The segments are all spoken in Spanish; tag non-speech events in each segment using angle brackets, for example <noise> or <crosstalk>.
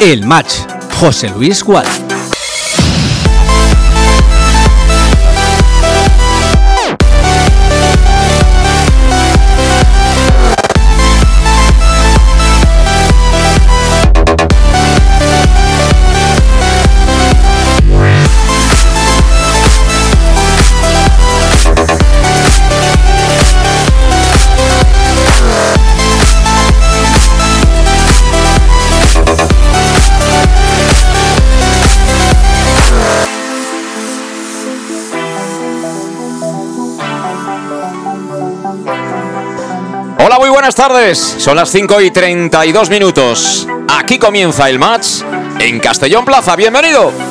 El match. José Luis Gual. Buenas tardes. Son las 5 y 32 minutos. Aquí comienza el match en Castellón Plaza. Bienvenido.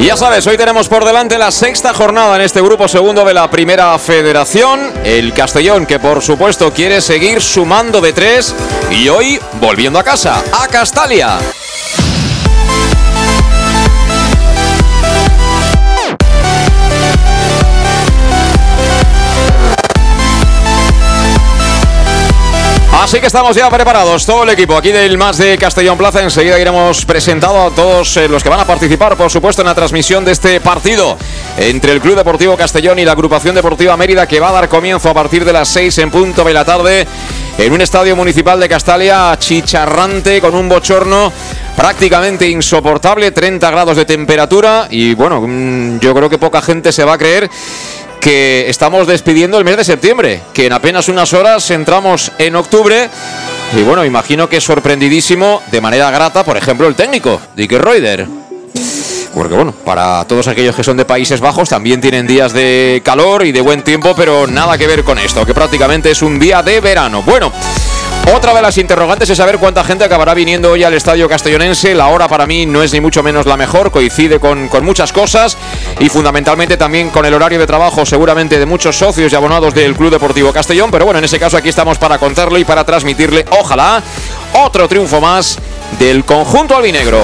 Y ya sabes, hoy tenemos por delante la sexta jornada en este grupo segundo de la primera federación. El Castellón, que por supuesto quiere seguir sumando de tres. Y hoy volviendo a casa, a Castalia. Así que estamos ya preparados, todo el equipo aquí del Más de Castellón Plaza. Enseguida iremos presentando a todos eh, los que van a participar, por supuesto, en la transmisión de este partido entre el Club Deportivo Castellón y la Agrupación Deportiva Mérida, que va a dar comienzo a partir de las 6 en punto de la tarde en un estadio municipal de Castalia chicharrante con un bochorno prácticamente insoportable, 30 grados de temperatura y bueno, mm, yo creo que poca gente se va a creer que estamos despidiendo el mes de septiembre, que en apenas unas horas entramos en octubre. Y bueno, imagino que sorprendidísimo, de manera grata, por ejemplo, el técnico, Dick Reuter. Porque bueno, para todos aquellos que son de Países Bajos también tienen días de calor y de buen tiempo, pero nada que ver con esto, que prácticamente es un día de verano. Bueno, otra de las interrogantes es saber cuánta gente acabará viniendo hoy al Estadio Castellonense. La hora para mí no es ni mucho menos la mejor, coincide con, con, muchas cosas y fundamentalmente también con el horario de trabajo seguramente de muchos socios y abonados del Club Deportivo Castellón. Pero bueno, en ese caso aquí estamos para contarlo y para transmitirle, ojalá, otro triunfo más del conjunto albinegro.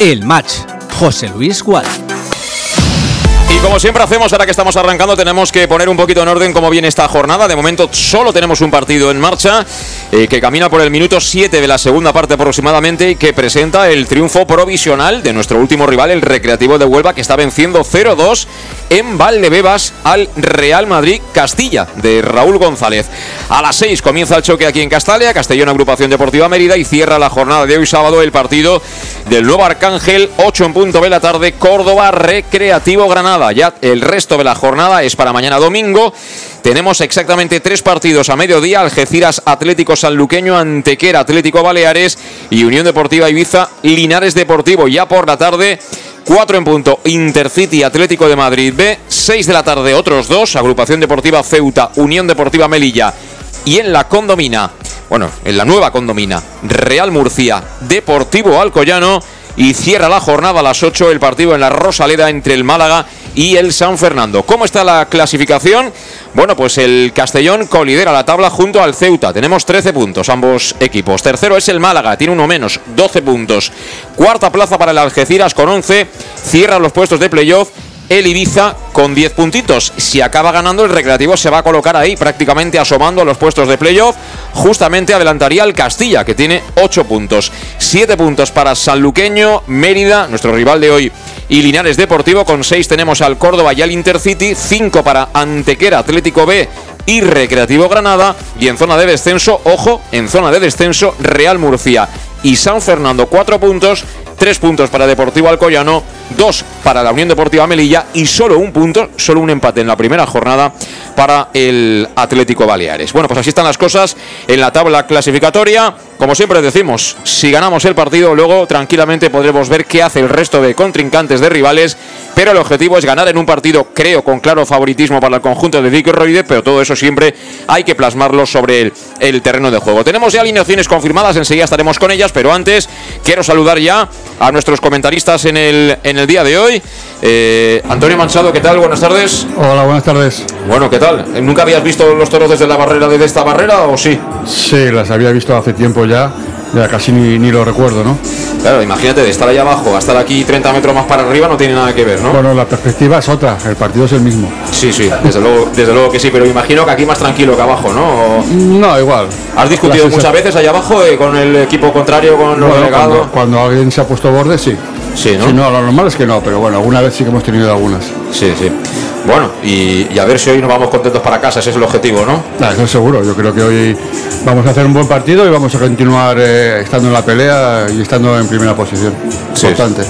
El match. José Luis Gual. Y como siempre hacemos, ahora que estamos arrancando, tenemos que poner un poquito en orden cómo viene esta jornada. De momento solo tenemos un partido en marcha eh, que camina por el minuto 7 de la segunda parte aproximadamente y que presenta el triunfo provisional de nuestro último rival, el Recreativo de Huelva, que está venciendo 0-2 en Valdebebas al Real Madrid Castilla de Raúl González. A las 6 comienza el choque aquí en Castalia, Castellón Agrupación Deportiva Mérida y cierra la jornada de hoy sábado el partido del nuevo Arcángel, 8 en punto de la tarde, Córdoba Recreativo Granada. Ya el resto de la jornada es para mañana domingo. Tenemos exactamente tres partidos a mediodía: Algeciras Atlético Sanluqueño, Antequera Atlético Baleares y Unión Deportiva Ibiza Linares Deportivo. Ya por la tarde, 4 en punto, Intercity Atlético de Madrid B. 6 de la tarde, otros dos: Agrupación Deportiva Ceuta, Unión Deportiva Melilla. Y en la condomina, bueno, en la nueva condomina, Real Murcia Deportivo Alcoyano. Y cierra la jornada a las 8 el partido en la Rosaleda entre el Málaga y el San Fernando. ¿Cómo está la clasificación? Bueno, pues el Castellón colidera la tabla junto al Ceuta. Tenemos 13 puntos ambos equipos. Tercero es el Málaga, tiene uno menos, 12 puntos. Cuarta plaza para el Algeciras con 11. Cierra los puestos de playoff el Ibiza con 10 puntitos. Si acaba ganando, el Recreativo se va a colocar ahí, prácticamente asomando a los puestos de playoff. Justamente adelantaría al Castilla, que tiene 8 puntos. 7 puntos para Sanluqueño, Mérida, nuestro rival de hoy, y Linares Deportivo. Con 6 tenemos al Córdoba y al Intercity. 5 para Antequera, Atlético B y Recreativo Granada. Y en zona de descenso, ojo, en zona de descenso, Real Murcia y San Fernando, 4 puntos. 3 puntos para Deportivo Alcoyano, 2 para la Unión Deportiva Melilla y solo un punto, solo un empate en la primera jornada para el Atlético Baleares. Bueno, pues así están las cosas en la tabla clasificatoria. Como siempre decimos, si ganamos el partido, luego tranquilamente podremos ver qué hace el resto de contrincantes de rivales, pero el objetivo es ganar en un partido, creo, con claro favoritismo para el conjunto de Vicky Roide, pero todo eso siempre hay que plasmarlo sobre el terreno de juego. Tenemos ya alineaciones confirmadas, enseguida estaremos con ellas, pero antes quiero saludar ya a nuestros comentaristas en el, en el día de hoy. Eh, Antonio Manchado, ¿qué tal? Buenas tardes. Hola, buenas tardes. Bueno, ¿qué tal? ¿Nunca habías visto los toros desde la barrera, desde esta barrera o sí? Sí, las había visto hace tiempo ya, ya casi ni, ni lo recuerdo, ¿no? Claro, imagínate, de estar allá abajo a estar aquí 30 metros más para arriba no tiene nada que ver, ¿no? Bueno, la perspectiva es otra, el partido es el mismo. Sí, sí, desde luego, desde luego que sí, pero imagino que aquí más tranquilo que abajo, ¿no? No, igual. ¿Has discutido muchas veces allá abajo eh, con el equipo contrario, con los Bueno, delegados? cuando, cuando alguien se ha puesto borde, sí. Sí, ¿no? Sí, no, lo normal es que no, pero bueno, alguna vez sí que hemos tenido algunas. Sí, sí. Bueno, y, y a ver si hoy nos vamos contentos para casa, ese es el objetivo, ¿no? Ah, eso seguro, yo creo que hoy vamos a hacer un buen partido y vamos a continuar eh, estando en la pelea y estando en primera posición. Sí. Importante.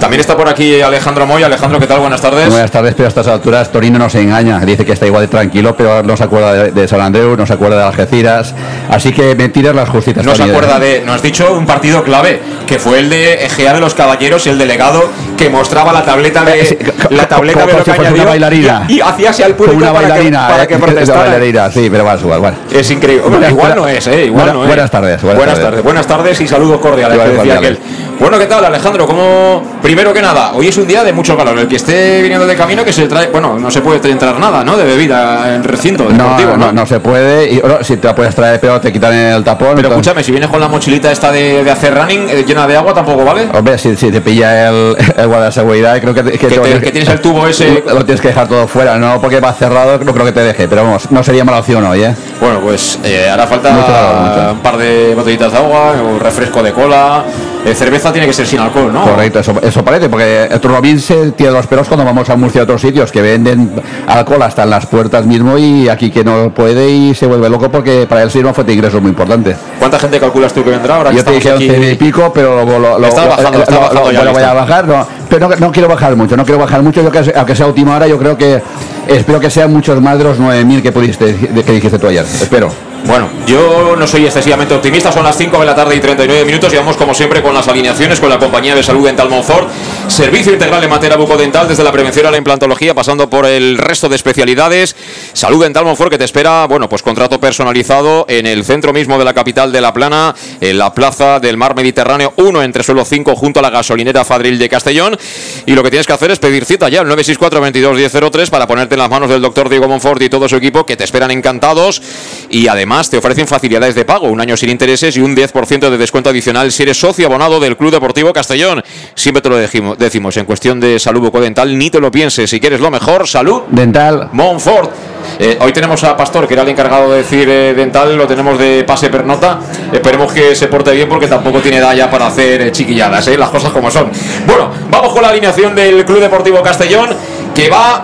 También está por aquí Alejandro Moy. Alejandro, ¿qué tal? Buenas tardes. Buenas tardes, pero a estas alturas Torino no se engaña. Dice que está igual de tranquilo, pero no se acuerda de, de San Andreu, no se acuerda de Algeciras. Así que mentiras las justitas. No se acuerda de. Nos has dicho un partido clave, que fue el de Egea de los Caballeros y el delegado que mostraba la tableta Eh, de. co- La co- tableta de lo si que añadió bailarina. Y, y hacía así al público una para bailarina. que, para eh, que <laughs> una protestara. bailarina, sí, pero va, igual, bueno. Es increíble. Buenas- igual no es, ¿eh? Igual buenas- no es. buenas tardes, buenas Buenas tardes. tardes. Buenas tardes y saludos cordiales. Que decía aquel. Bueno, ¿qué tal, Alejandro? ¿Cómo... Primero que nada, hoy es un día de mucho calor. El que esté viniendo de camino, que se trae. Bueno, no se puede entrar nada, ¿no? De bebida en recinto No, deportivo, no, no se puede. Y, bueno, si te la puedes traer, pero te quitan el tapón. Pero entonces- escúchame, si vienes con la mochilita esta de, de hacer running eh, llena de agua, tampoco vale. Hombre, si, si te pilla el, <laughs> el guardia de seguridad, creo que, que, Que, te- te- que tienes el tubo ese. Lo tienes que dejar todo fuera, no porque va cerrado, no creo que te deje, pero vamos, no sería mala opción hoy, ¿eh? Bueno, pues eh, hará falta Mucho calor, mucho. un par de botellitas de agua, un refresco de cola. <laughs> Eh, cerveza tiene que ser sin alcohol, ¿no? Correcto, eso, eso parece, porque el turbamín se tiene los pelos cuando vamos a Murcia a otros sitios que venden alcohol hasta en las puertas mismo y aquí que no puede y se vuelve loco porque para él sí una fuente de ingresos muy importante. ¿Cuánta gente calculas tú que vendrá ahora? que Yo te estamos dije aquí? 11 y pico, pero lo, lo, lo- Está lo- bajando, está lo- bajando ya, voy a bajar, no, pero no, no quiero bajar mucho, no quiero bajar mucho, yo que, aunque sea última hora, yo creo que espero que sean muchos más de los 9.000 que pudiste que dijiste tú ayer, espero. Bueno, yo no soy excesivamente optimista, son las 5 de la tarde y 39 minutos. Y vamos como siempre con las alineaciones con la compañía de salud dental Monfort, servicio integral en materia bucodental desde la prevención a la implantología pasando por el resto de especialidades. Salud dental Monfort que te espera, bueno, pues contrato personalizado en el centro mismo de la capital de La Plana, en la plaza del Mar Mediterráneo 1 entre suelo 5 junto a la gasolinera Fadril de Castellón. Y lo que tienes que hacer es pedir cita ya al 964 22 1003 para ponerte en las manos del doctor Diego Monfort y todo su equipo que te esperan encantados y además te ofrecen facilidades de pago, un año sin intereses y un 10% de descuento adicional si eres socio abonado del Club Deportivo Castellón. Siempre te lo decimos, decimos en cuestión de salud bucodental, ni te lo pienses, si quieres lo mejor, salud Dental, Monfort. Eh, hoy tenemos a Pastor, que era el encargado de decir eh, dental, lo tenemos de pase per nota. Esperemos que se porte bien porque tampoco tiene edad ya para hacer eh, chiquilladas, eh, las cosas como son. Bueno, vamos con la alineación del Club Deportivo Castellón, que va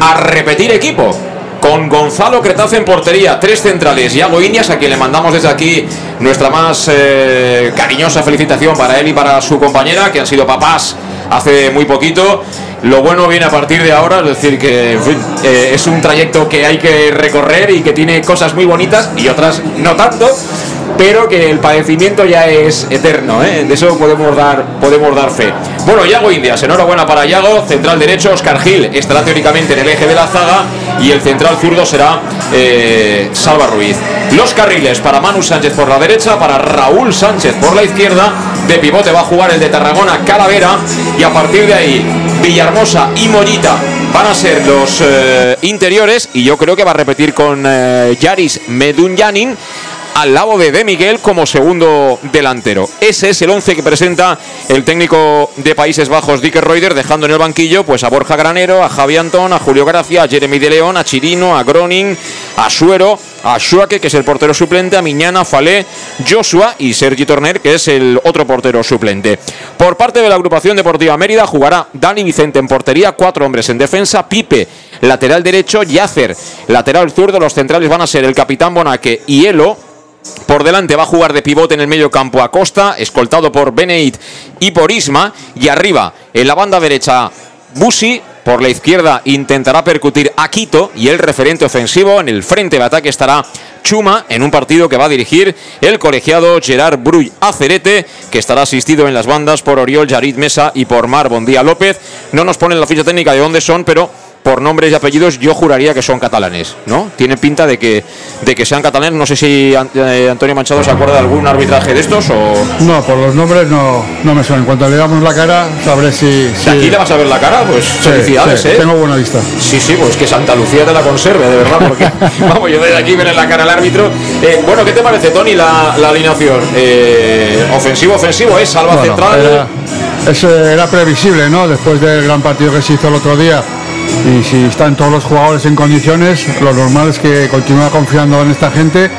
a repetir equipo. Con Gonzalo Cretazo en portería, tres centrales, Yago Indias, a quien le mandamos desde aquí nuestra más eh, cariñosa felicitación para él y para su compañera, que han sido papás hace muy poquito. Lo bueno viene a partir de ahora, es decir, que en fin, eh, es un trayecto que hay que recorrer y que tiene cosas muy bonitas y otras no tanto, pero que el padecimiento ya es eterno, ¿eh? de eso podemos dar, podemos dar fe. Bueno, Yago Indias, enhorabuena para Yago, central derecho, Oscar Gil estará teóricamente en el eje de la zaga y el central zurdo será eh, Salva Ruiz. Los carriles para Manu Sánchez por la derecha, para Raúl Sánchez por la izquierda, de pivote va a jugar el de Tarragona Calavera y a partir de ahí Villahermosa y Mollita van a ser los eh, interiores y yo creo que va a repetir con eh, Yaris Medunyanin al lado de De Miguel como segundo delantero. Ese es el 11 que presenta el técnico de Países Bajos, Dicker Reuter, dejando en el banquillo pues a Borja Granero, a Javi Antón, a Julio Gracia, a Jeremy de León, a Chirino, a Groning, a Suero, a Schuake, que es el portero suplente, a Miñana, Falé, Joshua y Sergi Torner, que es el otro portero suplente. Por parte de la agrupación deportiva Mérida jugará Dani Vicente en portería, cuatro hombres en defensa, Pipe, lateral derecho, Yacer, lateral zurdo, los centrales van a ser el capitán Bonaque y Elo, por delante va a jugar de pivote en el medio campo Acosta, escoltado por Beneit y por Isma. Y arriba, en la banda derecha, Busi. Por la izquierda intentará percutir a Quito y el referente ofensivo en el frente de ataque estará Chuma en un partido que va a dirigir el colegiado Gerard Bruy Acerete, que estará asistido en las bandas por Oriol Yarid Mesa y por Mar Bondía López. No nos ponen la ficha técnica de dónde son, pero por nombres y apellidos yo juraría que son catalanes, ¿no? Tiene pinta de que, de que sean catalanes. No sé si eh, Antonio Manchado se acuerda de algún arbitraje de estos o... No, por los nombres no, no me suena. En cuanto le damos la cara, sabré si... si... aquí le vas a ver la cara, pues felicidades, ¿eh? Tengo buena vista. Sí, sí, pues que Santa Lucía te la conserve, de verdad, porque <laughs> vamos, yo desde aquí ver la cara al árbitro. Eh, bueno, ¿qué te parece, Tony, la, la alineación? Eh, ofensivo, ofensivo, ¿es? Salva central. Era, eso era previsible, ¿no? Después del gran partido que se hizo el otro día y si están todos los jugadores en condiciones, lo normal es que continúe confiando en esta gente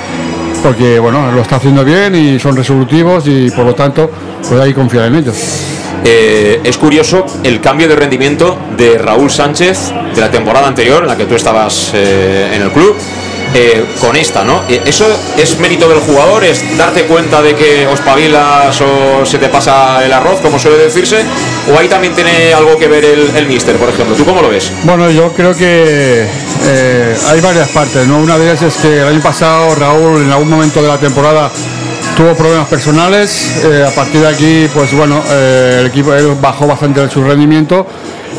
porque bueno, lo está haciendo bien y son resolutivos y por lo tanto pues hay confiar en ellos. Eh, es curioso el cambio de rendimiento de Raúl Sánchez de la temporada anterior en la que tú estabas eh, en el club eh, con esta, ¿no? Eh, ¿Eso es mérito del jugador? ¿Es darte cuenta de que os pavilas o se te pasa el arroz, como suele decirse? ¿O ahí también tiene algo que ver el, el míster, por ejemplo? ¿Tú cómo lo ves? Bueno, yo creo que eh, hay varias partes, ¿no? Una de ellas es que el año pasado Raúl en algún momento de la temporada tuvo problemas personales, a partir de aquí, pues bueno, el equipo bajó bastante su rendimiento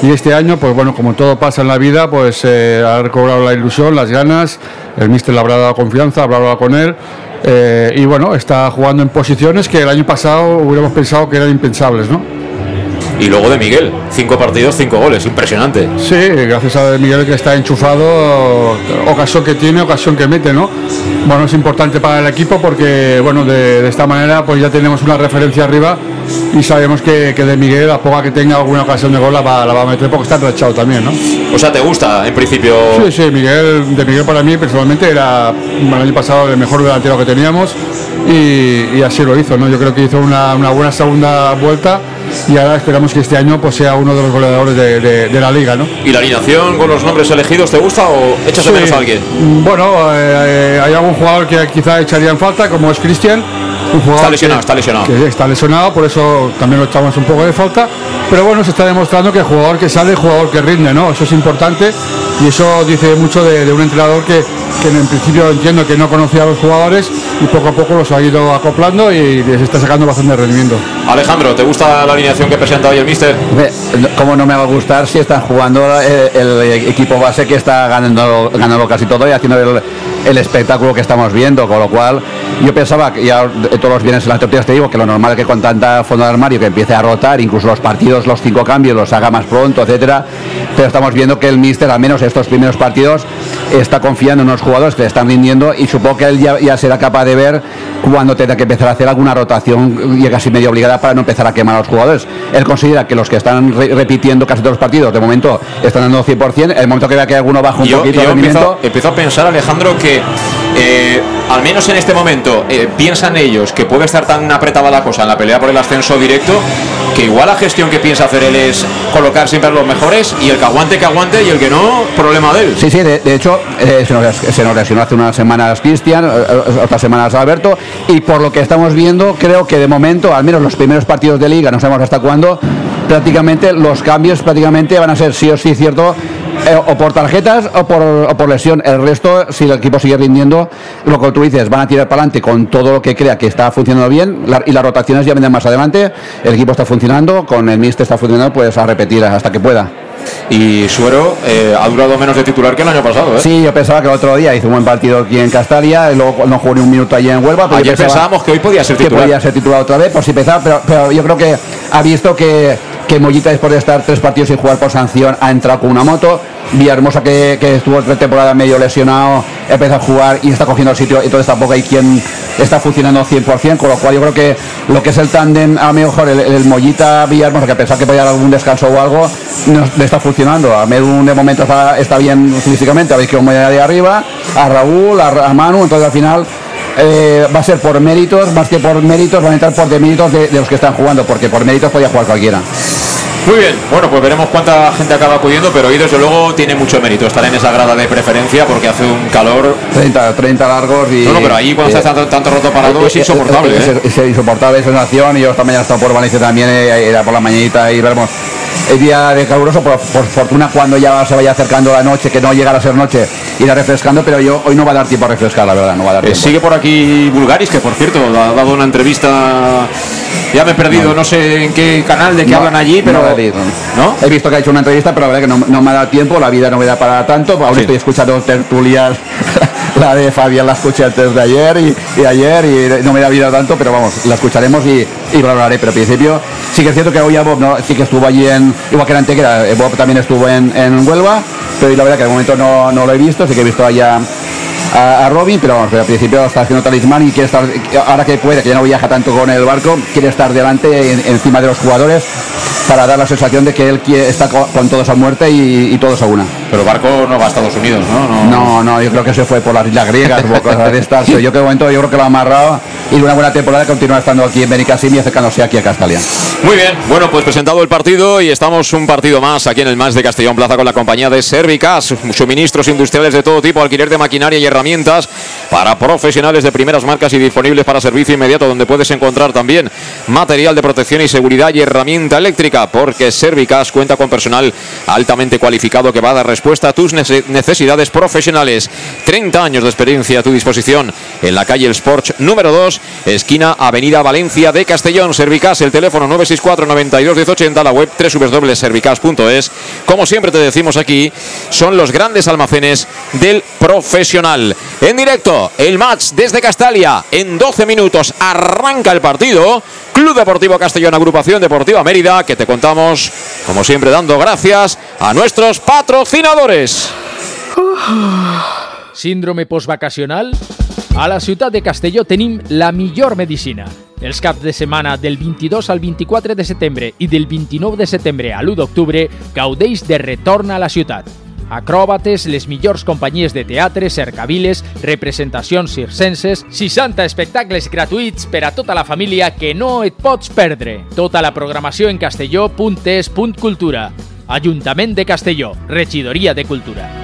y este año, pues bueno, como todo pasa en la vida, pues ha recobrado la ilusión, las ganas el míster le habrá dado confianza, habrá hablado con él. Eh, y bueno, está jugando en posiciones que el año pasado hubiéramos pensado que eran impensables, ¿no? Y luego de Miguel, cinco partidos, cinco goles, impresionante. Sí, gracias a Miguel que está enchufado, ocasión que tiene, ocasión que mete, ¿no? Bueno, es importante para el equipo porque, bueno, de, de esta manera pues ya tenemos una referencia arriba y sabemos que, que, de Miguel, a poca que tenga alguna ocasión de gol, la va, la va a meter porque está enrachado también, ¿no? O sea, ¿te gusta en principio? Sí, sí, Miguel, de Miguel para mí personalmente era el año pasado el mejor delantero que teníamos y, y así lo hizo, ¿no? Yo creo que hizo una, una buena segunda vuelta y ahora esperamos que este año pues, sea uno de los goleadores de, de, de, la liga. ¿no? ¿Y la alineación con los nombres elegidos te gusta o echas de menos a alguien? Bueno, eh, hay algún jugador que quizá echaría en falta, como es Cristian. Un jugador está lesionado, que, está lesionado. Que está lesionado, por eso también lo echamos un poco de falta. Pero bueno, se está demostrando que el jugador que sale, jugador que rinde, ¿no? Eso es importante y eso dice mucho de, de un entrenador que, que, en principio entiendo que no conocía a los jugadores y poco a poco los ha ido acoplando y les está sacando bastante rendimiento. Alejandro, ¿te gusta la alineación que presenta hoy el míster? ¿Cómo no me va a gustar si están jugando el, el equipo base que está ganando, ganando casi todo y haciendo el, el, espectáculo que estamos viendo? Con lo cual, yo pensaba que ya todos los bienes en las tortillas te digo que lo normal es que con tanta fondo de armario que empiece a rotar, incluso los partidos, los cinco cambios los haga más pronto, etcétera. Pero estamos viendo que el míster, al menos estos primeros partidos, está confiando en los jugadores que le están rindiendo y supongo que él ya, ya será capaz de ver cuando tenga que empezar a hacer alguna rotación y casi medio obligada para no empezar a quemar a los jugadores. Él considera que los que están re repitiendo casi todos los partidos, de momento están dando 100%, el momento que vea que alguno baja un yo, poquito yo de rendimiento... Empiezo, empiezo, a pensar, Alejandro, que eh, al menos en este momento eh, piensan ellos que puede estar tan apretada la cosa en la pelea por el ascenso directo que igual la gestión que piensa hacer él es colocar siempre a los mejores y el que aguante, que aguante y el que no, problema de él. Sí, sí, de, hecho, eh, se, nos, se, nos, lesionó hace unas semanas Cristian, eh, otras semanas Alberto, y por lo que estamos viendo, creo que de momento, al menos los primeros partidos de liga, no sabemos hasta cuándo, prácticamente los cambios prácticamente van a ser sí o sí cierto eh, o por tarjetas o por, o por, lesión. El resto, si el equipo sigue rindiendo, lo que tú dices, van a tirar para adelante con todo lo que crea que está funcionando bien la, y las rotaciones ya vendrán más adelante. El equipo está funcionando, con el Mister está funcionando, pues a repetir hasta que pueda. Y Suero eh, ha durado menos de titular que el año pasado. ¿eh? Sí, yo pensaba que el otro día hizo un buen partido aquí en Castalia, y luego no jugó ni un minuto allí en Huelva. Pero Ayer pensábamos que hoy podía ser titular. Que podía ser titular otra vez, por si pensaba, pero, pero yo creo que ha visto que que Mollita después de estar tres partidos sin jugar por sanción. Ha entrado con una moto. Villahermosa que, que estuvo tres temporadas medio lesionado, empieza a jugar y está cogiendo el sitio, entonces tampoco hay quien está funcionando 100%, con lo cual yo creo que lo que es el tándem, a mejor el, el Mollita Villahermosa, que pensaba que podía dar algún descanso o algo, no está funcionando. A Medu de momento está, bien físicamente, habéis que de arriba, a Raúl, a, a Manu, entonces al final eh, va a ser por méritos, más que por méritos, van a entrar por deméritos de, de los que están jugando, porque por méritos podía jugar cualquiera. Muy bien, bueno, pues veremos cuánta gente acaba acudiendo, pero hoy desde luego tiene mucho mérito estar en esa grada de preferencia porque hace un calor. 30, 30 largos y. No, no, pero ahí cuando eh, estás tanto, tanto rato parado eh, es eh, insoportable. Es, ¿eh? es- es insoportable esa sensación. Y yo esta mañana he estado por Valencia también, eh, era por la mañanita y veremos. El día de caluroso, por, por fortuna, cuando ya se vaya acercando la noche, que no llegará a ser noche, irá refrescando, pero yo hoy no va a dar tiempo a refrescar, la verdad, no va a dar Eh, tiempo. sigue por aquí Bulgaris, que por cierto ha dado una entrevista. Ya me he perdido, no, sé en qué canal de qué No, hablan allí, pero. no, David, no. ¿No? He visto que ha hecho una entrevista, pero la verdad que no, me ha dado tiempo, la vida no me da para tanto. Sí. estoy escuchando tertulias, <laughs> la de Fabián la escuché antes de ayer y, ayer y no me da vida tanto, pero vamos, la escucharemos y, y valoraré. Pero al principio sí que es cierto que hoy a Bob ¿no? sí que estuvo allí en, igual que en Antequera, eh, Bob también estuvo en, en Huelva, pero la verdad que de momento no, no lo he visto, sí que he visto allá a, Robin, pero vamos, al principio está haciendo talismán y quiere estar, ahora que puede, que ya no viaja tanto con el barco, quiere estar delante, en- encima de los jugadores, para dar la sensación de que él está co- con todos a muerte y, y todos a una. Pero Barco no va a Estados Unidos, ¿no? No, no, yo creo que se fue por las islas griegas o cosas de estas. <laughs> Yo que de momento yo creo que lo ha amarrado y una buena temporada continúa estando aquí en Benicassim y acercándose aquí a Castalia. Muy bien, bueno, pues presentado el partido y estamos un partido más aquí en el Más de Castellón Plaza con la compañía de Servicas, suministros industriales de todo tipo, alquiler de maquinaria y herramientas para profesionales de primeras marcas y disponibles para servicio inmediato, donde puedes encontrar también material de protección y seguridad y herramienta eléctrica, porque Servicas cuenta con personal altamente cualificado que va a dar respuesta a tus nece- necesidades profesionales. 30 años de experiencia a tu disposición en la calle El Sport número 2, esquina Avenida Valencia de Castellón. Servicas, el teléfono 964 92 1080, la web www.servicas.es. Como siempre te decimos aquí, son los grandes almacenes del profesional. En directo, el match desde Castalia. En 12 minutos arranca el partido. Club Deportivo Castellón, Agrupación Deportiva Mérida, que te contamos, como siempre, dando gracias a nuestros patrocinadores. Síndrome postvacacional? A la ciutat de Castelló tenim la millor medicina. Els caps de setmana del 22 al 24 de setembre i del 29 de setembre a l'1 d'octubre gaudeix de retorn a la ciutat. Acròbates, les millors companyies de teatre, cercaviles, representacions circenses, 60 espectacles gratuïts per a tota la família que no et pots perdre. Tota la programació en castelló.es.cultura. Ajuntament de Castelló, Regidoria de Cultura.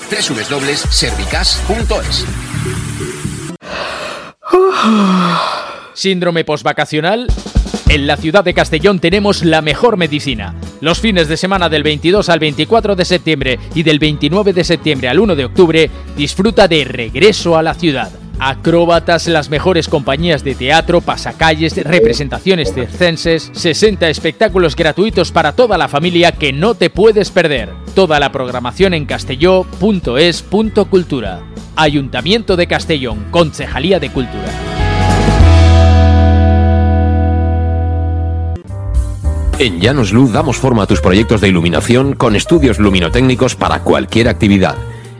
www.servicas.es. Síndrome postvacacional. En la ciudad de Castellón tenemos la mejor medicina. Los fines de semana del 22 al 24 de septiembre y del 29 de septiembre al 1 de octubre, disfruta de Regreso a la ciudad. Acróbatas, las mejores compañías de teatro, pasacalles, representaciones circenses, 60 espectáculos gratuitos para toda la familia que no te puedes perder. Toda la programación en castelló.es.cultura. Ayuntamiento de Castellón, Concejalía de Cultura. En Llanos Luz damos forma a tus proyectos de iluminación con estudios luminotécnicos para cualquier actividad.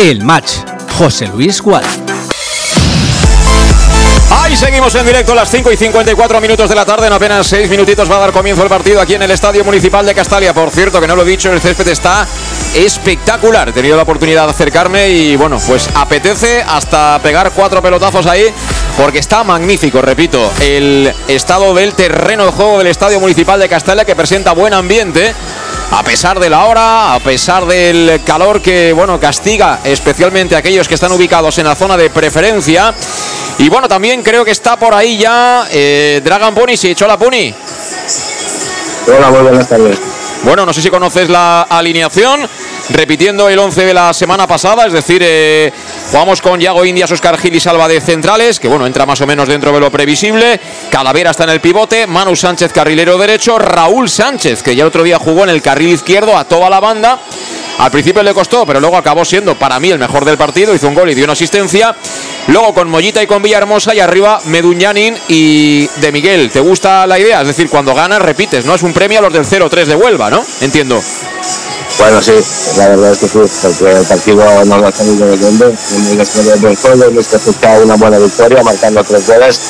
El match. José Luis Gual. Ahí seguimos en directo a las 5 y 54 minutos de la tarde. En apenas 6 minutitos va a dar comienzo el partido aquí en el Estadio Municipal de Castalia. Por cierto, que no lo he dicho, el césped está espectacular. He tenido la oportunidad de acercarme y bueno, pues apetece hasta pegar cuatro pelotazos ahí porque está magnífico, repito, el estado del terreno de juego del Estadio Municipal de Castalia que presenta buen ambiente. A pesar de la hora, a pesar del calor que, bueno, castiga especialmente a aquellos que están ubicados en la zona de preferencia. Y bueno, también creo que está por ahí ya eh, Dragon Pony. Sí, Chola Pony. Hola, muy buenas tardes. Bueno, no sé si conoces la alineación. Repitiendo el 11 de la semana pasada, es decir, eh, jugamos con Yago Indias, Oscar Gil y Salva de centrales, que bueno, entra más o menos dentro de lo previsible. Calavera está en el pivote, Manu Sánchez, carrilero derecho, Raúl Sánchez, que ya el otro día jugó en el carril izquierdo a toda la banda. Al principio le costó, pero luego acabó siendo para mí el mejor del partido. Hizo un gol y dio una asistencia. Luego con Mollita y con Villahermosa y arriba Medunyanin y de Miguel. ¿Te gusta la idea? Es decir, cuando ganas repites, ¿no? Es un premio a los del 0-3 de Huelva, ¿no? Entiendo. Bueno, sí, la verdad es que sí, porque el partido no lo ha salido de mundo, hemos tenido buen juego, hemos cosechado una buena victoria, marcando tres goles,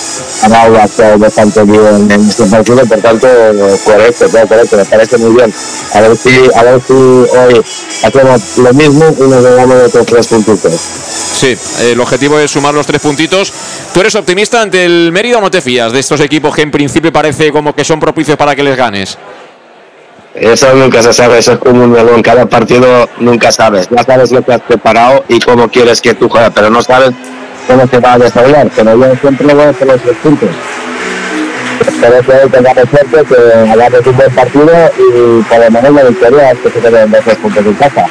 Raúl ha actuado bastante bien en este partido, por tanto, correcto, todo correcto, me parece muy bien. A ver si, a ver si hoy hacemos lo mismo y nos llevamos otros tres puntitos. Sí, el objetivo es sumar los tres puntitos. ¿Tú eres optimista ante el Mérida o no te fías de estos equipos que en principio parece como que son propicios para que les ganes? Eso nunca se sabe, eso es como un melón. Cada partido nunca sabes. Ya sabes lo que has preparado y cómo quieres que tú juegues, pero no sabes cómo se va a desarrollar. Pero yo siempre voy por los tres puntos. Espero que hoy tengamos suerte, que hagamos un buen partido y por lo menos la victoria es que se queden tres puntos en casa.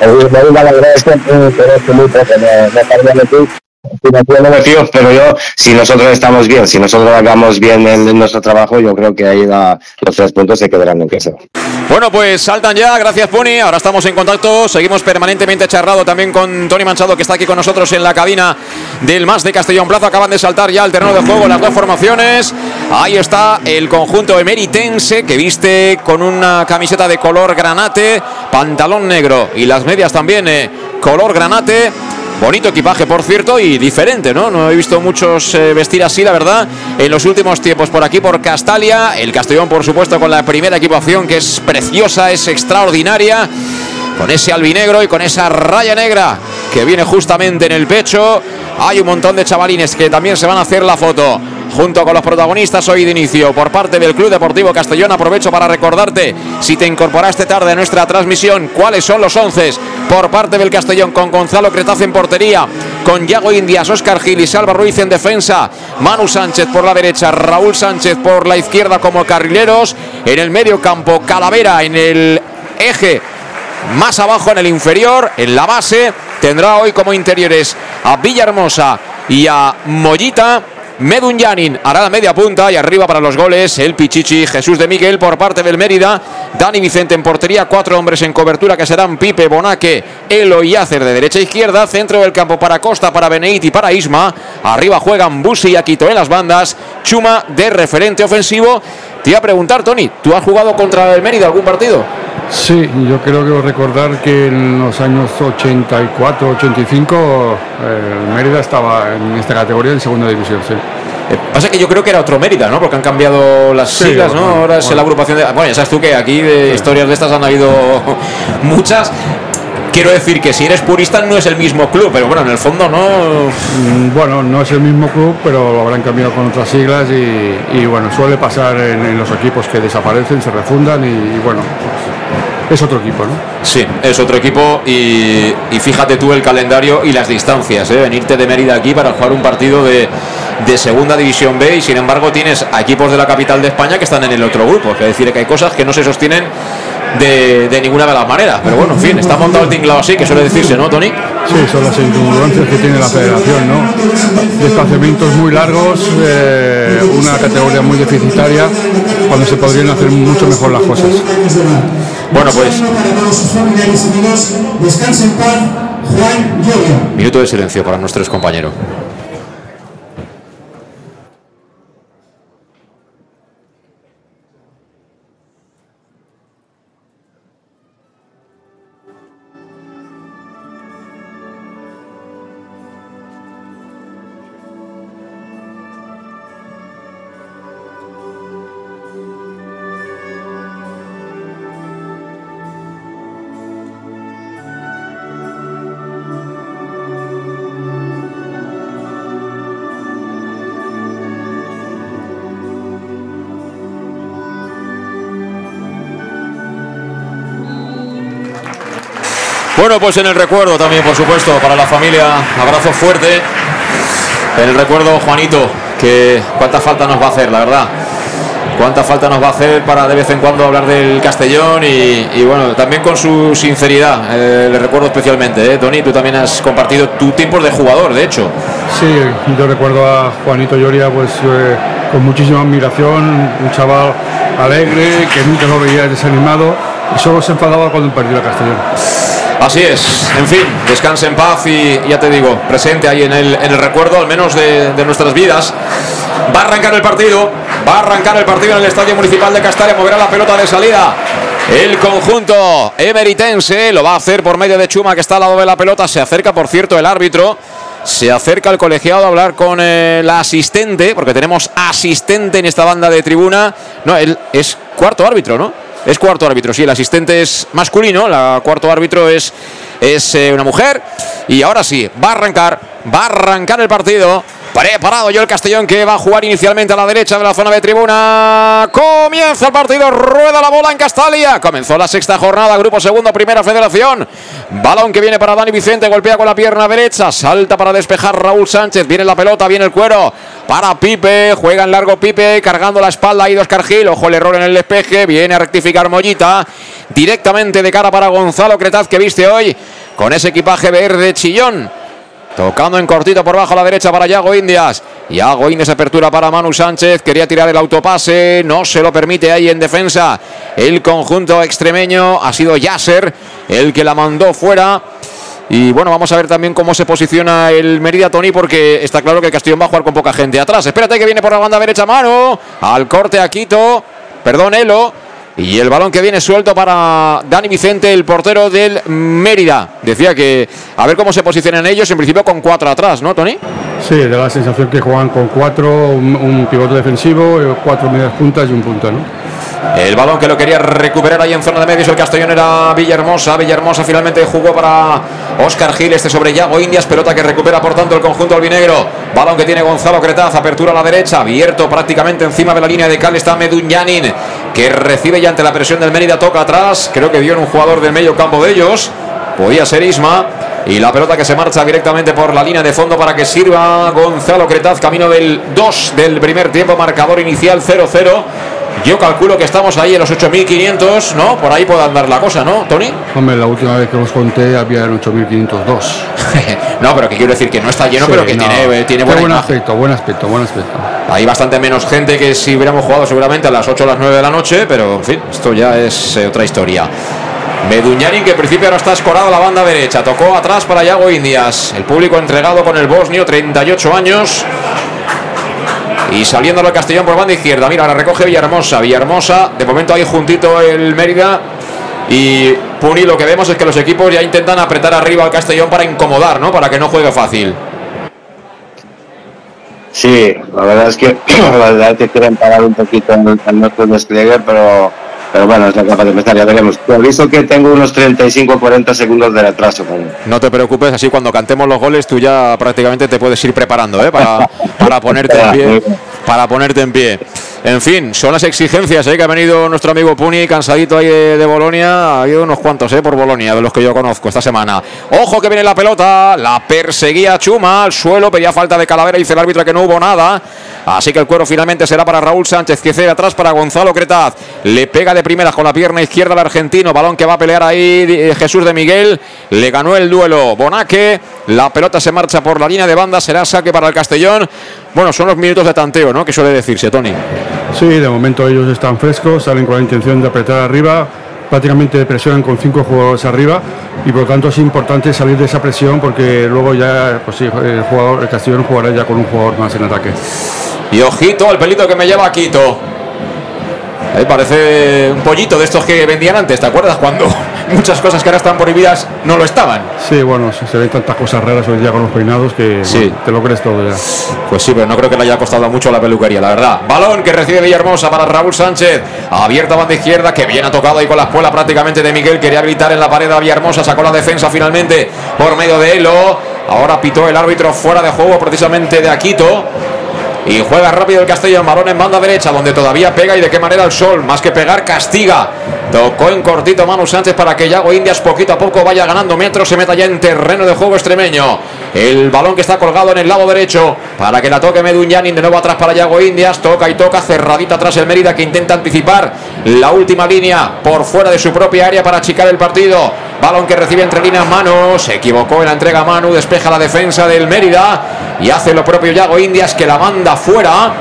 El Mérida, la verdad es que pero es muy poco, no, no pero yo, si nosotros estamos bien, si nosotros hagamos bien en, nuestro trabajo, yo creo que ahí los tres puntos se quedarán en casa. Bueno, pues saltan ya, gracias Pony. Ahora estamos en contacto, seguimos permanentemente charlado también con Tony Manchado, que está aquí con nosotros en la cabina del Más de Castellón Plaza. Acaban de saltar ya al terreno de juego las dos formaciones. Ahí está el conjunto emeritense que viste con una camiseta de color granate, pantalón negro y las medias también eh, color granate. Bonito equipaje, por cierto, y diferente, ¿no? No he visto muchos eh, vestir así, la verdad, en los últimos tiempos. Por aquí, por Castalia, el Castellón, por supuesto, con la primera equipación que es preciosa, es extraordinaria. Con ese albinegro y con esa raya negra que viene justamente en el pecho. Hay un montón de chavalines que también se van a hacer la foto junto con los protagonistas hoy de inicio por parte del Club Deportivo Castellón. Aprovecho para recordarte, si te incorporaste tarde a nuestra transmisión, cuáles son los once por parte del Castellón con Gonzalo Cretaz en portería, con Yago Indias, Óscar Gil y Salva Ruiz en defensa, Manu Sánchez por la derecha, Raúl Sánchez por la izquierda como carrileros, en el medio campo Calavera en el eje más abajo en el inferior, en la base, tendrá hoy como interiores a Villahermosa y a Mollita. Medun Yanin hará la media punta y arriba para los goles el Pichichi Jesús de Miguel por parte del Mérida. Dani Vicente en portería, cuatro hombres en cobertura que serán Pipe, Bonaque, Elo y Acer de derecha a izquierda. Centro del campo para Costa, para Beneit y para Isma. Arriba juegan Busi y Aquito en las bandas. Chuma de referente ofensivo. Te iba a preguntar, Tony, ¿tú has jugado contra el Mérida algún partido? Sí, yo creo que recordar que en los años 84, 85, eh, el Mérida estaba en esta categoría en segunda división, sí. Pasa que yo creo que era otro Mérida, ¿no? Porque han cambiado las Sí, siglas, ¿no? bueno, Ahora es bueno. la agrupación de. Bueno, ya sabes tú que aquí de historias de estas han habido <laughs> muchas. Quiero decir que si eres purista no es el mismo club, pero bueno, en el fondo no. Mm, Bueno, no es el mismo club, pero lo habrán cambiado con otras siglas y, y, bueno, suele pasar en, en los equipos que desaparecen, se refundan y, y, bueno, pues, es otro equipo, ¿no? Sí, es otro equipo y, y fíjate tú el calendario y las distancias, ¿eh? venirte de Mérida aquí para jugar un partido de, de Segunda División B y sin embargo tienes a equipos de la capital de España que están en el otro grupo, es decir, que hay cosas que no se sostienen de, de ninguna de las maneras, pero bueno, en fin, está montado el tinglado así, que suele decirse, ¿no, Tony? Sí, son las incongruencias que tiene la federación, ¿no? Desplazamientos muy largos, eh, una categoría muy deficitaria, cuando se podrían hacer mucho mejor las cosas. Bueno, pues minuto de silencio para nuestros compañeros. Bueno, pues en el recuerdo también, por supuesto, para la familia, abrazo fuerte. En el recuerdo, Juanito, que cuánta falta nos va a hacer, la verdad. Cuánta falta nos va a hacer para de vez en cuando hablar del Castellón y, bueno, también con su sinceridad. eh, le recuerdo especialmente, ¿eh? Tony, tú también has compartido tu tiempos de jugador, de hecho. Sí, yo recuerdo a Juanito Lloria pues eh, con muchísima admiración, un chaval alegre, que nunca lo veía desanimado solo se enfadaba cuando perdió el Castellón. Así es, en fin, descanse en paz y ya te digo, presente ahí en el, en el recuerdo, al menos de, nuestras vidas. Va a arrancar el partido, va a arrancar el partido en el Estadio Municipal de Castalia, moverá la pelota de salida. El conjunto emeritense lo va a hacer por medio de Chuma que está al lado de la pelota. Se acerca, por cierto, el árbitro. Se acerca el colegiado a hablar con el asistente, porque tenemos asistente en esta banda de tribuna. No, él es cuarto árbitro, ¿no? Es cuarto árbitro, sí, el asistente es masculino, la cuarto árbitro es, es eh, una mujer. Y ahora sí, va a arrancar, va a arrancar el partido. Preparado yo el Castellón que va a jugar inicialmente a la derecha de la zona de tribuna. Comienza el partido, rueda la bola en Castalia. Comenzó la sexta jornada, grupo segundo, primera federación. Balón que viene para Dani Vicente, golpea con la pierna derecha, salta para despejar Raúl Sánchez. Viene la pelota, viene el cuero para Pipe, juega en largo Pipe, cargando la espalda ahí dos Cargil. Ojo el error en el despeje, viene a rectificar Mollita. Directamente de cara para Gonzalo Cretaz que viste hoy con ese equipaje verde chillón. Tocando en cortito por bajo a la derecha para Yago Indias. Yago Indias apertura para Manu Sánchez. Quería tirar el autopase. No se lo permite ahí en defensa. El conjunto extremeño ha sido Yasser el que la mandó fuera. Y bueno, vamos a ver también cómo se posiciona el Merida Tony, porque está claro que el va a jugar con poca gente atrás. Espérate que viene por la banda derecha Manu. Al corte a Quito. Perdón, Elo. Y el balón que viene suelto para Dani Vicente, el portero del Mérida. Decía que a ver cómo se posicionan ellos, en principio con cuatro atrás, ¿no, Tony? Sí, da la sensación que juegan con cuatro, un, pivote defensivo, cuatro medias puntas y un punta, ¿no? El balón que lo quería recuperar ahí en zona de medios el Castellón era Villahermosa. Villahermosa finalmente jugó para Oscar Gil, este sobre Yago Indias. Pelota que recupera por tanto el conjunto albinegro. Balón que tiene Gonzalo Cretaz, apertura a la derecha, abierto prácticamente encima de la línea de cal. Está Medunyanin que recibe ya ante la presión del Mérida, toca atrás. Creo que dio en un jugador del medio campo de ellos. Podía ser Isma. Y la pelota que se marcha directamente por la línea de fondo para que sirva Gonzalo Cretaz, camino del 2 del primer tiempo, marcador inicial 0-0. Yo calculo que estamos ahí en los 8.500, ¿no? Por ahí puede andar la cosa, ¿no, Tony? Hombre, la última vez que os conté había en 8502. <laughs> no, pero que quiero decir que no está lleno, Sí, pero que no. tiene, tiene Qué buena buen imagen. aspecto, buen aspecto, buen aspecto. Hay bastante menos gente que si hubiéramos jugado seguramente a las 8 o las 9 de la noche, pero en fin, esto ya es eh, otra historia. Meduñanin que en principio ahora está escorado a la banda derecha, tocó atrás para Yago Indias. El público entregado con el bosnio, 38 años. Y saliendo al Castellón por banda izquierda. Mira, ahora recoge Villahermosa. Villahermosa, de momento ahí juntito el Mérida. Y Puni, lo que vemos es que los equipos ya intentan apretar arriba al Castellón para incomodar, ¿no? Para que no juegue fácil. Sí, la verdad es que <clears throat> la verdad es que quieren parar un poquito el, el nuestro despliegue, pero, pero bueno, es la capaz de empezar, ya veremos. Te aviso que tengo unos 35-40 segundos de retraso. No te preocupes, así cuando cantemos los goles tú ya prácticamente te puedes ir preparando ¿eh? para, para ponerte en <laughs> pie. Para ponerte en pie. En fin, son las exigencias ¿eh? que ha venido nuestro amigo Puni, cansadito ahí de, Bolonia. Ha habido unos cuantos ¿eh? por Bolonia, de los que yo conozco esta semana. Ojo que viene la pelota, la perseguía Chuma al suelo, pedía falta de calavera, dice el árbitro que no hubo nada. Así que el cuero finalmente será para Raúl Sánchez, que cede atrás para Gonzalo Cretaz. Le pega de primeras con la pierna izquierda al argentino. Balón que va a pelear ahí eh, Jesús de Miguel. Le ganó el duelo Bonaque. La pelota se marcha por la línea de banda. Será saque para el Castellón. Bueno, son los minutos de tanteo, ¿no? Que suele decirse, Tony. Sí, de momento ellos están frescos, salen con la intención de apretar arriba, prácticamente presionan con cinco jugadores arriba y por lo tanto es importante salir de esa presión porque luego ya pues sí, el, jugador, el Castellón jugará ya con un jugador más en ataque. Y ojito al pelito que me lleva Quito. Ahí parece un pollito de estos que vendían antes, ¿te acuerdas? Cuando <laughs> muchas cosas que ahora están prohibidas no lo estaban. Sí, bueno, se, ven tantas cosas raras hoy día con los peinados que Sí. bueno, te lo crees todo ya. Pues sí, pero no creo que le haya costado mucho la peluquería, la verdad. Balón que recibe Villahermosa para Raúl Sánchez. Abierta banda izquierda, que bien ha tocado ahí con la espuela prácticamente de Miguel. Quería habilitar en la pared a Villahermosa, sacó la defensa finalmente por medio de Elo. Ahora pitó el árbitro fuera de juego precisamente de Aquito. Y juega rápido el Castellón, balón en banda derecha, donde todavía pega y de qué manera el sol, más que pegar, castiga. Tocó en cortito Manu Sánchez para que Yago Indias poquito a poco vaya ganando metros, se meta ya en terreno de juego extremeño. El balón que está colgado en el lado derecho para que la toque Medunyanin, de nuevo atrás para Yago Indias, toca y toca, cerradita atrás el Mérida que intenta anticipar la última línea por fuera de su propia área para achicar el partido. Balón que recibe entre líneas Manu, se equivocó en la entrega Manu, despeja la defensa del Mérida y hace lo propio Yago Indias que la manda fuera.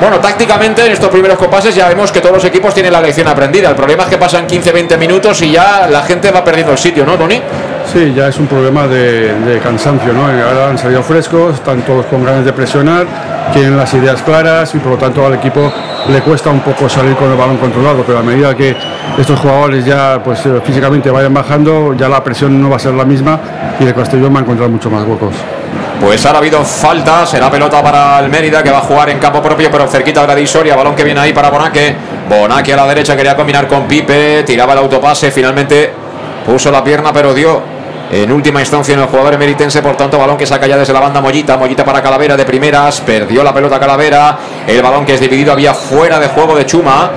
Bueno, tácticamente en estos primeros compases ya vemos que todos los equipos tienen la lección aprendida. El problema es que pasan 15-20 minutos y ya la gente va perdiendo el sitio, ¿no, Tony? Sí, ya es un problema de, cansancio, ¿no? Ahora han salido frescos, están todos con ganas de presionar, tienen las ideas claras y por lo tanto al equipo le cuesta un poco salir con el balón controlado, pero a medida que estos jugadores ya pues eh, físicamente vayan bajando, ya la presión no va a ser la misma y el Castellón va a encontrar mucho más huecos. Pues ahora ha habido falta, será pelota para el que va a jugar en campo propio, pero cerquita de la divisoria, balón que viene ahí para Bonaque. Bonaque a la derecha quería combinar con Pipe, tiraba el autopase, finalmente puso la pierna, pero dio en última instancia en el jugador emeritense, por tanto, balón que saca ya desde la banda Mollita, Mollita para Calavera de primeras, perdió la pelota Calavera, el balón que es dividido había fuera de juego de Chuma.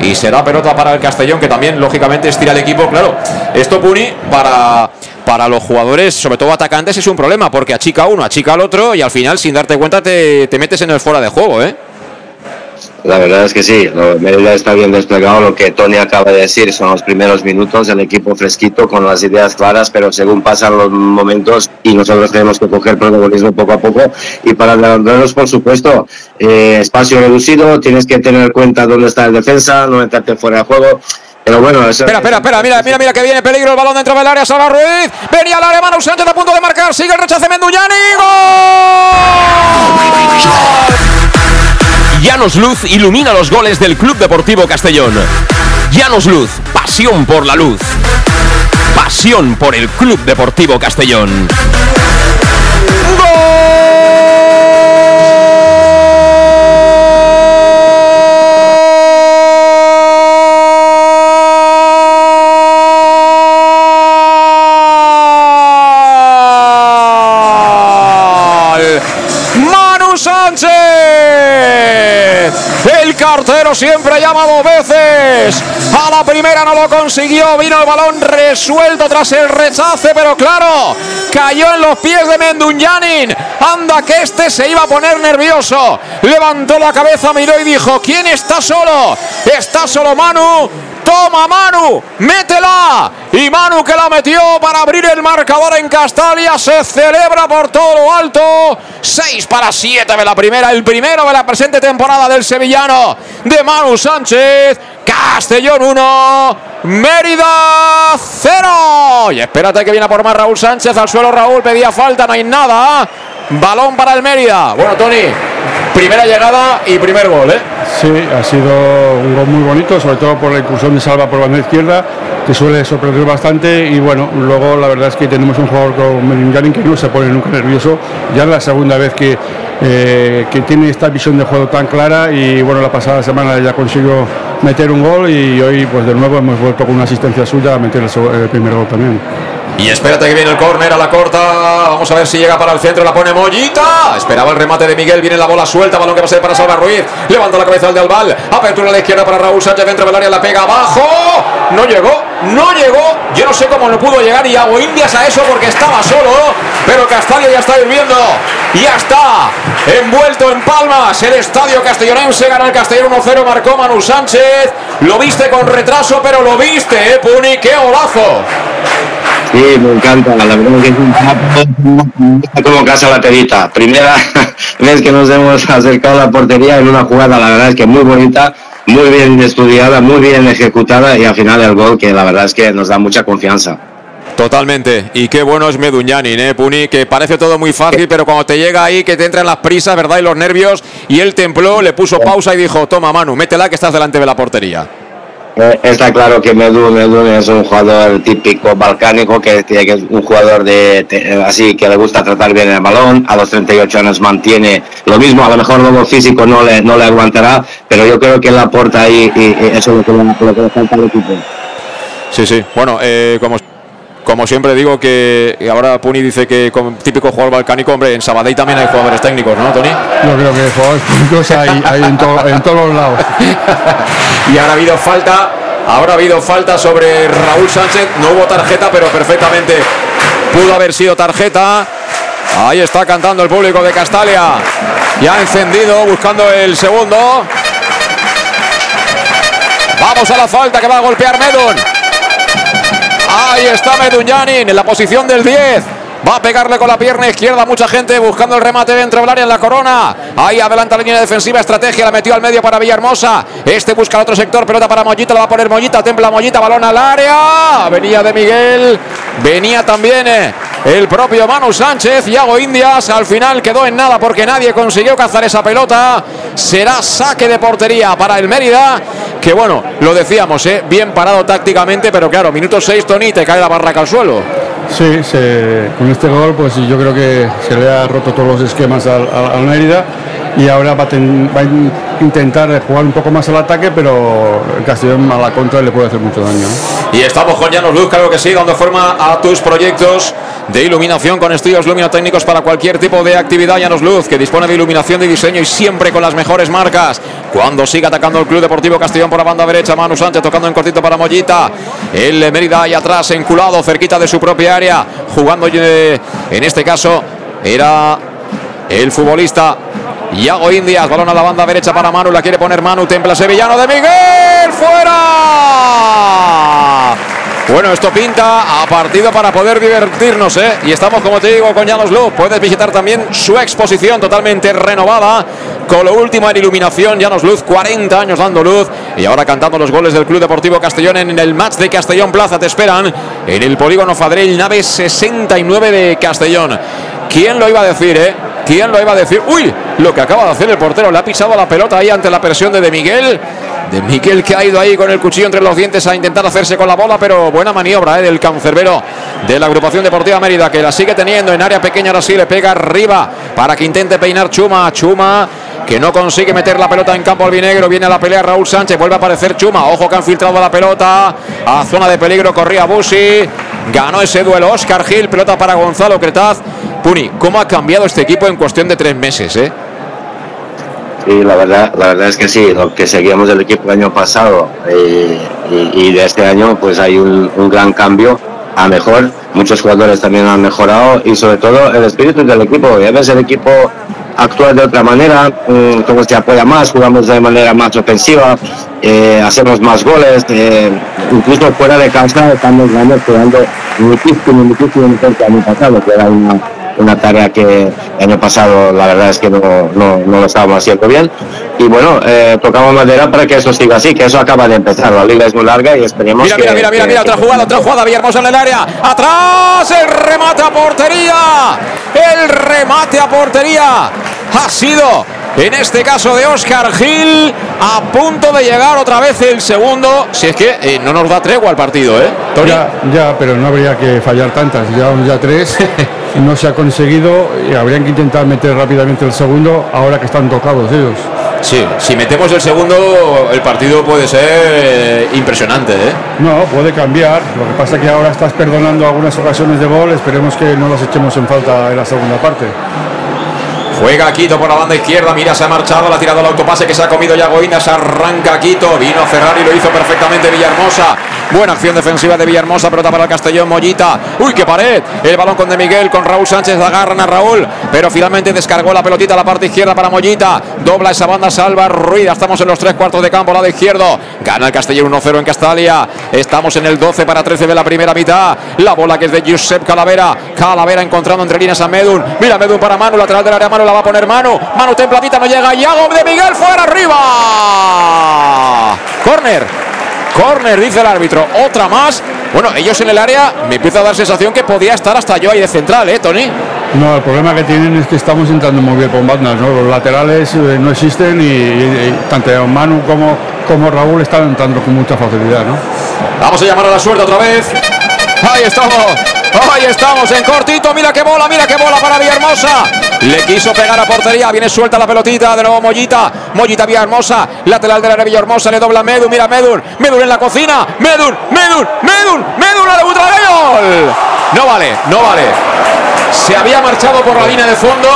Y será pelota para el Castellón, que también, lógicamente, estira el equipo. Claro, esto Puni para, para los jugadores, sobre todo atacantes, es un problema, porque achica uno, achica al otro, y al final, sin darte cuenta, te, te metes en el fuera de juego, ¿eh? La verdad es que sí, Mérida está bien desplegado. Lo que Tony acaba de decir son los primeros minutos, el equipo fresquito con las ideas claras, pero según pasan los momentos y nosotros tenemos que coger protagonismo poco a poco. Y para delanteros, por supuesto, eh, espacio reducido, tienes que tener en cuenta dónde está el defensa, no meterte fuera de juego. Pero bueno, Espera, espera, espera, mira, mira, mira que viene peligro el balón dentro del área, Salva Ruiz, venía al área, Manu Sánchez a punto de marcar, sigue el rechace Menduñani, Llanos Luz ilumina los goles del Club Deportivo Castellón. Llanos Luz, pasión por la luz. Pasión por el Club Deportivo Castellón. gol. Cartero siempre llama dos veces. A la primera no lo consiguió. Vino el balón resuelto tras el rechace, pero claro, cayó en los pies de Menduñanin. Anda que este se iba a poner nervioso. Levantó la cabeza, miró y dijo: ¿Quién está solo? Está solo Manu. Toma Manu, métela. Y Manu que la metió para abrir el marcador en Castalia. Se celebra por todo lo alto. 6 para 7 de la primera. El primero de la presente temporada del sevillano de Manu Sánchez. Castellón 1, Mérida 0. Y espérate que viene por más Raúl Sánchez. Al suelo Raúl pedía falta, no hay nada. Balón para el Mérida. Bueno, Tony, primera llegada y primer gol, ¿eh? Sí, ha sido un gol muy bonito, sobre todo por la incursión de Salva por banda izquierda, que suele sorprender bastante. Y bueno, luego la verdad es que tenemos un jugador como Melingarin que no se pone nunca nervioso. Ya es la segunda vez que, eh, que tiene esta visión de juego tan clara. Y bueno, la pasada semana ya consiguió meter un gol y hoy, pues de nuevo, hemos vuelto con una asistencia suya a meter el primer gol también. Y espérate que viene el córner a la corta. Vamos a ver si llega para el centro. La pone Mollita. Esperaba el remate de Miguel. Viene la bola suelta. Balón que va a ser para Salva Ruiz. Levanta la cabeza el de Albal. Apertura a la izquierda para Raúl Sánchez. Dentro del área la pega abajo. No llegó. No llegó. Yo no sé cómo no pudo llegar. Y hago indias a eso porque estaba solo. Pero Castalia ya está hirviendo. Ya está envuelto en palmas. El estadio castellonense gana el Castellón 1-0. Marcó Manu Sánchez. Lo viste con retraso, pero lo viste, ¿eh, Puni? ¡Qué golazo! Sí, me encanta. La verdad que es un campo como casa la perita. Primera <laughs> vez que nos hemos acercado a la portería en una jugada, la verdad es que muy bonita, muy bien estudiada, muy bien ejecutada y al final el gol que la verdad es que nos da mucha confianza. Totalmente. Y qué bueno es Meduñanin, ¿eh, Puni? Que parece todo muy fácil, pero cuando te llega ahí, que te entran las prisas, ¿verdad? Y los nervios. Y él templó, le puso pausa y dijo: Toma, Manu, métela que estás delante de la portería. Eh, Está claro que Medun, Medun es un jugador típico balcánico, que que es un jugador de te- así que le gusta tratar bien el balón. A los 38 años mantiene lo mismo, a lo mejor luego físico no le, no le aguantará, pero yo creo que él aporta ahí y, eso es lo que le falta al equipo. Sí, sí. Bueno, eh, como, como siempre digo que ahora Puni dice que como típico jugador balcánico, hombre, en Sabadell también hay jugadores técnicos, ¿no, Tony? Yo creo que jugadores técnicos hay, hay en, to- en todos los lados. <laughs> Y ahora ha habido falta, ahora ha habido falta sobre Raúl Sánchez. No hubo tarjeta, pero perfectamente pudo haber sido tarjeta. Ahí está cantando el público de Castalia. Ya encendido, buscando el segundo. Vamos a la falta que va a golpear Medun. Ahí está Medunyanin en la posición del 10. Va a pegarle con la pierna izquierda. Mucha gente buscando el remate dentro del área en la corona. Ahí adelanta la línea defensiva. Estrategia. La metió al medio para Villahermosa. Este busca el otro sector. Pelota para Mollita. La va a poner Mollita. Templa Mollita. Balón al área. Venía de Miguel. Venía también eh, el propio Manu Sánchez. Y hago Indias. Al final quedó en nada porque nadie consiguió cazar esa pelota. Será saque de portería para el Mérida. que bueno, lo decíamos, ¿eh? bien parado tácticamente, pero claro, minuto 6, Tony, te cae la barraca al suelo. Sí, con este gol pues yo creo que se le ha roto todos los esquemas al Mérida y ahora va a, intentar jugar un poco más al ataque, pero el Castellón a la contra le puede hacer mucho daño. ¿no? Y estamos con Llanos Luz, claro que sí, dando forma a tus proyectos de iluminación con estudios luminotécnicos para cualquier tipo de actividad. Llanos Luz, que dispone de iluminación de diseño y siempre con las mejores marcas. Cuando sigue atacando el Club Deportivo Castellón por la banda derecha, Manu Sánchez tocando en cortito para Mollita. El Mérida ahí atrás, enculado, cerquita de su propia área, jugando eh, en este caso era el futbolista Iago Indias, balón a la banda derecha para Manu, la quiere poner Manu, templa sevillano de Miguel, fuera. Bueno, esto pinta a partido para poder divertirnos, ¿eh? Y estamos, como te digo, con Llanos Luz. Puedes visitar también su exposición totalmente renovada, con lo último en iluminación. Llanos Luz, 40 años dando luz. Y ahora cantando los goles del Club Deportivo Castellón en el match de Castellón Plaza. Te esperan en el polígono Fadrell, nave 69 de Castellón. ¿Quién lo iba a decir, eh? ¿Quién lo iba a decir? ¡Uy! Lo que acaba de hacer el portero. Le ha pisado la pelota ahí ante la presión de De Miguel. De Miguel que ha ido ahí con el cuchillo entre los dientes a intentar hacerse con la bola, pero buena maniobra eh, del cancerbero de la agrupación deportiva Mérida, que la sigue teniendo en área pequeña. Ahora sí le pega arriba para que intente peinar Chuma. Chuma que no consigue meter la pelota en campo albinegro. Viene a la pelea Raúl Sánchez, vuelve a aparecer Chuma. Ojo que han filtrado la pelota a zona de peligro. Corría Busi. Ganó ese duelo Oscar Gil. Pelota para Gonzalo Cretaz. Puni, ¿cómo ha cambiado este equipo en cuestión de tres meses? Eh? Sí, la verdad, la verdad es que sí, lo que seguíamos del equipo el año pasado eh, y, y de este año, pues hay un, gran cambio a mejor. Muchos jugadores también han mejorado y sobre todo el espíritu del equipo. Ya ves, el equipo actúa de otra manera, mm, como se apoya más, jugamos de manera más ofensiva, eh, hacemos más goles, eh, incluso fuera de casa estamos jugando muchísimo, muchísimo mejor que el año pasado, que era una, una tarea que el año pasado la verdad es que no, no, no lo estábamos haciendo bien. Y bueno, eh, tocamos madera para que eso siga así, que eso acaba de empezar. La liga es muy larga y esperemos Mira, que... mira, mira, mira, mira, otra jugada, otra jugada, Villahermosa en el área. Atrás, el remate a portería. El remate a portería ha sido, en este caso de Oscar Gil, a punto de llegar otra vez el segundo. Si es que eh, no nos da tregua al partido, ¿eh? Ya, ya, pero no habría que fallar tantas. Llevamos ya tres, <laughs> no se ha conseguido y habrían que intentar meter rápidamente el segundo ahora que están tocados ellos. Sí, si metemos el segundo, el partido puede ser eh, impresionante, ¿eh? No, puede cambiar. Lo que pasa es que ahora estás perdonando algunas ocasiones de gol. Esperemos que no las echemos en falta en la segunda parte. Juega Quito por la banda izquierda, mira, se ha marchado, le ha tirado el autopase que se ha comido Yagoína, se arranca Quito, vino a cerrar y lo hizo perfectamente Villahermosa. Buena acción defensiva de Villahermosa, pelota para el Castellón, Mollita. Uy, qué pared. El balón con De Miguel, con Raúl Sánchez, agarran a Raúl, pero finalmente descargó la pelotita a la parte izquierda para Mollita. Dobla esa banda, salva Ruida. Estamos en los tres cuartos de campo, lado izquierdo. Gana el Castellón 1-0 en Castalia. Estamos en el 12 para 13 de la primera mitad. La bola que es de Josep Calavera. Calavera encontrando entre líneas a Medun. Mira Medun para Manu, lateral del área, Manu la va a poner Manu. Manu templadita, no llega. Iago de Miguel fuera arriba. Corner. Corner, dice el árbitro. Otra más. Bueno, ellos en el área me empieza a dar sensación que podía estar hasta yo ahí de central, ¿eh, Tony? No, el problema que tienen es que estamos entrando muy bien por bandas, ¿no? Los laterales eh, no existen y, y- y tanto Manu como, como Raúl están entrando con mucha facilidad, ¿no? Vamos a llamar a la suerte otra vez. Ahí estamos. Ahí estamos en cortito. Mira qué bola, mira qué bola para Villahermosa. Le quiso pegar a portería. Viene suelta la pelotita. De nuevo Mollita. Mollita Villahermosa. Lateral de la Villahermosa. Le dobla Medun. Mira Medun. Medun en la cocina. Medun. Medun. Medun. Medun a debutar de gol. No vale, no vale. Se había marchado por la línea de fondo.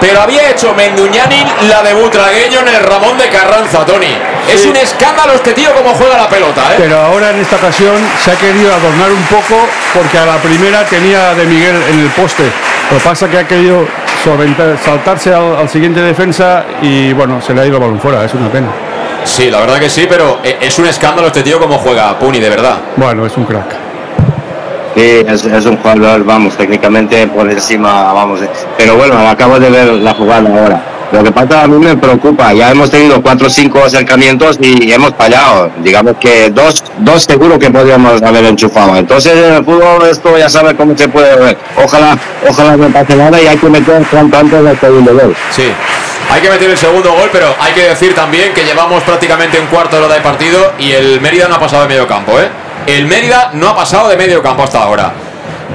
Pero había hecho Menduñanin la de Butragueño en el Ramón de Carranza, Tony. Es un escándalo este tío como juega la pelota, ¿eh? Pero ahora en esta ocasión se ha querido adornar un poco porque a la primera tenía de Miguel en el poste. Lo que pasa es que ha querido saltarse al, al siguiente defensa y bueno, se le ha ido el balón fuera, es una pena. Sí, la verdad que sí, pero e- es un escándalo este tío como juega Puni, de verdad. Bueno, es un crack. Sí, es, es un jugador, vamos, técnicamente por encima, vamos. eh. Pero bueno, acabo de ver la jugada ahora. Lo que pasa a mí me preocupa, ya hemos tenido cuatro o cinco acercamientos y hemos fallado. Digamos que dos, dos seguro que podríamos haber enchufado. Entonces en el fútbol esto ya sabe cómo se puede ver. Ojalá, ojalá no pase nada y hay que meter cuanto antes el segundo gol. Sí. Hay que meter el segundo gol, pero hay que decir también que llevamos prácticamente un cuarto de hora de partido y el Mérida no ha pasado de medio campo, ¿eh? El Mérida no ha pasado de medio campo hasta ahora.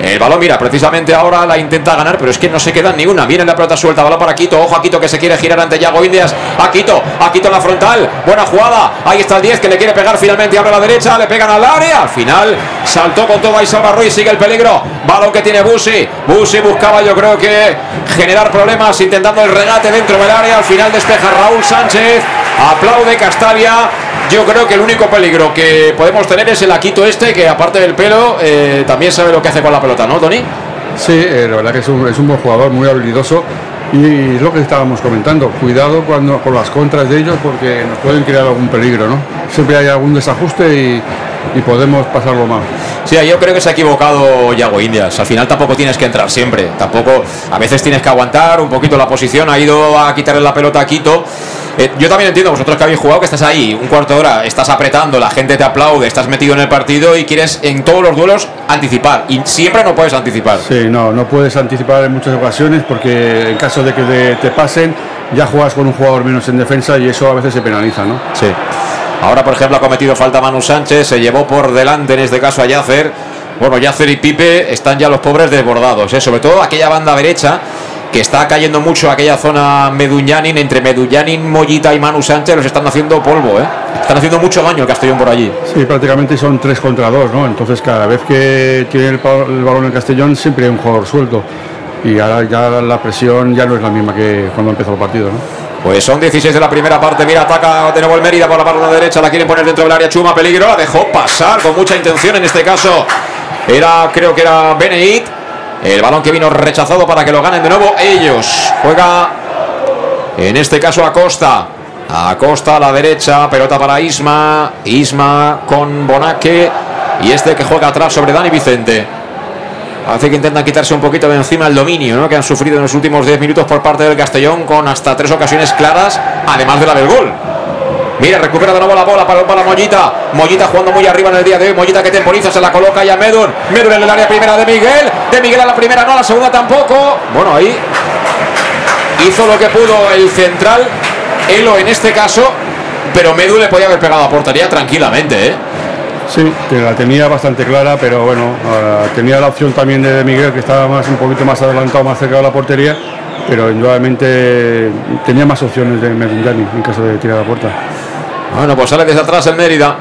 El balón, mira, precisamente ahora la intenta ganar, pero es que no se queda ni una. Viene la pelota suelta, balón para Quito. Ojo a Quito que se quiere girar ante Yago Indias. A Quito, a Quito en la frontal. Buena jugada. Ahí está el 10 que le quiere pegar finalmente. Abre la derecha, le pegan al área. Al final saltó con todo ahí Salva Ruiz. Sigue el peligro. Balón que tiene Busi. Busi buscaba, yo creo que generar problemas intentando el regate dentro del área. Al final despeja Raúl Sánchez. Aplaude Castalia. Yo creo que el único peligro que podemos tener es el Aquito este, que aparte del pelo, eh, también sabe lo que hace con la pelota, ¿no, Tony? Sí, eh, la verdad que es un, es un buen jugador, muy habilidoso. Y lo que estábamos comentando, cuidado cuando con las contras de ellos porque nos pueden crear algún peligro, ¿no? Siempre hay algún desajuste y, y podemos pasarlo mal. Sí, yo creo que se ha equivocado Yago Indias. Al final tampoco tienes que entrar siempre. Tampoco, a veces tienes que aguantar un poquito la posición. Ha ido a quitarle la pelota a Quito. Eh, yo también entiendo, vosotros que habéis jugado, que estás ahí un cuarto de hora, estás apretando, la gente te aplaude, estás metido en el partido y quieres en todos los duelos anticipar. Y siempre no puedes anticipar. Sí, no, no puedes anticipar en muchas ocasiones porque en caso de que te, te pasen, ya juegas con un jugador menos en defensa y eso a veces se penaliza, ¿no? Sí. Ahora, por ejemplo, ha cometido falta Manu Sánchez, se llevó por delante en este caso a Yacer. Bueno, Yacer y Pipe están ya los pobres desbordados, ¿eh? sobre todo aquella banda derecha que está cayendo mucho aquella zona Meduñanin, entre Meduñanin, Mollita y Manu Sánchez, los están haciendo polvo, ¿eh? Están haciendo mucho daño el Castellón por allí. Sí, prácticamente son tres contra dos, ¿no? Entonces cada vez que tiene el, el balón el Castellón siempre hay un jugador suelto. Y ahora ya la presión ya no es la misma que cuando empezó el partido, ¿no? Pues son 16 de la primera parte. Mira, ataca de nuevo el Mérida por la parte derecha. La quieren poner dentro del área. Chuma, peligro. La dejó pasar con mucha intención. En este caso, era, creo que era Beneit. El balón que vino rechazado para que lo ganen de nuevo ellos. Juega, en este caso, Acosta. Acosta a la derecha. Pelota para Isma. Isma con Bonaque. Y este que juega atrás sobre Dani Vicente. Hace que intentan quitarse un poquito de encima el dominio ¿no? que han sufrido en los últimos 10 minutos por parte del Castellón con hasta tres ocasiones claras, además de la del gol. Mira, recupera de nuevo la bola para, para Mollita. Mollita jugando muy arriba en el día de hoy. Mollita que temporiza, se la coloca ya Medun. Medun en el área primera de Miguel. De Miguel a la primera, no a la segunda tampoco. Bueno, ahí hizo lo que pudo el central. Elo en este caso. Pero Medun le podía haber pegado a portería tranquilamente, ¿eh? Sí, que la tenía bastante clara, pero bueno, ah, tenía la opción también de Miguel, que estaba más un poquito más adelantado, más cerca de la portería, pero indudablemente tenía más opciones de Medunjani en caso de tirar a la puerta. Bueno, pues sale desde atrás el Mérida.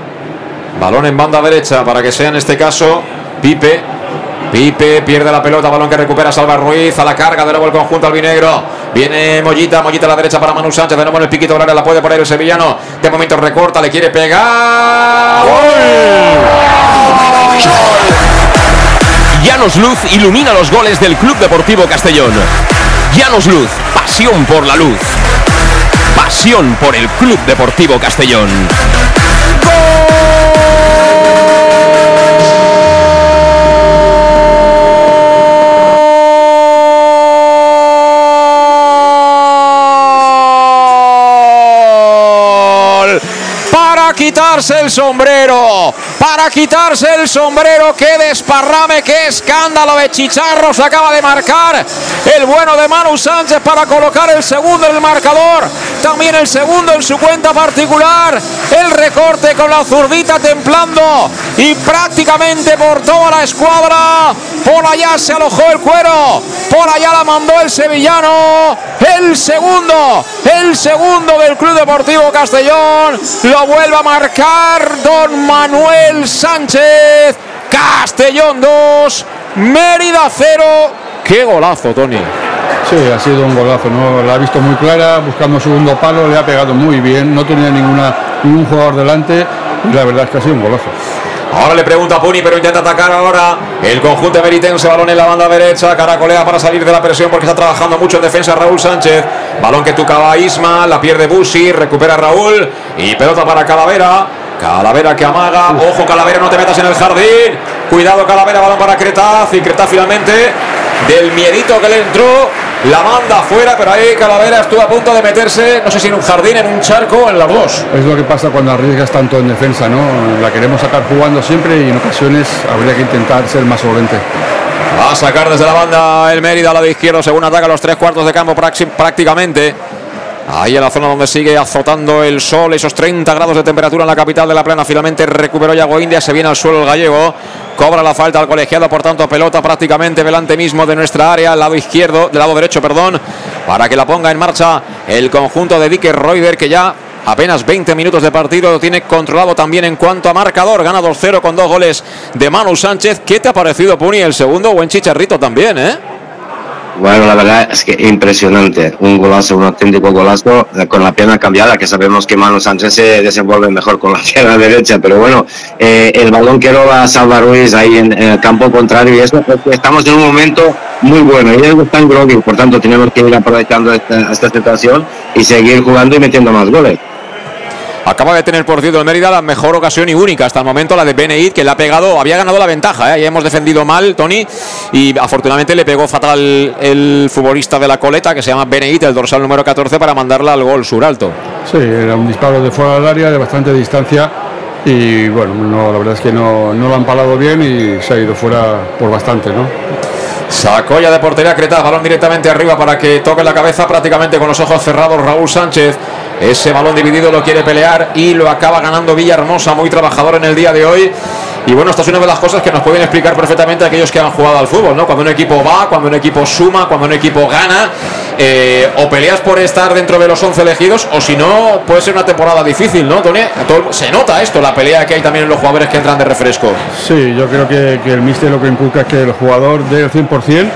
Balón en banda derecha para que sea en este caso Pipe. Pipe pierde la pelota, balón que recupera Salva Ruiz a la carga de nuevo el conjunto albinegro. Viene Mollita, Mollita a la derecha para Manu Sánchez, de nuevo en el piquito área la puede poner el sevillano. De momento recorta, le quiere pegar. Llanos Luz ilumina los goles del Club Deportivo Castellón. Llanos Luz, pasión por la luz. Por el Club Deportivo Castellón. Para quitarse el sombrero, para quitarse el sombrero, qué desparrame, qué escándalo de chicharros acaba de marcar el bueno de Manu Sánchez para colocar el segundo en el marcador, también el segundo en su cuenta particular, el recorte con la zurdita templando y prácticamente por toda la escuadra, por allá se alojó el cuero, por allá la mandó el sevillano, el segundo, el segundo del Club Deportivo Castellón, lo vuelve a marcar don Manuel Sánchez, Castellón 2, Mérida 0, qué golazo Tony. Sí, ha sido un golazo, ¿no? La ha visto muy clara, buscando segundo palo, le ha pegado muy bien, no tenía ninguna, ningún jugador delante y la verdad es que ha sido un golazo. Ahora le pregunta a Puni, pero intenta atacar ahora el conjunto meritense. Balón en la banda derecha. Caracolea para salir de la presión porque está trabajando mucho en defensa Raúl Sánchez. Balón que tocaba Isma. La pierde Busi. Recupera Raúl. Y pelota para Calavera. Calavera que amaga. Ojo, Calavera, no te metas en el jardín. Cuidado, Calavera. Balón para Cretaz. Y Cretaz finalmente, del miedito que le entró, la manda afuera. Pero ahí Calavera estuvo a punto de meterse, no sé si en un jardín, en un charco, en las dos. Es lo que pasa cuando arriesgas tanto en defensa, ¿no? La queremos sacar jugando siempre y en ocasiones habría que intentar ser más solvente. Va a sacar desde la banda el Mérida a la de izquierda, según ataca los tres cuartos de campo prácticamente. Ahí en la zona donde sigue azotando el sol, esos 30 grados de temperatura en la capital de la plana. Finalmente recuperó Yago India, se viene al suelo el gallego. Cobra la falta al colegiado, por tanto, pelota prácticamente delante mismo de nuestra área, al lado izquierdo, del lado derecho, perdón, para que la ponga en marcha el conjunto de Dicker Reuter, que ya apenas 20 minutos de partido lo tiene controlado también en cuanto a marcador. Gana 2-0 con dos goles de Manu Sánchez. ¿Qué te ha parecido, Puni? El segundo, buen chicharrito también, ¿eh? Bueno, la verdad es que impresionante. Un golazo, un auténtico golazo eh, con la pierna cambiada, que sabemos que Manu Sánchez se desenvuelve mejor con la <laughs> pierna derecha. Pero bueno, eh, el balón que roba Salva Ruiz ahí en, el campo contrario y eso, pues, estamos en un momento muy bueno. Y ellos están groggy, por tanto tenemos que ir aprovechando esta, esta situación y seguir jugando y metiendo más goles. Acaba de tener, por cierto, el Mérida la mejor ocasión y única hasta el momento, la de Beneit, que le ha pegado, había ganado la ventaja. ¿eh? Ya hemos defendido mal, Tony, y afortunadamente le pegó fatal el futbolista de la coleta, que se llama Beneit, el dorsal número 14, para mandarla al gol sur alto. Sí, era un disparo de fuera del área, de bastante distancia. Y bueno, no, la verdad es que no, no lo han palado bien y se ha ido fuera por bastante, ¿no? Sacó ya de portería Creta, balón directamente arriba para que toque la cabeza prácticamente con los ojos cerrados Raúl Sánchez. Ese balón dividido lo quiere pelear y lo acaba ganando Villahermosa, muy trabajador en el día de hoy. Y bueno, esta es una de las cosas que nos pueden explicar perfectamente aquellos que han jugado al fútbol, ¿no? Cuando un equipo va, cuando un equipo suma, cuando un equipo gana, eh, o peleas por estar dentro de los 11 elegidos, o si no, puede ser una temporada difícil, ¿no, Tony? Se nota esto, la pelea que hay también en los jugadores que entran de refresco. Sí, yo creo que, que el míster lo que inculca es que el jugador dé el 100%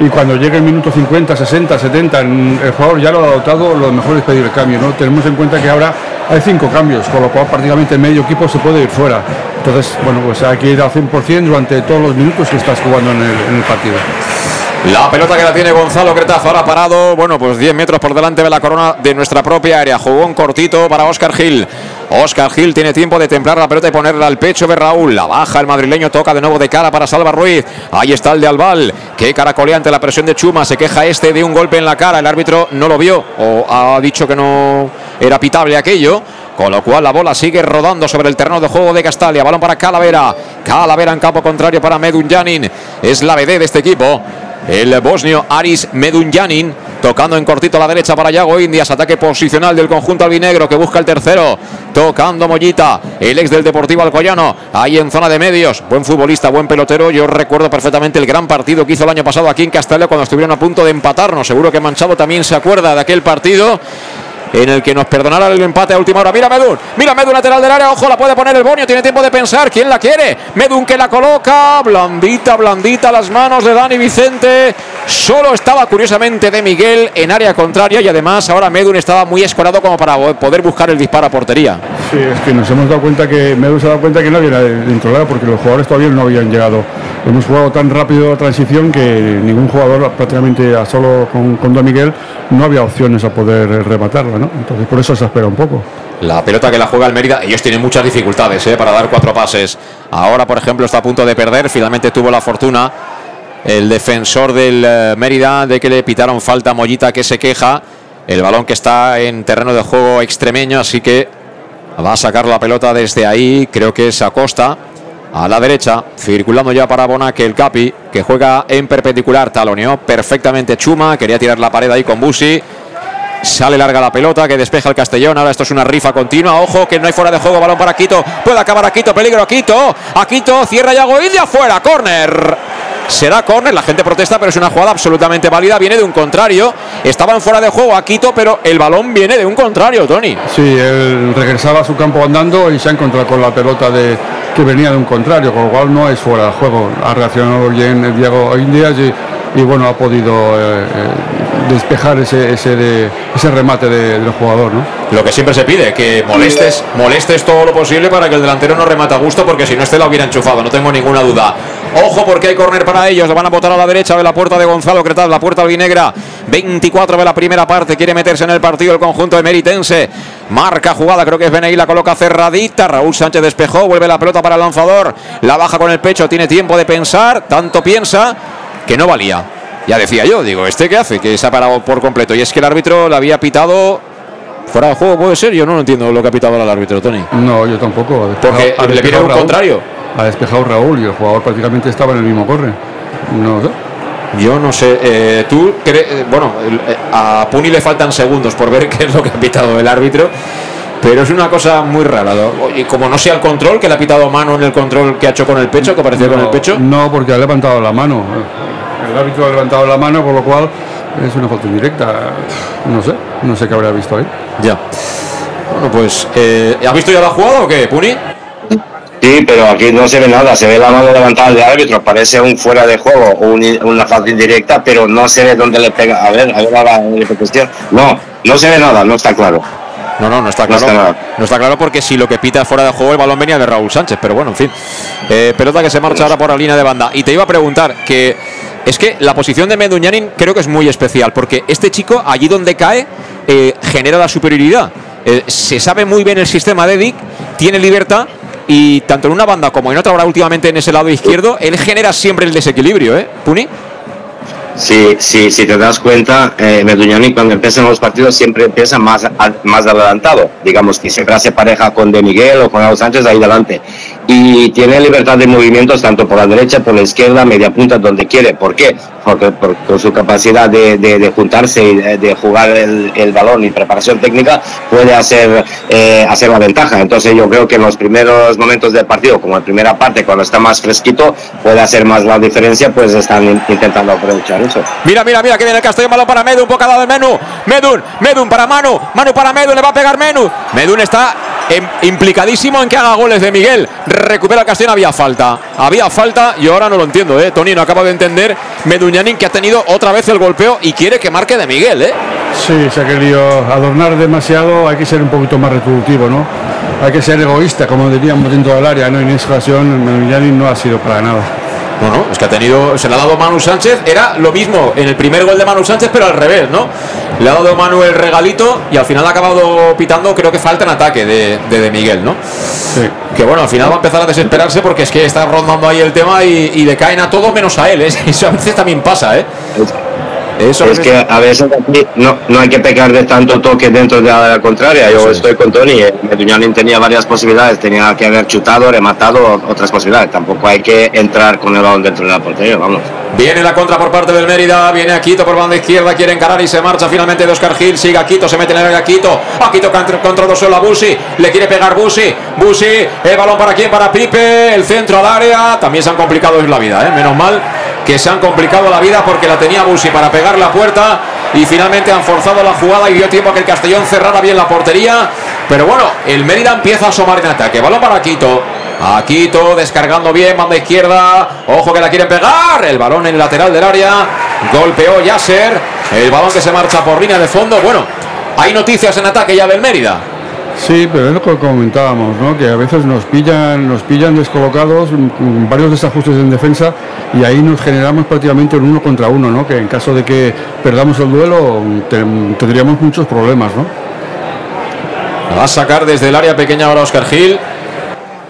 y cuando llegue el minuto 50, 60, 70, en- el jugador ya lo ha adoptado, lo mejor es pedir el cambio. Tenemos en cuenta que ahora hay cinco cambios, con lo cual prácticamente medio equipo se puede ir fuera. Entonces, bueno, pues hay que ir al 100% durante todos los minutos que estás jugando en el, en el partido. La pelota que la tiene Gonzalo Cretazo, ahora parado, bueno, pues 10 metros por delante de la corona de nuestra propia área. Jugó un cortito para Oscar Gil. Oscar Gil tiene tiempo de templar la pelota y ponerla al pecho de Raúl. La baja el madrileño, toca de nuevo de cara para Salva Ruiz. Ahí está el de Albal, que caracolea ante la presión de Chuma. Se queja este de un golpe en la cara. El árbitro no lo vio o ha dicho que no era pitable aquello. Con lo cual la bola sigue rodando sobre el terreno de juego de Castalia. Balón para Calavera. Calavera en campo contrario para Medunjanin. Es la BD de este equipo. El bosnio Aris Medunjanin tocando en cortito a la derecha para Yago Indias. Ataque posicional del conjunto albinegro que busca el tercero. Tocando Mollita, el ex del Deportivo Alcoyano. Ahí en zona de medios. Buen futbolista, buen pelotero. Yo recuerdo perfectamente el gran partido que hizo el año pasado aquí en Castalia cuando estuvieron a punto de empatarnos. Seguro que Manchado también se acuerda de aquel partido en el que nos perdonara el empate a última hora. Mira Medun, mira Medun lateral del área, ojo, la puede poner el Bonio, tiene tiempo de pensar, ¿quién la quiere? Medun que la coloca, blandita, blandita las manos de Dani Vicente. Solo estaba curiosamente de Miguel en área contraria y además ahora Medun estaba muy escorado como para poder buscar el disparo a portería. Sí, es que nos hemos dado cuenta que Medu se ha dado cuenta que no había dentro del área porque los jugadores todavía no habían llegado. Hemos jugado tan rápido la transición que ningún jugador prácticamente a solo con, con Don Miguel no había opciones a poder rematarla, ¿no? Entonces por eso se espera un poco. La pelota que la juega el Mérida, ellos tienen muchas dificultades ¿eh? para dar cuatro pases. Ahora, por ejemplo, está a punto de perder, finalmente tuvo la fortuna el defensor del eh, Mérida de que le pitaron falta a Mollita que se queja. El balón que está en terreno de juego extremeño, así que va a sacar la pelota desde ahí, creo que es Acosta. A la derecha, circulando ya para Bonaque el Capi, que juega en perpendicular, taloneó perfectamente Chuma, quería tirar la pared ahí con Busi. Sale larga la pelota que despeja el Castellón. Ahora esto es una rifa continua. Ojo que no hay fuera de juego. Balón para Quito. Puede acabar a Quito. Peligro a Quito. A Quito. Cierra Yago India. Fuera. Córner. Será córner. La gente protesta, pero es una jugada absolutamente válida. Viene de un contrario. Estaban fuera de juego a Quito, pero el balón viene de un contrario, Tony. Sí, él regresaba a su campo andando y se ha encontrado con la pelota de, que venía de un contrario, con lo cual no es fuera de juego. Ha reaccionado bien Diego Indias y, y bueno, ha podido eh, eh, despejar ese, ese, de- ese remate de- del jugador, ¿no? Lo que siempre se pide, que molestes, molestes todo lo posible para que el delantero no remate a gusto, porque si no este la hubiera enchufado, no tengo ninguna duda. Ojo porque hay córner para ellos, lo van a botar a la derecha de la puerta de Gonzalo Cretaz, la puerta albinegra. 24 de la primera parte, quiere meterse en el partido el conjunto de Meritense. Marca jugada, creo que es Benei, la coloca cerradita. Raúl Sánchez despejó, vuelve la pelota para el lanzador. La baja con el pecho, tiene tiempo de pensar, tanto piensa que no valía. Ya decía yo, digo, ¿este qué hace? Que se ha parado por completo. Y es que el árbitro le había pitado fuera de juego, puede ser. Yo no entiendo lo que ha pitado el árbitro, Tony. No, yo tampoco. Porque le viene un contrario. Ha despejado Raúl y el jugador prácticamente estaba en el mismo corre. No sé. Yo no sé, eh, tú crees, eh, bueno, eh, a Puni le faltan segundos por ver <laughs> qué es lo que ha pitado el árbitro, pero es una cosa muy rara. ¿no? Y como no sea el control, que le ha pitado mano en el control que ha hecho con el pecho, que parecía con el pecho. No, porque ha levantado la mano. El árbitro ha levantado la mano, por lo cual es una falta indirecta. No sé, no sé qué habría visto ahí. Ya. Bueno, pues, eh, ¿has visto ya la jugada o qué, Puni? Sí, pero aquí no se ve nada, se ve la mano levantada del árbitro, parece un fuera de juego o un- una falta indirecta, pero no se ve dónde le pega. A ver, a ver ahora la repetición. No, no se ve nada, no está claro. No, no, no está No claro. está. No está claro porque si lo que pita es fuera de juego, el balón venía de Raúl Sánchez. Pero bueno, en fin. Eh, pelota que se marcha ahora por la línea de banda. Y te iba a preguntar que es que la posición de Meduñanin creo que es muy especial porque este chico, allí donde cae, eh, genera la superioridad. Eh, se sabe muy bien el sistema de Dick, tiene libertad. Y tanto en una banda como en otra, ahora últimamente en ese lado izquierdo, él genera siempre el desequilibrio, ¿eh? Puni. Sí, sí, si te das cuenta, eh, Meduñani cuando empiezan los partidos siempre empieza más, más adelantado. Digamos que siempre hace pareja con De Miguel o con Raúl Sánchez ahí delante. Y tiene libertad de movimientos tanto por la derecha, por la izquierda, media punta, donde quiere. ¿Por qué? Porque por, su capacidad de, juntarse y de, jugar el, balón y preparación técnica puede hacer, eh, hacer la ventaja. Entonces yo creo que en los primeros momentos del partido, como en primera parte, cuando está más fresquito, puede hacer más la diferencia, pues están in- intentando aprovechar eso. Mira, mira, mira que viene el Castellón, balón para Medun, poca dado de Menú. Medun, Medun para Manu, Manu para Medun, le va a pegar Menú. Medun está implicadísimo en que haga goles de Miguel. Recupera el Castellón, había falta. Había falta y ahora no lo entiendo, ¿eh? Tony no acaba de entender. Meduñanin que ha tenido otra vez el golpeo y quiere que marque de Miguel, ¿eh? Sí, se ha querido adornar demasiado, hay que ser un poquito más retributivo, ¿no? Hay que ser egoísta, como diríamos dentro del área, ¿no? En esa ocasión Meduñanin no ha sido para nada. No, no, es que ha tenido, se le ha dado Manu Sánchez, era lo mismo en el primer gol de Manu Sánchez, pero al revés, ¿no? Le ha dado Manu el regalito y al final ha acabado pitando, creo que falta en ataque de, de, de Miguel, ¿no? Sí. Que bueno, al final va a empezar a desesperarse porque es que está rondando ahí el tema y, y le caen a todos menos a él, ¿eh? <laughs> Eso a veces también pasa, ¿eh? Eso a es que a veces aquí no, no hay que pecar de tanto toque dentro de la contraria. Yo estoy con Tony. eh, Meduñanin tenía varias posibilidades. Tenía que haber chutado, rematado, otras posibilidades. Tampoco hay que entrar con el balón dentro de la portería. Vamos. Viene la contra por parte del Mérida, viene Aquito por banda izquierda, quiere encarar y se marcha finalmente de Oscar Gil, sigue Aquito, se mete en el área Aquito, Aquito contra, contra dos solo a Busi, le quiere pegar Busi, Busi, el balón para quién, para Pipe, el centro al área, también se han complicado la vida, ¿eh? menos mal que se han complicado la vida porque la tenía Busi para pegar la puerta y finalmente han forzado la jugada y dio tiempo a que el Castellón cerrara bien la portería, pero bueno, el Mérida empieza a asomar en ataque, balón para Aquito, Aquito descargando bien, banda izquierda. Ojo que la quieren pegar. El balón en el lateral del área. Golpeó Yasser. El balón que se marcha por línea de fondo. Bueno, hay noticias en ataque ya del Mérida. Sí, pero es lo que comentábamos, ¿no? Que a veces nos pillan, nos pillan descolocados, varios desajustes en defensa y ahí nos generamos prácticamente un uno contra uno, ¿no? Que en caso de que perdamos el duelo te- tendríamos muchos problemas, ¿no? La va a sacar desde el área pequeña ahora Oscar Gil.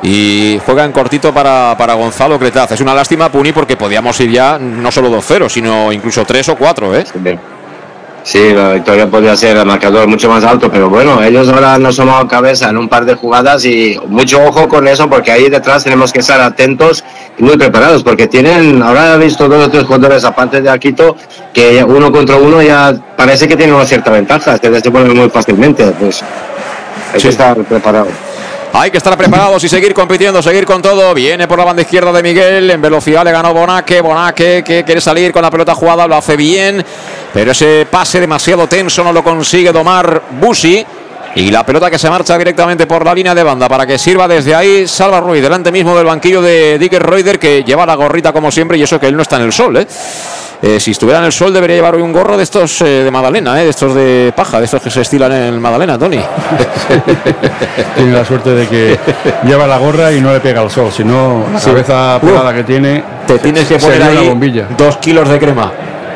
Y juega en cortito para, para Gonzalo Cretaz. Es una lástima, Puni, porque podíamos ir ya no solo 2-0, sino incluso 3 o 4, ¿eh? Sí, la victoria podría ser el marcador mucho más alto, pero bueno, ellos ahora han asomado cabeza en un par de jugadas y mucho ojo con eso porque ahí detrás tenemos que estar atentos y muy preparados porque tienen, ahora he visto dos o tres jugadores aparte de Aquito que uno contra uno ya parece que tienen una cierta ventaja, que se ponen muy fácilmente, pues hay que estar preparado. Hay que estar preparados y seguir compitiendo, seguir con todo. Viene por la banda izquierda de Miguel. En velocidad le ganó Bonaque. Bonaque que quiere salir con la pelota jugada. Lo hace bien. Pero ese pase demasiado tenso no lo consigue domar Busi. Y la pelota que se marcha directamente por la línea de banda para que sirva desde ahí Salva Ruiz, delante mismo del banquillo de Dicker Reuter, que lleva la gorrita como siempre, y eso que él no está en el sol. ¿eh? Eh, si estuviera en el sol, debería llevar hoy un gorro de estos eh, de Madalena, ¿eh? de estos de paja, de estos que se estilan en el Madalena, Tony. <laughs> Tiene la suerte de que lleva la gorra y no le pega el sol, si no la cabeza pegada que tiene Te tienes que poner ahí bombilla. dos kilos de crema.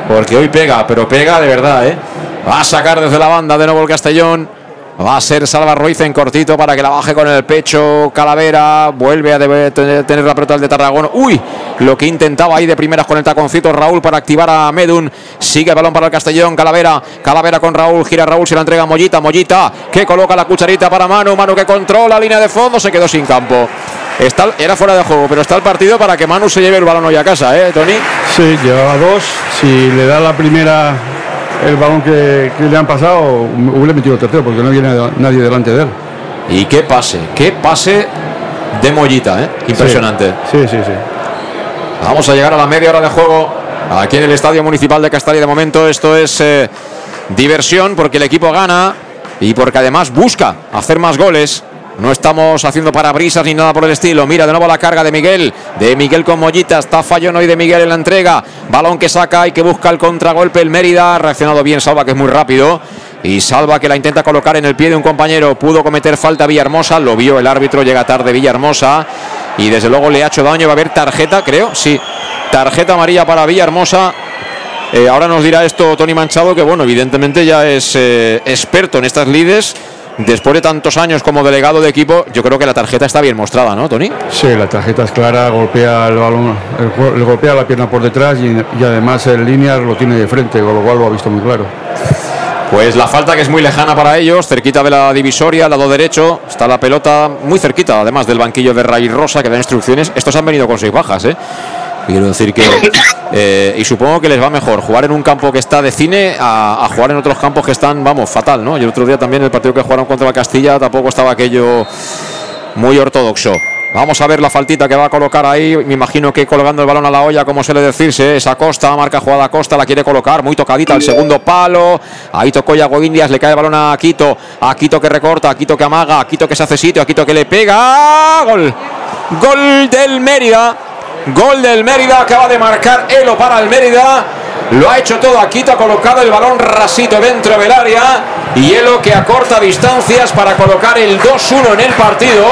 Porque hoy pega, pero pega de verdad, ¿eh? Va a sacar desde la banda de nuevo el Castellón. Va a ser Salva Ruiz en cortito para que la baje con el pecho. Calavera vuelve a tener la pelota el de Tarragona. Uy, lo que intentaba ahí de primeras con el taconcito Raúl para activar a Medun. Sigue el balón para el Castellón. Calavera, Calavera con Raúl. Gira Raúl, se la entrega Mollita. Mollita que coloca la cucharita para Manu. Manu que controla línea de fondo. Se quedó sin campo. Era fuera de juego, pero está el partido para que Manu se lleve el balón hoy a casa, ¿eh, Tony? Sí, llevaba dos. Si le da la primera el balón que, que le han pasado, hubiera metido el tercero porque no viene nadie delante de él. Y qué pase, qué pase de Mollita, ¿eh? Impresionante. Sí, sí, sí. Vamos a llegar a la media hora de juego aquí en el Estadio Municipal de Castalia. De momento esto es eh, diversión porque el equipo gana y porque además busca hacer más goles. No estamos haciendo parabrisas ni nada por el estilo. Mira de nuevo la carga de Miguel. De Miguel con Mollita. Está fallón hoy de Miguel en la entrega. Balón que saca y que busca el contragolpe. El Mérida ha reaccionado bien. Salva que es muy rápido. Y Salva que la intenta colocar en el pie de un compañero. Pudo cometer falta Villahermosa. Lo vio el árbitro. Llega tarde Villahermosa. Y desde luego le ha hecho daño. Va a haber tarjeta, creo. Sí. Tarjeta amarilla para Villahermosa. Eh, ahora nos dirá esto Tony Manchado, que bueno, evidentemente ya es eh, experto en estas lides después de tantos años como delegado de equipo, yo creo que la tarjeta está bien mostrada, ¿no, Tony? Sí, la tarjeta es clara, golpea el balón, el, golpea la pierna por detrás y, además el línea lo tiene de frente, con lo cual lo ha visto muy claro. Pues la falta que es muy lejana para ellos, cerquita de la divisoria, lado derecho, está la pelota muy cerquita, además del banquillo de Ray Rosa que da instrucciones. Estos han venido con seis bajas, ¿eh? Quiero decir que, eh, y supongo que les va mejor jugar en un campo que está de cine a, jugar en otros campos que están, vamos, fatal, ¿no? Y el otro día también el partido que jugaron contra la Castilla tampoco estaba aquello muy ortodoxo. Vamos a ver la faltita que va a colocar ahí. Me imagino que colgando el balón a la olla, como suele decirse, esa Costa, marca jugada Costa, la quiere colocar, muy tocadita al segundo palo. Ahí tocó Yago Indias, le cae el balón a Quito. A Quito que recorta, a Quito que amaga, a Quito que se hace sitio, a Quito que le pega. ¡Gol! Gol del Mérida. Gol del Mérida, acaba de marcar Elo para el Mérida. Lo ha hecho todo Quito ha colocado el balón rasito dentro del área. Y Elo que acorta distancias para colocar el 2-1 en el partido.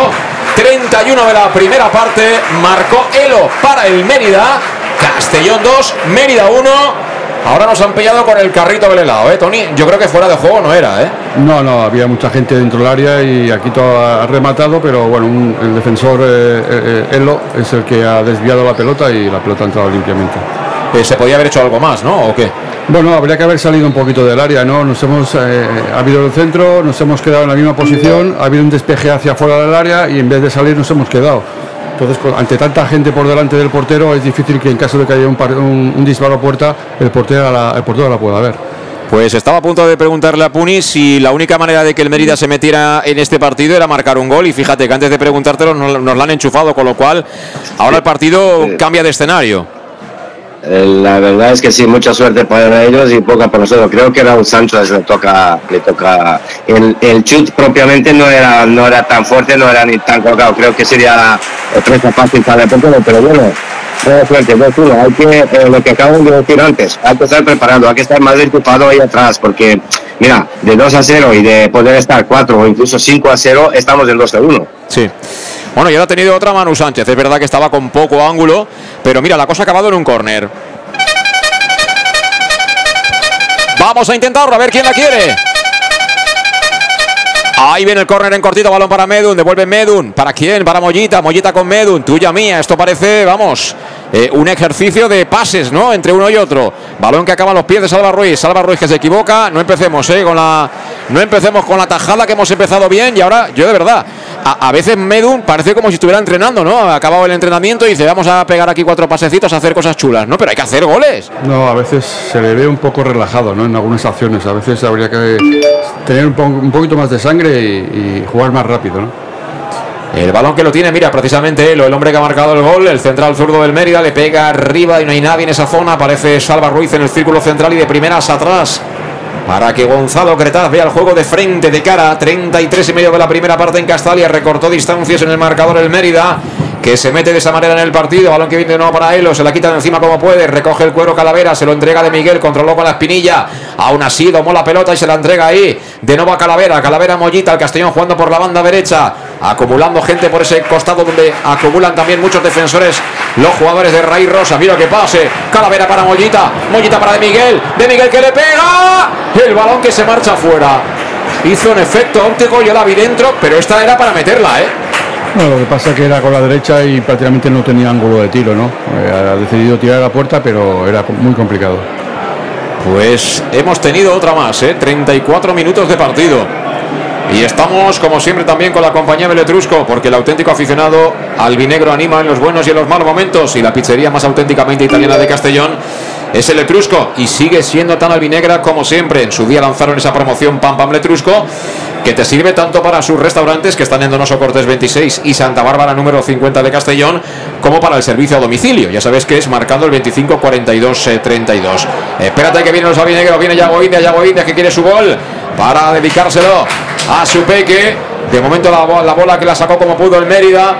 31 de la primera parte, marcó Elo para el Mérida. Castellón 2, Mérida 1. Ahora nos han pillado con el carrito del helado, ¿eh, Tony? Yo creo que fuera de juego no era, ¿eh? No, no, había mucha gente dentro del área y aquí todo ha rematado, pero bueno, el defensor eh, eh, Elo es el que ha desviado la pelota y la pelota ha entrado limpiamente. Eh, se podía haber hecho algo más, ¿no? ¿O qué? Bueno, habría que haber salido un poquito del área, ¿no? Nos hemos, ha habido el centro, nos hemos quedado en la misma posición, ha habido un despeje hacia afuera del área y en vez de salir nos hemos quedado. Entonces, pues, ante tanta gente por delante del portero, es difícil que en caso de que haya un, disparo a puerta, el portero, la, el portero la pueda ver. Pues estaba a punto de preguntarle a Puni si la única manera de que el Mérida se metiera en este partido era marcar un gol y fíjate que antes de preguntártelo nos, nos lo han enchufado, con lo cual ahora el partido cambia de escenario. Eh, la verdad es que sí, mucha suerte para ellos y poca para nosotros. Creo que Raúl Sánchez le toca, le toca. El, el chut propiamente no era, no era tan fuerte, no era ni tan colocado. Creo que sería presa fácil para el pero bueno, buena suerte. hay que, eh, lo que acabo de decir antes, hay que estar preparado, hay que estar más equipado ahí atrás, porque mira, de 2 a 0 y de poder estar 4 o incluso 5 a 0, estamos en 2 a 1. Sí. Bueno, ya ha tenido otra Manu Sánchez. Es verdad que estaba con poco ángulo, pero mira, la cosa ha acabado en un córner. Vamos a intentarlo, a ver quién la quiere. Ahí viene el córner en cortito, balón para Medun, devuelve Medun. ¿Para quién? Para Mollita, Mollita con Medun, tuya mía. Esto parece, vamos, eh, un ejercicio de pases, ¿no? Entre uno y otro. Balón que acaba los pies de Salva Ruiz. Salva Ruiz que se equivoca. No empecemos, ¿eh? Con la, no empecemos con la tajada que hemos empezado bien y ahora, yo de verdad, a, veces Medun parece como si estuviera entrenando, ¿no? Ha acabado el entrenamiento y dice, vamos a pegar aquí cuatro pasecitos a hacer cosas chulas, ¿no? Pero hay que hacer goles. No, a veces se le ve un poco relajado, ¿no? En algunas acciones. A veces habría que tener un, poquito más de sangre y, jugar más rápido, ¿no? El balón que lo tiene, mira, precisamente el hombre que ha marcado el gol, el central zurdo del Mérida, le pega arriba y no hay nadie en esa zona. Aparece Salva Ruiz en el círculo central y de primeras atrás para que Gonzalo Cretaz vea el juego de frente, de cara. 33 y medio de la primera parte en Castalia. Recortó distancias en el marcador el Mérida. Que se mete de esa manera en el partido. Balón que viene de nuevo para Elo. Se la quita de encima como puede. Recoge el cuero Calavera. Se lo entrega de Miguel. Controló con la espinilla. Aún así domó la pelota y se la entrega ahí. De nuevo a Calavera. Calavera Mollita. El Castellón jugando por la banda derecha. Acumulando gente por ese costado donde acumulan también muchos defensores. Los jugadores de Raíz Rosa. Mira que pase. Calavera para Mollita. Mollita para De Miguel. De Miguel que le pega. El balón que se marcha fuera. Hizo un efecto óptico, yo la vi dentro, pero esta era para meterla, ¿eh? lo que pasa es que era con la derecha y prácticamente no tenía ángulo de tiro, ¿no? Eh, ha decidido tirar a la puerta, pero era muy complicado. Pues hemos tenido otra más, ¿eh? 34 minutos de partido. Y estamos, como siempre, también con la compañía Beletrusco, porque el auténtico aficionado albinegro anima en los buenos y en los malos momentos. Y la pizzería más auténticamente italiana de Castellón es el Letrusco y sigue siendo tan albinegra como siempre. En su día lanzaron esa promoción Pam Pam Letrusco que te sirve tanto para sus restaurantes que están en Donoso Cortes 26 y Santa Bárbara número 50 de Castellón como para el servicio a domicilio. Ya sabes que es marcando el 25 42 32. Espérate que vienen los albinegros, viene Yago India, Yago India que quiere su gol para dedicárselo a su peque. De momento la, la bola que la sacó como pudo el Mérida.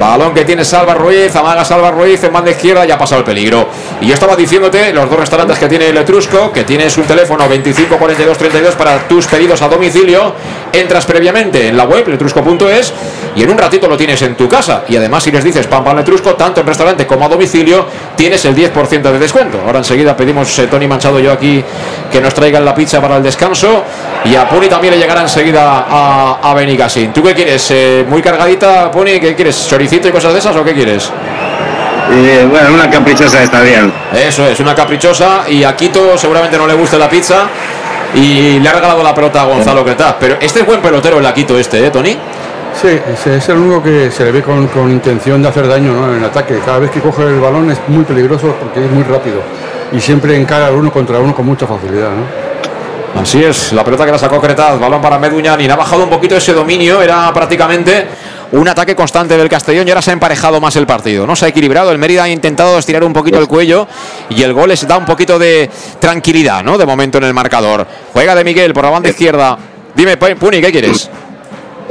Balón que tiene Salva Ruiz, amaga Salva Ruiz en banda izquierda, ya ha pasado el peligro. Y yo estaba diciéndote los dos restaurantes que tiene el Etrusco, que tienes un teléfono 25 42 32 para tus pedidos a domicilio. Entras previamente en la web letrusco.es y en un ratito lo tienes en tu casa. Y además, si les dices pan pan Letrusco, tanto en restaurante como a domicilio, tienes el 10% de descuento. Ahora enseguida pedimos eh, Tony Manchado yo aquí que nos traigan la pizza para el descanso. Y a Puni también le llegará enseguida a, a Benicassin. ¿Tú qué quieres? Eh, ¿Muy cargadita, Puni? ¿Qué quieres? ¿Choricito y cosas de esas o qué quieres? Eh, bueno, una caprichosa está bien. Eso es, una caprichosa. Y a Quito seguramente no le gusta la pizza. Y le ha regalado la pelota a Gonzalo Cretaz. Pero este es buen pelotero el Aquito este, ¿eh, Tony? Sí, ese es el único que se le ve con, con intención de hacer daño ¿no? en el ataque. Cada vez que coge el balón es muy peligroso porque es muy rápido. Y siempre encara al uno contra uno con mucha facilidad. ¿no? Así es, la pelota que la sacó Cretaz, balón para Meduñán y ha bajado un poquito ese dominio, era prácticamente un ataque constante del Castellón y ahora se ha emparejado más el partido, ¿no? Se ha equilibrado, el Mérida ha intentado estirar un poquito el cuello y el gol les da un poquito de tranquilidad, ¿no? De momento en el marcador. Juega de Miguel por la banda izquierda. Dime, Puni, ¿qué quieres?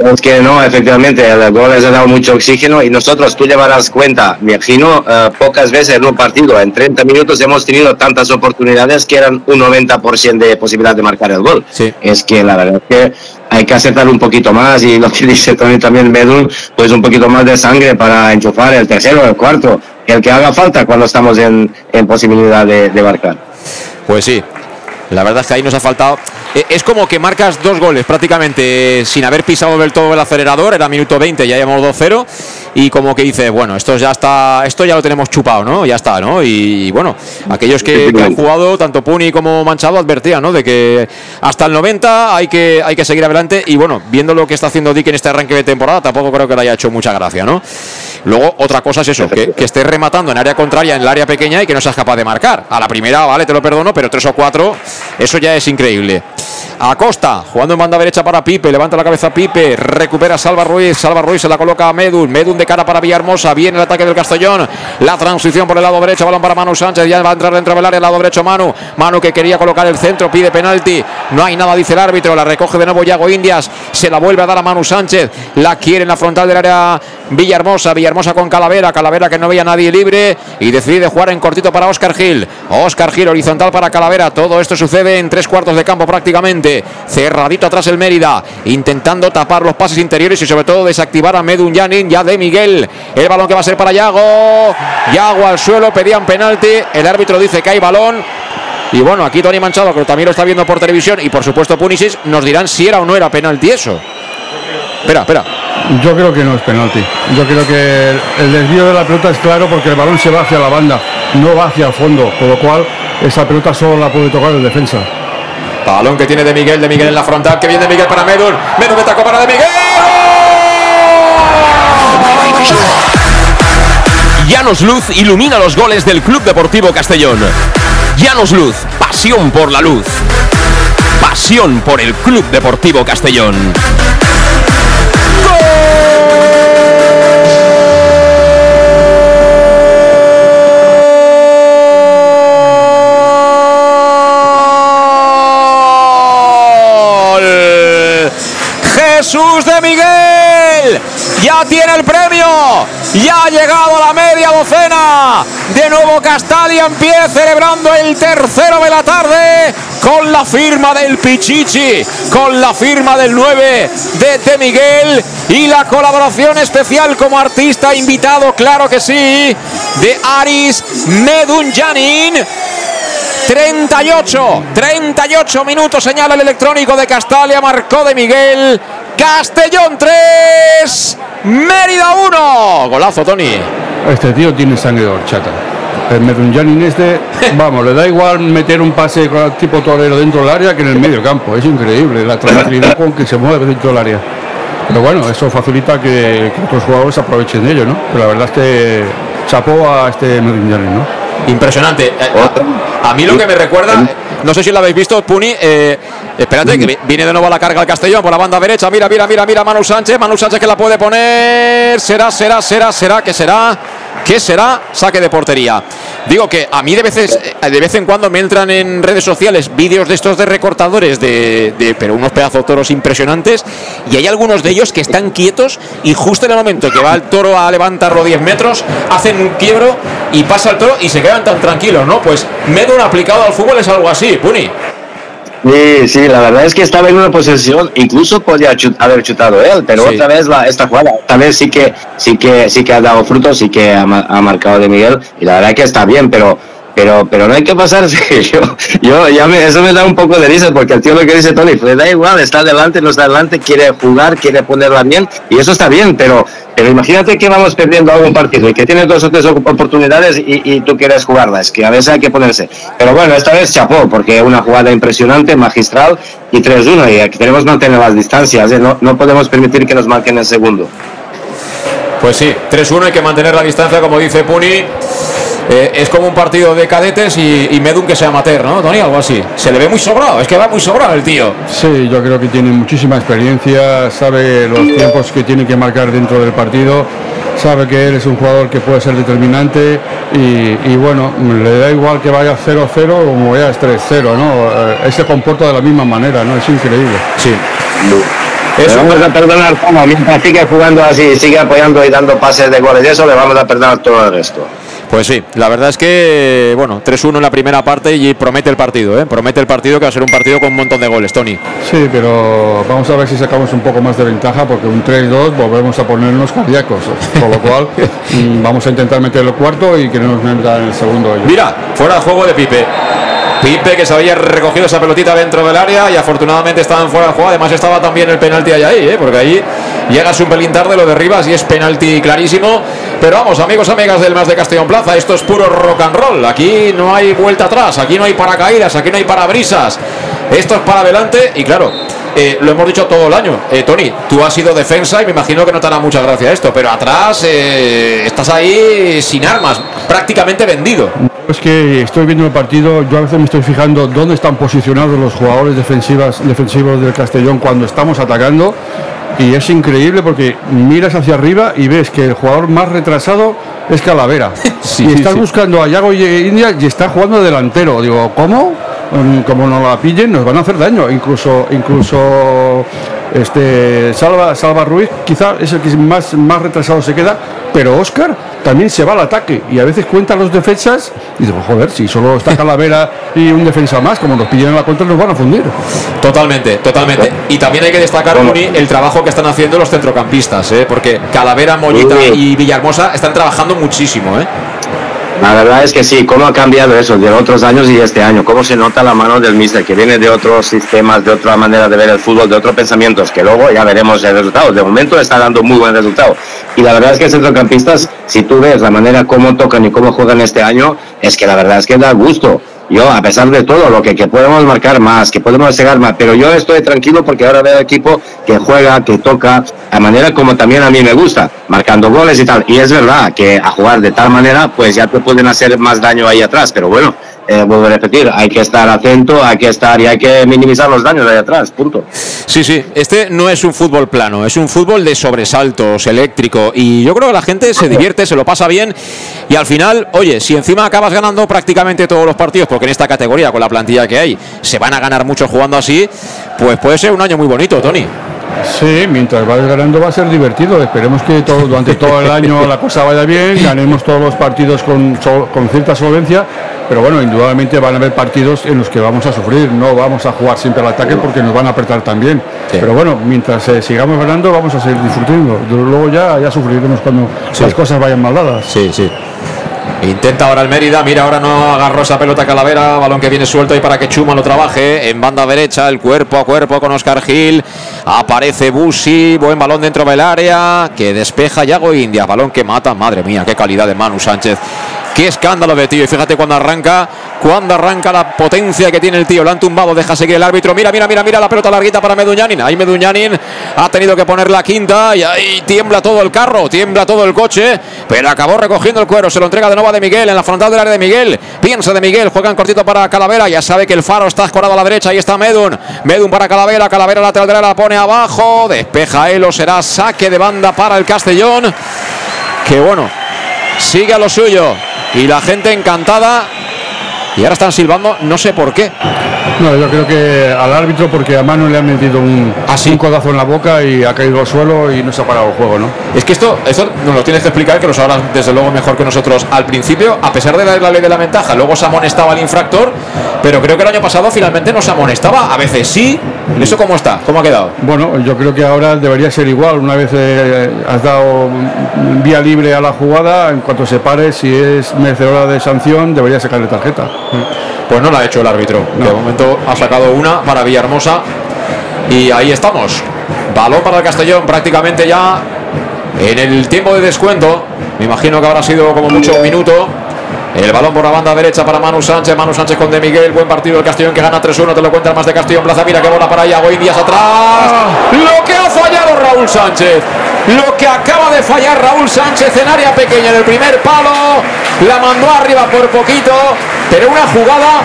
Es que no, efectivamente, el gol les ha dado mucho oxígeno y nosotros, tú llevarás cuenta, me imagino, eh, pocas veces en un partido, en 30 minutos hemos tenido tantas oportunidades que eran un 90% de posibilidad de marcar el gol. Es que la verdad es que hay que aceptar un poquito más y lo que <laughs> dice también, también Medul, pues un poquito más de sangre para enchufar el tercero, el cuarto, el que haga falta cuando estamos en, en posibilidad de, de marcar. Pues sí, la verdad es que ahí nos ha faltado. Eh, Es como que marcas dos goles prácticamente sin haber pisado del todo el acelerador. Era minuto 20, ya llevamos 2-0. Y como que dices, bueno, esto ya está, esto ya lo tenemos chupado, ¿no? Ya está, ¿no? Y bueno, aquellos que, que han jugado, tanto Puni como Manchado, advertían, ¿no? De que hasta el 90 hay que, hay que seguir adelante. Y bueno, viendo lo que está haciendo Dick en este arranque de temporada, tampoco creo que le haya hecho mucha gracia, ¿no? Luego, otra cosa es eso, que, que estés rematando en área contraria, en el área pequeña y que no seas capaz de marcar. A la primera, vale, te lo perdono, pero tres o cuatro, eso ya es increíble. Acosta, jugando en banda derecha para Pipe, levanta la cabeza Pipe, recupera Salva Ruiz, Salva Ruiz se la coloca a Medun, Medun de cara para Villahermosa, viene el ataque del Castellón, la transición por el lado derecho, balón para Manu Sánchez, ya va a entrar dentro del área, lado derecho Manu, Manu que quería colocar el centro, pide penalti, no hay nada, dice el árbitro, la recoge de nuevo Yago Indias, se la vuelve a dar a Manu Sánchez, la quiere en la frontal del área Villahermosa, Villahermosa con Calavera, Calavera que no veía nadie libre y decide jugar en cortito para Oscar Gil, Oscar Gil horizontal para Calavera, todo esto sucede en tres cuartos de campo prácticamente, cerradito atrás el Mérida, intentando tapar los pases interiores y sobre todo desactivar a Medun Yanin, ya de Miguel, el balón que va a ser para Yago, Yago al suelo, pedían penalti, el árbitro dice que hay balón, y bueno, aquí Tony Manchado, que también lo está viendo por televisión, y por supuesto Punisis, nos dirán si era o no era penalti eso. Espera, espera. Yo creo que no es penalti. Yo creo que el, desvío de la pelota es claro porque el balón se va hacia la banda, no va hacia el fondo, con lo cual esa pelota solo la puede tocar el defensa. Balón que tiene de Miguel, de Miguel en la frontal, que viene de Miguel para Medun, Medun de taco para de Miguel. Llanos Luz ilumina los goles del Club Deportivo Castellón. Llanos Luz, pasión por la luz. Pasión por el Club Deportivo Castellón. Jesús de Miguel ya tiene el premio, ya ha llegado la media docena. De nuevo Castalia en pie celebrando el tercero de la tarde con la firma del Pichichi, con la firma del 9 de De Miguel y la colaboración especial como artista invitado, claro que sí, de Aris Medunjanin. 38, 38 minutos señala el electrónico de Castalia, marcó de Miguel. Castellón 3, Mérida 1. Golazo, Tony. Este tío tiene sangre de horchata. El Medunjanin este, <laughs> vamos, le da igual meter un pase con- tipo torero dentro del área que en el medio campo. Es increíble la tranquilidad con que se mueve dentro del área. Pero bueno, eso facilita que, que otros jugadores aprovechen de ello, ¿no? Pero la verdad es que chapó a este Medunjanin, ¿no? Impresionante. Eh, A, a mí lo que me recuerda, no sé si lo habéis visto, Puni. eh, espérate, que vi- viene de nuevo a la carga el Castellón por la banda derecha. Mira, mira, mira, mira, Manu Sánchez. Manu Sánchez que la puede poner. Será, será, será, será, que será. ¿Qué será? Saque de portería. Digo que a mí de veces, eh, de vez en cuando me entran en redes sociales vídeos de estos de recortadores de, de- pero unos pedazos toros impresionantes y hay algunos de ellos que están quietos y justo en el momento que va el toro a levantarlo 10 metros hacen un quiebro y pasa el toro y se quedan tan tranquilos, ¿no? Pues Medun aplicado al fútbol es algo así, Puni. Sí, sí, la verdad es que estaba en una posición, incluso podía chut- haber chutado él, pero Sí. otra vez la, esta jugada, esta vez sí que, sí que, sí que ha dado frutos, sí que ha, ha marcado de Miguel, y la verdad que está bien, pero, pero, pero no hay que pasarse. <laughs> Yo, yo ya me, eso me da un poco de risa, porque el tío lo que dice Tony, le da igual, está adelante, no está adelante, quiere jugar, quiere ponerla bien, y eso está bien, pero, pero imagínate que vamos perdiendo algún partido y que tienes dos o tres op- oportunidades y, tú quieres jugarlas, que a veces hay que ponerse. Pero bueno, esta vez chapó, porque una jugada impresionante, magistral y 3-1, y aquí queremos mantener las distancias, ¿eh? no, no podemos permitir que nos marquen el segundo. Pues sí, 3-1 hay que mantener la distancia, como dice Puni. Eh, es como un partido de cadetes y, y Medun que sea amateur, ¿no, Tony? Algo así. Se le ve muy sobrado, es que va muy sobrado el tío. Sí, yo creo que tiene muchísima experiencia, sabe los tiempos que tiene que marcar dentro del partido, sabe que él es un jugador que puede ser determinante y, y bueno, le da igual que vaya 0-0 o como vaya 3-0, ¿no? Eh, Él se comporta de la misma manera, ¿no? Es increíble. Sí. Le vamos a perdonar todo, mientras sigue jugando así, sigue apoyando y dando pases de goles, y eso le vamos a perdonar todo el resto. Pues sí, la verdad es que, bueno, 3-1 en la primera parte y promete el partido, ¿eh? Promete el partido que va a ser un partido con un montón de goles, Tony. Sí, pero vamos a ver si sacamos un poco más de ventaja porque un 3-2 volvemos a ponernos cardíacos, con lo cual <laughs> mm, vamos a intentar meter el cuarto y que no nos metan el segundo. ellos. Mira, fuera de juego de Pipe. Pipe que se había recogido esa pelotita dentro del área y afortunadamente estaban fuera de juego. Además estaba también el penalti ahí, ahí ¿eh? porque ahí llegas un pelín tarde, lo derribas y es penalti clarísimo. Pero vamos, amigos, amigas del Más de Castellón Plaza, esto es puro rock and roll. Aquí no hay vuelta atrás, aquí no hay paracaídas, aquí no hay parabrisas. Esto es para adelante y claro, eh, lo hemos dicho todo el año. Eh, Tony, tú has sido defensa y me imagino que no te hará mucha gracia esto, pero atrás eh, estás ahí sin armas, prácticamente vendido. Es que estoy viendo el partido, yo a veces me estoy fijando dónde están posicionados los jugadores defensivas, defensivos del Castellón cuando estamos atacando y es increíble porque miras hacia arriba y ves que el jugador más retrasado es Calavera. <laughs> Sí, y estás sí. buscando a Yago y India y está jugando de delantero. Digo, ¿cómo? Mm, Como no la pillen nos van a hacer daño. Incluso, incluso este Salva, Salva Ruiz quizá es el que más, más retrasado se queda, pero Oscar también se va al ataque y a veces cuenta los defensas y digo, joder, si solo está Calavera y un defensa más, como nos pillen en la contra nos van a fundir. Totalmente, totalmente. Y también hay que destacar, Muni, el trabajo que están haciendo los centrocampistas, ¿eh? porque Calavera, Mollita y Villahermosa están trabajando muchísimo. ¿eh? La verdad es que sí, cómo ha cambiado eso de otros años y este año, cómo se nota la mano del mister, que viene de otros sistemas, de otra manera de ver el fútbol, de otros pensamientos, que luego ya veremos el resultado. De momento está dando muy buen resultado. Y la verdad es que centrocampistas, si tú ves la manera como tocan y cómo juegan este año, es que la verdad es que da gusto. Yo, a pesar de todo, lo que, que podemos marcar más, que podemos llegar más, pero yo estoy tranquilo porque ahora veo equipo que juega, que toca, a manera como también a mí me gusta, marcando goles y tal. Y es verdad que a jugar de tal manera, pues ya te pueden hacer más daño ahí atrás, pero bueno, eh, vuelvo a repetir, hay que estar atento, hay que estar y hay que minimizar los daños ahí atrás, punto. Sí, sí, este no es un fútbol plano, es un fútbol de sobresaltos, eléctrico. Y yo creo que la gente se divierte, se lo pasa bien. Y al final, oye, si encima acabas ganando prácticamente todos los partidos, porque en esta categoría, con la plantilla que hay, se van a ganar mucho jugando así, pues puede ser un año muy bonito, Tony. Sí, mientras vayas ganando va a ser divertido. Esperemos que todo, durante todo el año la cosa vaya bien, ganemos todos los partidos con, con cierta solvencia, pero bueno, indudablemente van a haber partidos en los que vamos a sufrir, no vamos a jugar siempre al ataque porque nos van a apretar también. Pero bueno, mientras eh, sigamos ganando vamos a seguir disfrutando. Luego ya, ya sufriremos cuando las cosas vayan mal dadas. Sí, sí. Intenta ahora el Mérida, mira, ahora no agarró esa pelota Calavera, balón que viene suelto y para que Chuma lo trabaje. En banda derecha, el cuerpo a cuerpo con Oscar Gil. Aparece Busi, buen balón dentro del área, que despeja Yago India, balón que mata, madre mía, qué calidad de Manu Sánchez. Qué escándalo de tío. Y fíjate cuando arranca, cuando arranca la potencia que tiene el tío. Lo han tumbado, deja seguir el árbitro. Mira, mira, mira, mira la pelota larguita para Meduñanin. Ahí Meduñanin ha tenido que poner la quinta y ahí tiembla todo el carro, tiembla todo el coche, pero acabó recogiendo el cuero. Se lo entrega de nuevo a de Miguel en la frontal del área de Miguel. Piensa de Miguel, juegan cortito para Calavera. Ya sabe que el faro está escorado a la derecha. Ahí está Medun. Medun para Calavera. Calavera lateral de la pone abajo. Despeja Elo. Será saque de banda para el Castellón. Que bueno, sigue a lo suyo. Y la gente encantada. Y ahora están silbando, no sé por qué. No, yo creo que al árbitro porque a Manu le han metido un, un codazo en la boca y ha caído al suelo y no se ha parado el juego, ¿no? Es que esto, esto nos lo tienes que explicar, que lo sabrás desde luego mejor que nosotros. Al principio, a pesar de la, la ley de la ventaja, luego se amonestaba al infractor, pero creo que el año pasado finalmente no se amonestaba. A veces sí. ¿Eso cómo está? ¿Cómo ha quedado? Bueno, yo creo que ahora debería ser igual. Una vez eh, has dado vía libre a la jugada, en cuanto se pare, si es merecedora de sanción, debería sacarle tarjeta. Pues no la ha hecho el árbitro. De momento ha sacado una para Villahermosa. Y ahí estamos. Balón para el Castellón prácticamente ya en el tiempo de descuento. Me imagino que habrá sido como mucho un minuto. El balón por la banda derecha para Manu Sánchez. Manu Sánchez con De Miguel. Buen partido del Castellón que gana 3-1. Te lo cuenta el más de Castellón. Plaza Mira que bola para Iago Indias atrás. Lo que ha fallado Raúl Sánchez. Lo que acaba de fallar Raúl Sánchez en área pequeña en el primer palo. La mandó arriba por poquito. Pero una jugada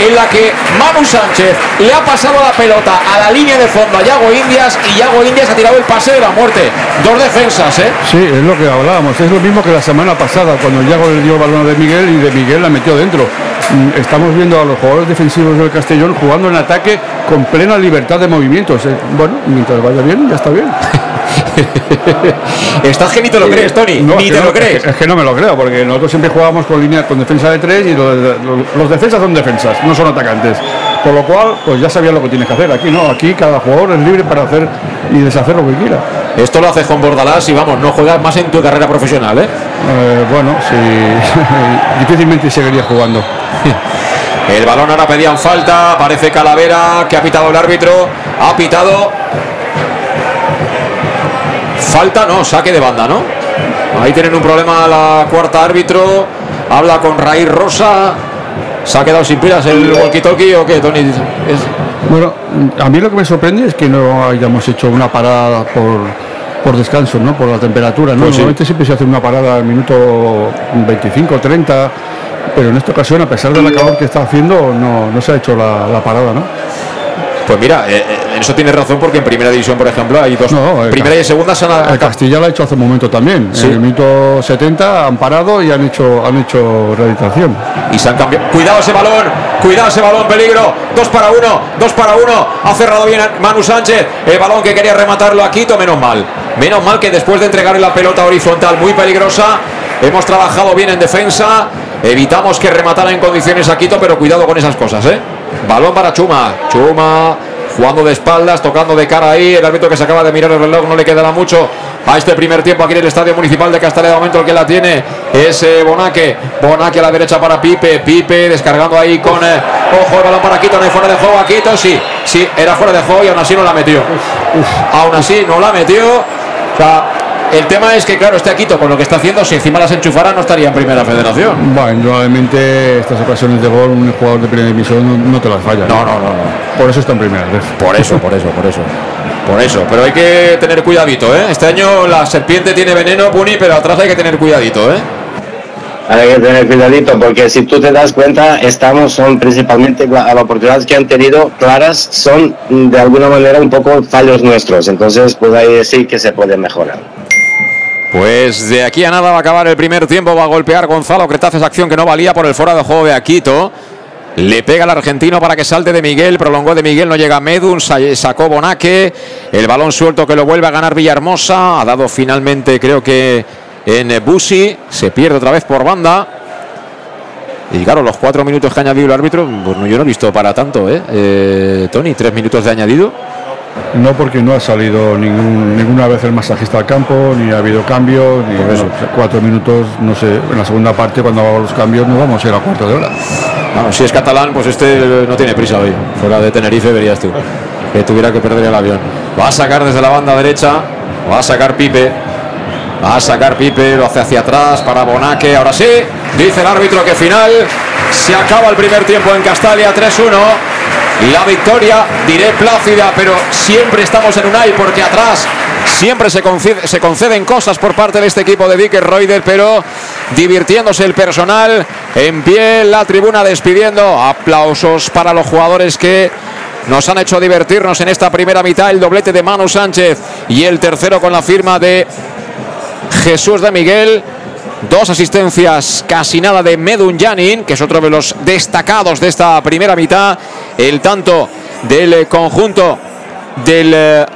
en la que Manu Sánchez le ha pasado la pelota a la línea de fondo a Yago Indias y Yago Indias ha tirado el pase de la muerte. Dos defensas, ¿eh? Sí, es lo que hablábamos. Es lo mismo que la semana pasada, cuando Yago le dio el balón de Miguel y de Miguel la metió dentro. Mm, Estamos viendo a los jugadores defensivos del Castellón jugando en ataque con plena libertad de movimientos. Eh, Bueno, mientras vaya bien, ya está bien. <laughs> Estás que ni te lo crees, Tony. No, ni te no, lo crees. Es que, es que no me lo creo, porque nosotros siempre jugábamos con línea con defensa de tres y los, los- los defensas son defensas, no son atacantes. Con lo cual, pues ya sabías lo que tienes que hacer. Aquí no, aquí cada jugador es libre para hacer y deshacer lo que quiera. Esto lo haces con Bordalás y vamos, no juegas más en tu carrera profesional, ¿eh? Eh, bueno, sí, <laughs> difícilmente seguiría jugando. El balón ahora pedían falta, parece Calavera que ha pitado el árbitro, ha pitado. Falta, no, saque de banda, ¿no? Ahí tienen un problema la cuarta árbitro, habla con Raíz Rosa, se ha quedado sin pilas el walkie-talkie o qué, Tony. Es- Bueno, a mí lo que me sorprende es que no hayamos hecho una parada por, por descanso, ¿no? Por la temperatura, ¿no? Pues sí. Normalmente siempre se hace una parada al minuto 25, 30, pero en esta ocasión, a pesar de la calor que está haciendo, no, no se ha hecho la, la parada, ¿no? Pues mira, eh, eh, en eso tienes razón porque en primera división, por ejemplo, hay dos. No, primera y segunda se han El Castilla lo ha hecho hace un momento también. Sí. En el minuto 70 han parado y han hecho, han hecho rehabilitación. y se han cambiado. Cuidado ese balón, cuidado ese balón, peligro. Dos para uno, dos para uno. Ha cerrado bien Manu Sánchez. El balón que quería rematarlo a Quito, menos mal. Menos mal que después de entregarle la pelota horizontal muy peligrosa, hemos trabajado bien en defensa. Evitamos que rematara en condiciones a Quito, pero cuidado con esas cosas, ¿eh? Balón para Chuma. Chuma jugando de espaldas, tocando de cara ahí. El árbitro que se acaba de mirar el reloj no le quedará mucho a este primer tiempo aquí en el Estadio Municipal de Castellón. De momento el que la tiene es eh, Bonaque. Bonaque a la derecha para Pipe. Pipe descargando ahí con. eh, ojo, el balón para Quito. No hay fuera de juego a Quito. Sí, sí, era fuera de juego y aún así no la metió. Aún así no la metió. O sea, el tema es que, claro, este Quito con lo que está haciendo, si encima las enchufara, no estaría en primera federación. Bueno, indudablemente estas ocasiones de gol, un jugador de primera división no, no te las falla. No, no, no, no. Por eso está en primera vez. Por eso, por eso, por eso. Por eso, pero hay que tener cuidadito, ¿eh? Este año la serpiente tiene veneno, Puni, pero atrás hay que tener cuidadito, ¿eh? Hay que tener cuidadito porque si tú te das cuenta, estamos, son principalmente la- las oportunidades que han tenido claras, son mm, de alguna manera un poco fallos nuestros. Entonces, pues ahí sí que se puede mejorar. Pues de aquí a nada va a acabar el primer tiempo, va a golpear Gonzalo Cretaz esa acción que no valía por el fuera de juego de Aquito. Le pega al argentino para que salte de Miguel, prolongó de Miguel, no llega Medun, sa- sacó Bonaque, el balón suelto que lo vuelve a ganar Villahermosa, ha dado finalmente creo que en Busi, se pierde otra vez por banda. Y claro, los cuatro minutos que ha añadido el árbitro, pues no, yo no he visto para tanto, ¿eh? Eh, Tony, tres minutos de añadido. No porque no ha salido ningún- ninguna vez el masajista al campo, ni ha habido cambios, ni no, cuatro minutos, no sé, en la segunda parte cuando hago los cambios nos vamos a ir a cuarto de hora. Vamos, si es catalán, pues este no tiene prisa hoy. Fuera de Tenerife verías tú. Que tuviera que perder el avión. Va a sacar desde la banda derecha. Va a sacar Pipe. Va a sacar Pipe, lo hace hacia atrás para Bonaque. Ahora sí, dice el árbitro que final. Se acaba el primer tiempo en Castalia 3-1. La victoria, diré plácida, pero siempre estamos en un ay porque atrás siempre se, se conceden cosas por parte de este equipo de Dicker Reuter, pero divirtiéndose el personal. En pie la tribuna despidiendo. Aplausos para los jugadores que nos han hecho divertirnos en esta primera mitad. El doblete de Manu Sánchez y el tercero con la firma de Jesús de Miguel. Dos asistencias, casi nada de Medun Janin, que es otro de los destacados de esta primera mitad. El tanto del eh, conjunto del eh,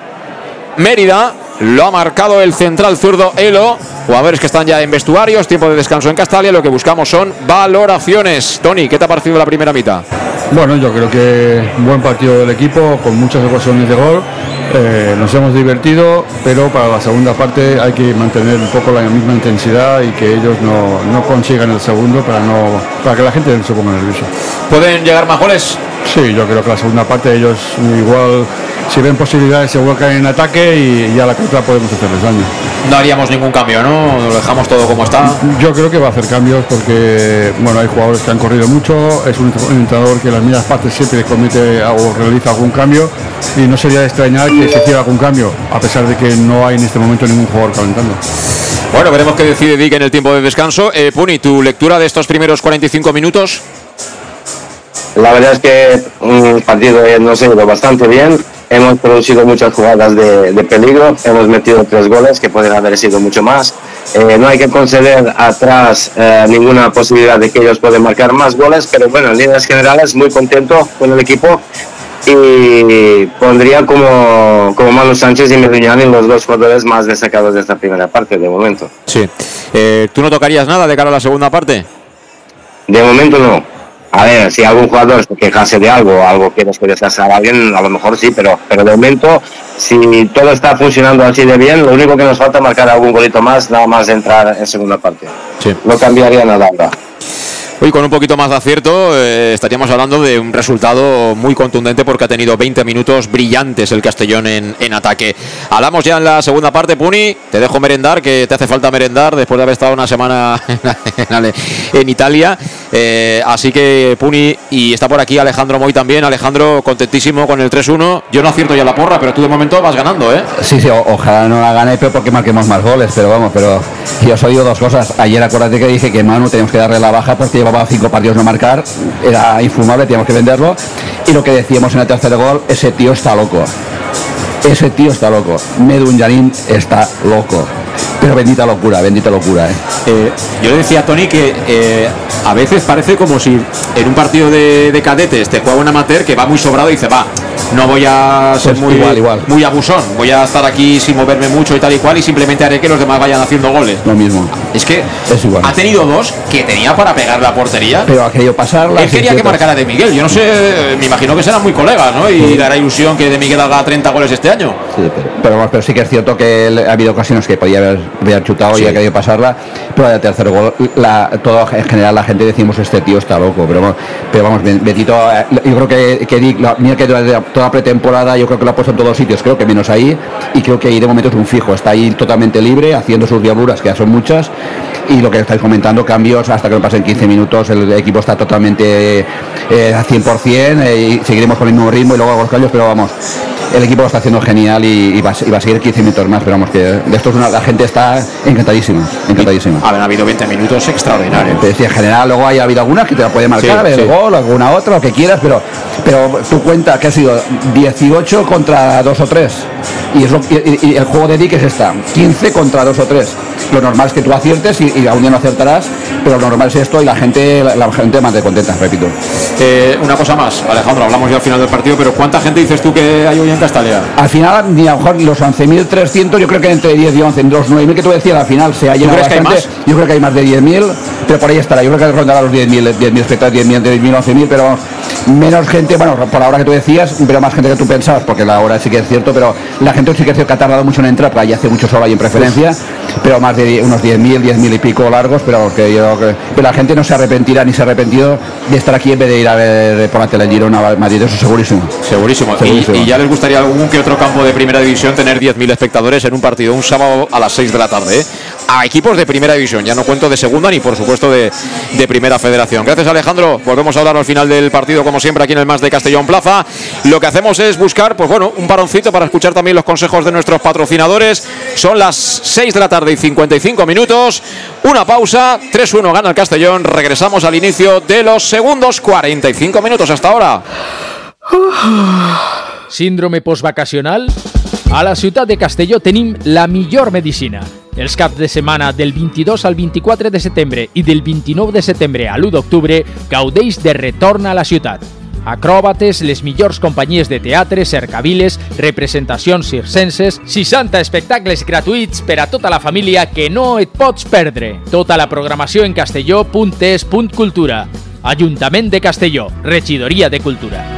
Mérida lo ha marcado el central zurdo Elo. Jugadores que están ya en vestuarios, tiempo de descanso en Castalia. Lo que buscamos son valoraciones. Tony, ¿qué te ha parecido la primera mitad? Bueno, yo creo que un buen partido del equipo, con muchas ocasiones de gol. Eh, nos hemos divertido, pero para la segunda parte hay que mantener un poco la misma intensidad y que ellos no, no consigan el segundo para, no, para que la gente no se ponga nerviosa. ¿Pueden llegar más goles? Sí, yo creo que la segunda parte ellos igual, si ven posibilidades, se vuelcan en ataque y ya la contra podemos hacerles daño. No haríamos ningún cambio, ¿no? Lo dejamos todo como está. Yo creo que va a hacer cambios porque bueno hay jugadores que han corrido mucho, es un, un entrenador que en las mismas partes siempre comete o realiza algún cambio y no sería de extrañar que se hiciera algún cambio, a pesar de que no hay en este momento ningún jugador calentando. Bueno, veremos qué decide Dick en el tiempo de descanso. Eh, Puni, tu lectura de estos primeros 45 minutos. La verdad es que un partido eh, nos ha ido bastante bien. Hemos producido muchas jugadas de, de peligro, hemos metido tres goles que pueden haber sido mucho más. Eh, no hay que conceder atrás eh, ninguna posibilidad de que ellos puedan marcar más goles, pero bueno, en líneas generales muy contento con el equipo y pondría como, como Manu Sánchez y Medellín los dos jugadores más destacados de esta primera parte de momento. Sí. Eh, ¿Tú no tocarías nada de cara a la segunda parte? De momento no. A ver, si algún jugador se quejase de algo, algo quieres que descansar a alguien, a lo mejor sí, pero, pero de momento, si todo está funcionando así de bien, lo único que nos falta es marcar algún golito más, nada más de entrar en segunda parte. Sí. No cambiaría nada ahora. Hoy con un poquito más de acierto eh, estaríamos hablando de un resultado muy contundente porque ha tenido 20 minutos brillantes el Castellón en, en ataque. Hablamos ya en la segunda parte, Puni. Te dejo merendar, que te hace falta merendar después de haber estado una semana <laughs> en, en Italia. Eh, así que Puni, y está por aquí Alejandro Moy también. Alejandro, contentísimo con el 3-1. Yo no acierto ya la porra, pero tú de momento vas ganando, ¿eh? Sí, sí, o- ojalá no la gane, pero porque marquemos más goles, pero vamos, pero yo os digo dos cosas. Ayer acuérdate que dije que Manu teníamos que darle la baja porque llevaba cinco partidos no marcar, era infumable, teníamos que venderlo. Y lo que decíamos en el tercer gol, ese tío está loco. Ese tío está loco. Medun Yanin está loco. Pero bendita locura, bendita locura, ¿eh? Eh, yo le decía a Tony que eh, a veces parece como si en un partido de, de cadetes te juega un amateur que va muy sobrado y dice, va, no voy a ser Pues muy, igual, igual. muy abusón, voy a estar aquí sin moverme mucho y tal y cual y simplemente haré que los demás vayan haciendo goles. Lo mismo. Es que Es igual. ha tenido dos que tenía para pegar la portería. Pero ha querido pasarla. Él quería que marcara de Miguel. Yo no sé, me imagino que serán muy colegas, ¿no? Y dará ilusión que de Miguel haga 30 goles este año. Sí, pero, pero, pero sí que es cierto que ha habido ocasiones que podía haber, haber chutado Sí. y ha querido pasarla, pero el tercer gol, la, todo en general la gente decimos este tío está loco, pero, vamos- pero vamos, Betito, eh, yo creo que, que Dick, mira que toda pretemporada yo creo que lo ha puesto en todos sitios, creo que menos ahí, y creo que ahí de momento es un fijo, está ahí totalmente libre, haciendo sus diabluras, que ya son muchas, y lo que estáis comentando, cambios hasta que no pasen 15 minutos, el equipo está totalmente eh, a 100% eh, y seguiremos con el mismo ritmo y luego hago los cambios, pero vamos, el equipo lo está haciendo genial y, y va, y va a seguir 15 minutos más, pero vamos, que de esto es una- la gente está encantadísima, encantadísima. Han habido 20 minutos extraordinarios. Sí, en general luego hay habido algunas que te la puede marcar, Sí, el sí. gol, alguna otra, lo que quieras, pero, pero tú cuenta que ha sido 18 contra 2 o 3. Y, es lo- y- y el juego de Dick es esta, 15 contra 2 o 3. Lo normal es que tú aciertes y, y algún día no acertarás, pero lo normal es esto y la gente, la, la gente más de contenta, repito. Eh, una cosa más, Alejandro, hablamos ya al final del partido, pero ¿cuánta gente dices tú que hay hoy en Castalia? Al final, ni a lo mejor los 11.300, yo creo que entre 10 y 11, los 9.000 que tú decías al final se ha llenado crees que hay bastante. Yo creo que hay más de 10.000, pero por ahí estará. Yo creo que rondará los 10.000, 10.000 espectadores, 10.000, 10.000, 11.000, pero vamos, menos gente, bueno, por la hora que tú decías, pero más gente que tú pensabas, porque la hora sí que es cierto, pero la gente sí que es cierto que ha tardado mucho en entrar, porque ahí hace mucho sol ahí en preferencia, pero más de die- unos 10.000, 10.000 y pico largos, pero que yo que pero la gente no se arrepentirá ni se ha arrepentido de estar aquí en vez de ir a ver por la tele Girona, Madrid, eso segurísimo. Segurísimo. Y, Segurísimo. y ya les gustaría algún que otro campo de primera división tener 10.000 espectadores en un partido un sábado a las 6 de la tarde. ¿eh? A equipos de primera división. Ya no cuento de segunda ni por supuesto de, de primera federación. Gracias Alejandro. Volvemos a hablar al final del partido como siempre aquí en el Más de Castellón Plaza. Lo que hacemos es buscar, pues bueno, un paroncito para escuchar también los consejos de nuestros patrocinadores. Son las 6 de la tarde y 55 minutos. Una pausa. 3-1 gana el Castellón. Regresamos al inicio de los segundos 45 minutos hasta ahora. Síndrome postvacacional? A la ciutat de Castelló tenim la millor medicina. Els caps de setmana del 22 al 24 de setembre i del 29 de setembre a l'1 d'octubre gaudeix de retorn a la ciutat. Acròbates, les millors companyies de teatre, cercaviles, representacions circenses, 60 espectacles gratuïts per a tota la família que no et pots perdre. Tota la programació en castelló.es.cultura. Ajuntament de Castelló, Regidoria de Cultura.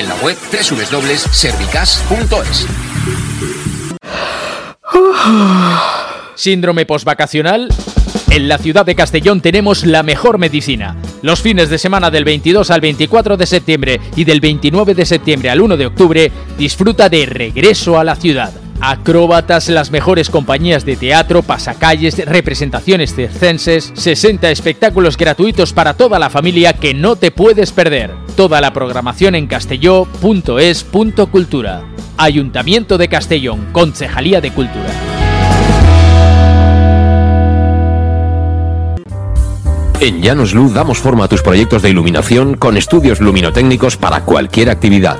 en la web www.servicas.es. Síndrome postvacacional. En la ciudad de Castellón tenemos la mejor medicina. Los fines de semana del 22 al 24 de septiembre y del 29 de septiembre al 1 de octubre, disfruta de Regreso a la Ciudad. Acróbatas, las mejores compañías de teatro, pasacalles, representaciones circenses, 60 espectáculos gratuitos para toda la familia que no te puedes perder. Toda la programación en castelló.es.cultura. Ayuntamiento de Castellón, Concejalía de Cultura. En Llanos Luz damos forma a tus proyectos de iluminación con estudios luminotécnicos para cualquier actividad.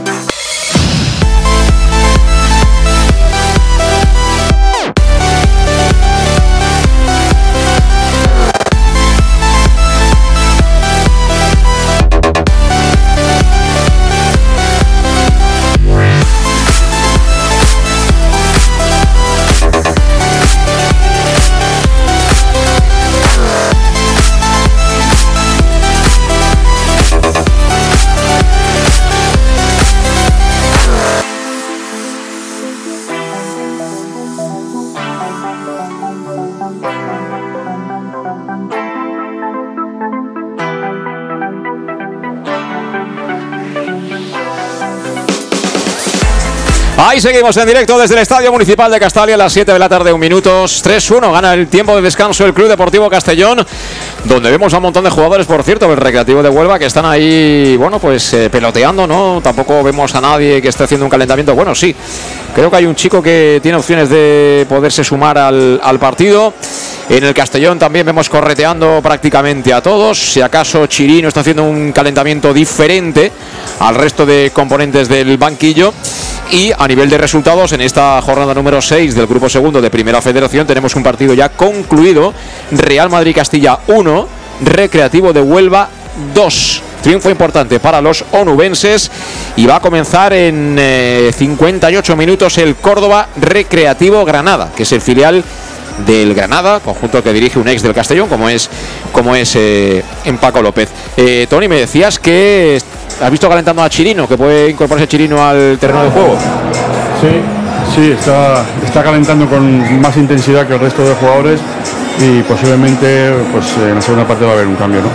Seguimos en directo desde el Estadio Municipal de Castalia a las 7 de la tarde, un minutos. 3-1, gana el tiempo de descanso el Club Deportivo Castellón, donde vemos a un montón de jugadores, por cierto, del Recreativo de Huelva, que están ahí, bueno, pues eh, peloteando, ¿no? Tampoco vemos a nadie que esté haciendo un calentamiento. Bueno, sí, creo que hay un chico que tiene opciones de poderse sumar al, al partido. En el Castellón también vemos correteando prácticamente a todos. Si acaso Chirino está haciendo un calentamiento diferente al resto de componentes del banquillo. Y a nivel de resultados, en esta jornada número 6 del Grupo Segundo de Primera Federación, tenemos un partido ya concluido. Real Madrid-Castilla 1, Recreativo de Huelva 2. Triunfo importante para los onubenses y va a comenzar en eh, 58 minutos el Córdoba Recreativo Granada, que es el filial del Granada, conjunto que dirige un ex del Castellón, como es, como es eh, en Paco López. Eh, Tony, me decías que has visto calentando a Chirino, que puede incorporarse Chirino al terreno de juego. Sí, sí, está, está calentando con más intensidad que el resto de jugadores y posiblemente pues, en la segunda parte va a haber un cambio, ¿no?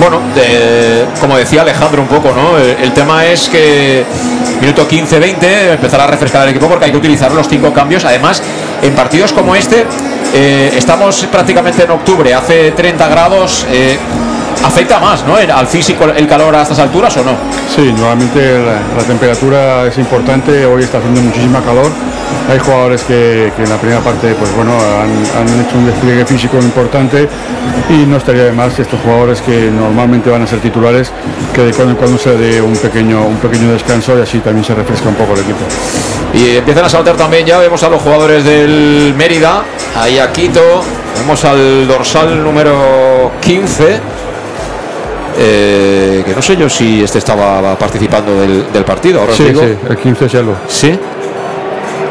Bueno, de- como decía Alejandro un poco, ¿no? El, el tema es que minuto 15-20 empezará a refrescar el equipo porque hay que utilizar los cinco cambios. Además, en partidos como este, eh, estamos prácticamente en octubre, hace 30 grados. eh, ¿Afecta más, ¿no? Al físico el calor a estas alturas o no? Sí, normalmente la, la temperatura es importante, hoy está haciendo muchísima calor. Hay jugadores que, que en la primera parte pues bueno, han, han hecho un despliegue físico importante y no estaría de más estos jugadores que normalmente van a ser titulares que de cuando en cuando se dé un pequeño, un pequeño descanso y así también se refresca un poco el equipo. Y empiezan a saltar también ya, vemos a los jugadores del Mérida, ahí a Quito, vemos al dorsal número 15, eh, que no sé yo si este estaba participando del, del partido, ahora Sí, digo. sí, el 15 es algo. Sí.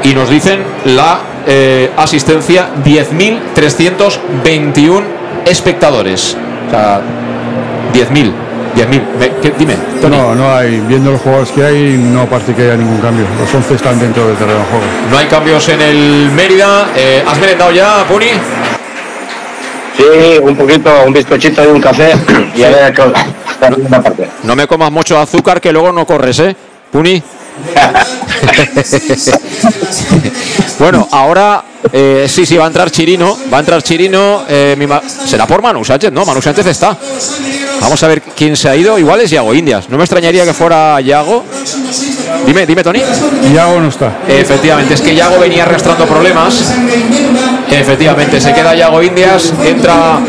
Y nos dicen la eh, asistencia 10.321 espectadores. O sea, 10.000. 10.000. Me- ¿qué- Dime, Tony. No, no hay, viendo los jugadores que hay, no parece que haya ningún cambio. Los 11 están dentro del terreno de juego. No hay cambios en el Mérida. Eh, ¿Has merendado ya, Puni? Sí, un poquito, un bizcochito y un café y a ver qué parte. No me comas mucho azúcar que luego no corres, ¿eh? Puni. <laughs> bueno, ahora eh, sí, sí, va a entrar Chirino. Va a entrar Chirino. eh, mi ma- será por Manu Sánchez, ¿no? Manu Sánchez está. Vamos a ver quién se ha ido. Igual es Yago Indias. No me extrañaría que fuera Yago. Dime, dime, Tony. Yago no está. Efectivamente, es que Yago venía arrastrando problemas Efectivamente, se queda Yago Indias, entra,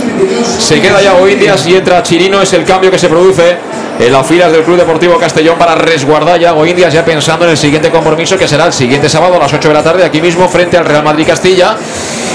se queda Yago Indias y entra Chirino, es el cambio que se produce en las filas del Club Deportivo Castellón para resguardar Yago Indias, ya pensando en el siguiente compromiso que será el siguiente sábado a las 8 de la tarde aquí mismo frente al Real Madrid Castilla.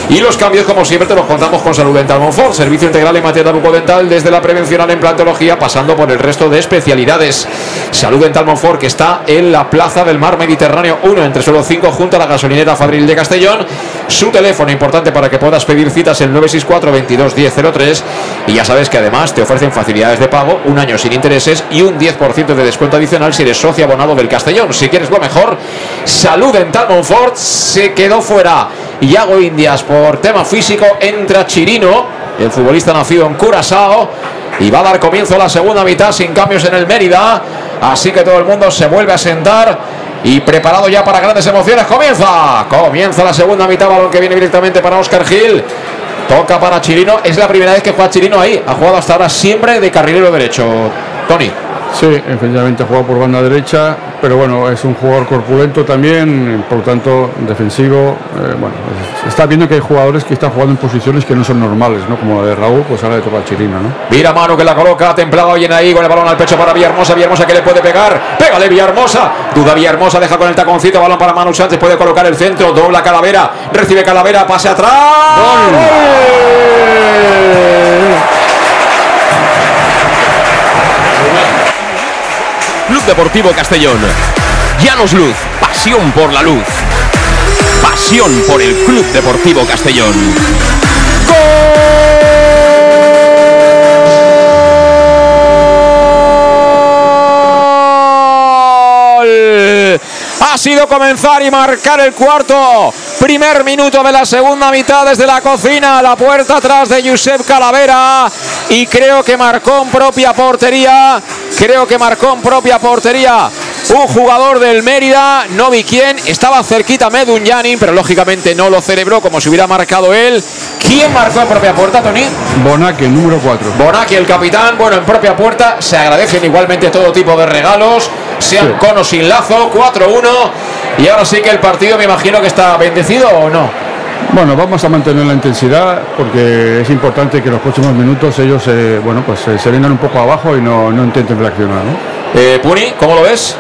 Y los cambios, como siempre, te los contamos con Salud Dental Monfort, servicio integral en materia bucodental desde la prevención a la implantología, pasando por el resto de especialidades. Salud Dental Monfort, que está en la Plaza del Mar Mediterráneo 1, entre solo 5, junto a la gasolinera Fabril de Castellón. Su teléfono importante para que puedas pedir citas el 964 22 1003 y ya sabes que además te ofrecen facilidades de pago, un año sin intereses y un 10% de descuento adicional si eres socio abonado del Castellón. Si quieres lo mejor, Salud Dental Monfort se quedó fuera. Yago Indias por tema físico entra Chirino, el futbolista nacido en Curazao y va a dar comienzo la segunda mitad sin cambios en el Mérida. Así que todo el mundo se vuelve a sentar y preparado ya para grandes emociones. Comienza, comienza la segunda mitad, balón que viene directamente para Oscar Gil. Toca para Chirino, es la primera vez que juega Chirino ahí. Ha jugado hasta ahora siempre de carrilero derecho. Tony. Sí, efectivamente ha jugado por banda derecha, pero bueno, es un jugador corpulento también, por lo tanto, defensivo. eh, bueno, se está viendo que hay jugadores que están jugando en posiciones que no son normales, ¿no? Como la de Raúl, pues ahora le toca a ¿no? Mira mano que la coloca, templado viene ahí con el balón al pecho para Villahermosa. Villahermosa que le puede pegar. Pégale Villahermosa. Duda Villahermosa, deja con el taconcito, balón para Manu Sánchez, puede colocar el centro, dobla Calavera, recibe Calavera, pase atrás. Club Deportivo Castellón. Llanos Luz, pasión por la luz. Pasión por el Club Deportivo Castellón. Gol. Ha sido comenzar y marcar el cuarto. Primer minuto de la segunda mitad desde la cocina. La puerta atrás de Josep Calavera. Y creo que marcó en propia portería. Creo que marcó en propia portería. Un jugador del Mérida, no vi quién, estaba cerquita Medunyanin, pero lógicamente no lo celebró como si hubiera marcado él. ¿Quién marcó en propia puerta, Tony? Bonaque, número 4. Bonaki, el capitán, bueno, en propia puerta, se agradecen igualmente todo tipo de regalos, sean Sí. con o sin lazo, 4-1, y ahora sí que el partido me imagino que está bendecido o no. Bueno, vamos a mantener la intensidad porque es importante que en los próximos minutos ellos eh, bueno, pues, eh, se vengan un poco abajo y no, no intenten reaccionar. ¿no? Eh, Puni, ¿cómo lo ves?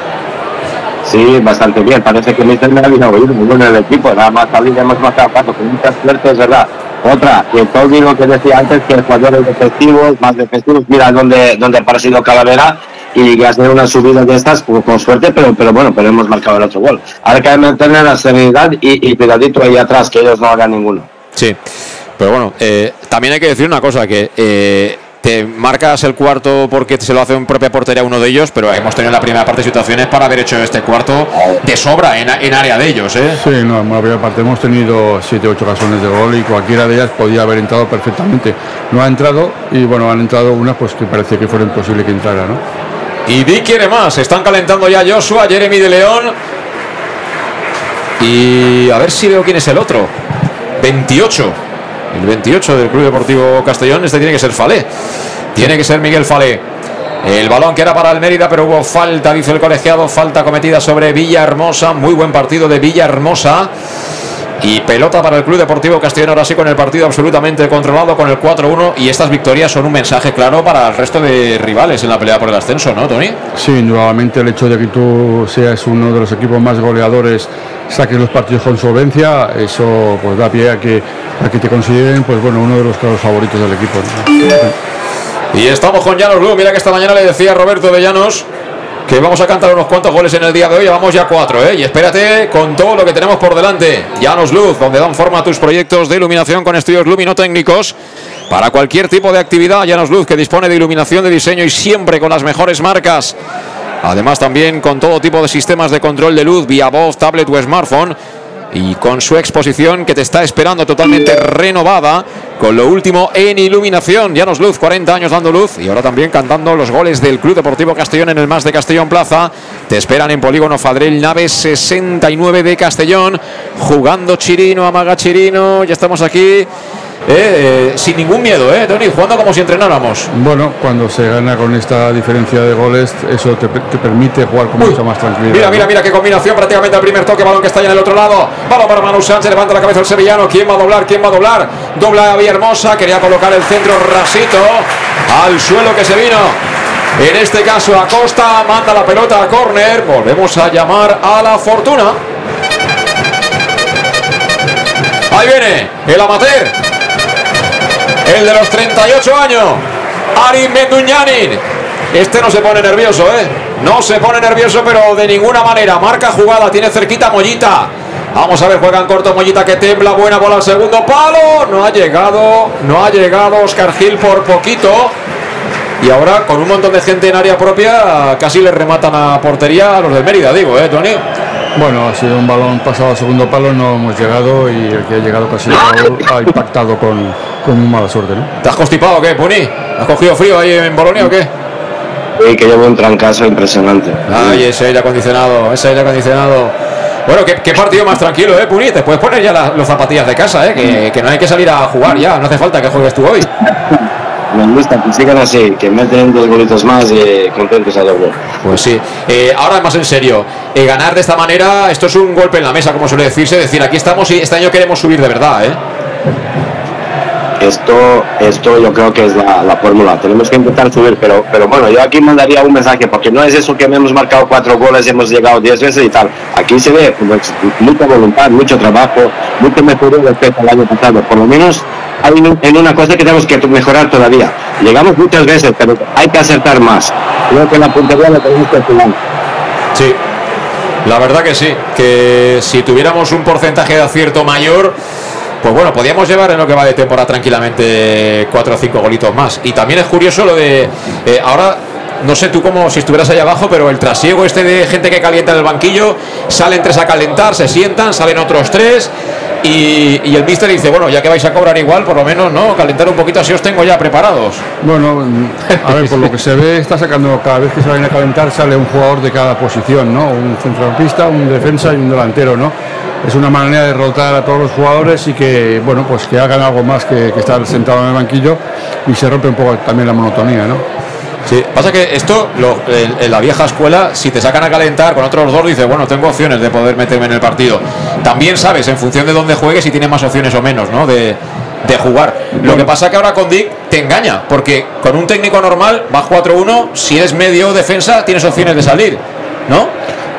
Sí, bastante bien. Parece que Mister me ha venido oír muy bueno el equipo. Nada más salir hemos marcado cuatro con mucha suerte, es verdad. Otra, que todo digo que decía antes que jugadores defensivos, más defensivos, mira dónde, dónde ha aparecido Calavera y que ha sido una subida de estas pues, con suerte, pero, pero bueno, pero hemos marcado el otro gol. Ahora que hay que mantener la serenidad y, y cuidadito ahí atrás, que ellos no hagan ninguno. Sí, pero bueno, eh, también hay que decir una cosa, que eh, te marcas el cuarto porque se lo hace en propia portería uno de ellos, pero hemos tenido en la primera parte situaciones para haber hecho este cuarto de sobra en, en área de ellos. ¿eh? Sí, no, en la primera parte hemos tenido 7 8 ocasiones de gol y cualquiera de ellas podía haber entrado perfectamente. No ha entrado y bueno, han entrado unas pues que parecía que fuera imposible que entrara, ¿no? Y Di quiere más. Están calentando ya Joshua, Jeremy de León. Y a ver si veo quién es el otro. 28. El 28 del Club Deportivo Castellón. Este tiene que ser Falé. Tiene que ser Miguel Falé. El balón que era para el pero hubo falta, dice el colegiado. Falta cometida sobre Villahermosa. Muy buen partido de Villahermosa. Y pelota para el Club Deportivo Castellón, ahora sí con el partido absolutamente controlado con el 4-1. Y estas victorias son un mensaje claro para el resto de rivales en la pelea por el ascenso, ¿no, Tony? Sí, indudablemente el hecho de que tú seas uno de los equipos más goleadores, saques los partidos con solvencia, eso pues da pie a que, a que te consideren pues bueno uno de los claros favoritos del equipo. ¿no? Y estamos con Llanos Blue. Mira que esta mañana le decía Roberto de Llanos que vamos a cantar unos cuantos goles en el día de hoy. Vamos ya cuatro, ¿eh? Y espérate con todo lo que tenemos por delante. Llanos Luz, donde dan forma a tus proyectos de iluminación con estudios luminotécnicos. Para cualquier tipo de actividad, Llanos Luz, que dispone de iluminación de diseño y siempre con las mejores marcas. Además, también con todo tipo de sistemas de control de luz vía voz, tablet o smartphone. Y con su exposición que te está esperando totalmente renovada, con lo último en iluminación. Llanos Luz, 40 años dando luz y ahora también cantando los goles del Club Deportivo Castellón en el Más de Castellón Plaza. Te esperan en Polígono Fadrel, nave 69 de Castellón, jugando Chirino, amaga Chirino. Ya estamos aquí eh, sin ningún miedo, ¿eh, Tony? Jugando como si entrenáramos. Bueno, cuando se gana con esta diferencia de goles, eso te, te permite jugar con mucha más tranquilidad. Mira, ¿no? mira, mira qué combinación prácticamente al primer toque, balón que está ya en el otro lado. Balón para Manu Sánchez, levanta la cabeza el sevillano. ¿Quién va a doblar? ¿Quién va a doblar? Dobla a Villahermosa, quería colocar el centro rasito al suelo que se vino. En este caso Acosta manda la pelota a córner. Volvemos a llamar a la fortuna. Ahí viene el amateur. El de los 38 años. Arin Menduñanin. Este no se pone nervioso, ¿eh? No se pone nervioso, pero de ninguna manera. Marca jugada, tiene cerquita Mollita. Vamos a ver, juega en corto Mollita que tembla. Buena bola al segundo palo. No ha llegado, no ha llegado Oscar Gil por poquito. Y ahora, con un montón de gente en área propia, casi le rematan a portería a los del Mérida, digo, ¿eh, Tony? Bueno, ha sido un balón pasado al segundo palo, no hemos llegado y el que ha llegado casi ha impactado con, con mala suerte. ¿no? ¿Te has constipado o qué, Puni? ¿Has cogido frío ahí en Bolonia o qué? Sí, que llevo un trancazo impresionante. Ay, ese aire acondicionado, ese aire acondicionado. Bueno, ¿qué, qué partido más tranquilo, ¿eh, Puni? Te puedes poner ya la- los zapatillas de casa, ¿eh? Que, que no hay que salir a jugar ya, no hace falta que juegues tú hoy. Me gusta que sigan así, que meten dos golitos más y contentos a doble. Pues sí. Eh, ahora más en serio, eh, ganar de esta manera, esto es un golpe en la mesa, como suele decirse, es decir, aquí estamos y este año queremos subir de verdad, ¿eh? Esto, esto yo creo que es la, la fórmula. Tenemos que intentar subir, pero, pero bueno, yo aquí mandaría un mensaje, porque no es eso que hemos marcado cuatro goles y hemos llegado diez veces y tal. Aquí se ve pues, mucha voluntad, mucho trabajo, mucho mejor respecto al año pasado. Por lo menos hay en una cosa que tenemos que mejorar todavía. Llegamos muchas veces, pero hay que acertar más. Creo que la puntería la tenemos que cuidar. Sí. La verdad que sí, que si tuviéramos un porcentaje de acierto mayor, pues bueno, podíamos llevar en lo que va de temporada tranquilamente cuatro o cinco golitos más. Y también es curioso lo de eh, ahora. No sé tú cómo si estuvieras ahí abajo, pero el trasiego este de gente que calienta en el banquillo, salen tres a calentar, se sientan, salen otros tres y, el mister dice, bueno, ya que vais a cobrar igual, por lo menos, ¿no? Calentar un poquito así os tengo ya preparados. Bueno, a ver, por lo que se ve, está sacando cada vez que se vayan a calentar, sale un jugador de cada posición, ¿no? Un centrocampista, un defensa y un delantero, ¿no? Es una manera de rotar a todos los jugadores y que, bueno, pues que hagan algo más que, que estar sentado en el banquillo y se rompe un poco también la monotonía, ¿no? Sí, pasa que esto, en, la vieja escuela, si te sacan a calentar con otros dos, dices, bueno, tengo opciones de poder meterme en el partido. También sabes, en función de dónde juegues, si tienes más opciones o menos, ¿no? De, de jugar. Lo que pasa que ahora con Dick te engaña, porque con un técnico normal, vas 4-1, si eres medio defensa, tienes opciones de salir, ¿no?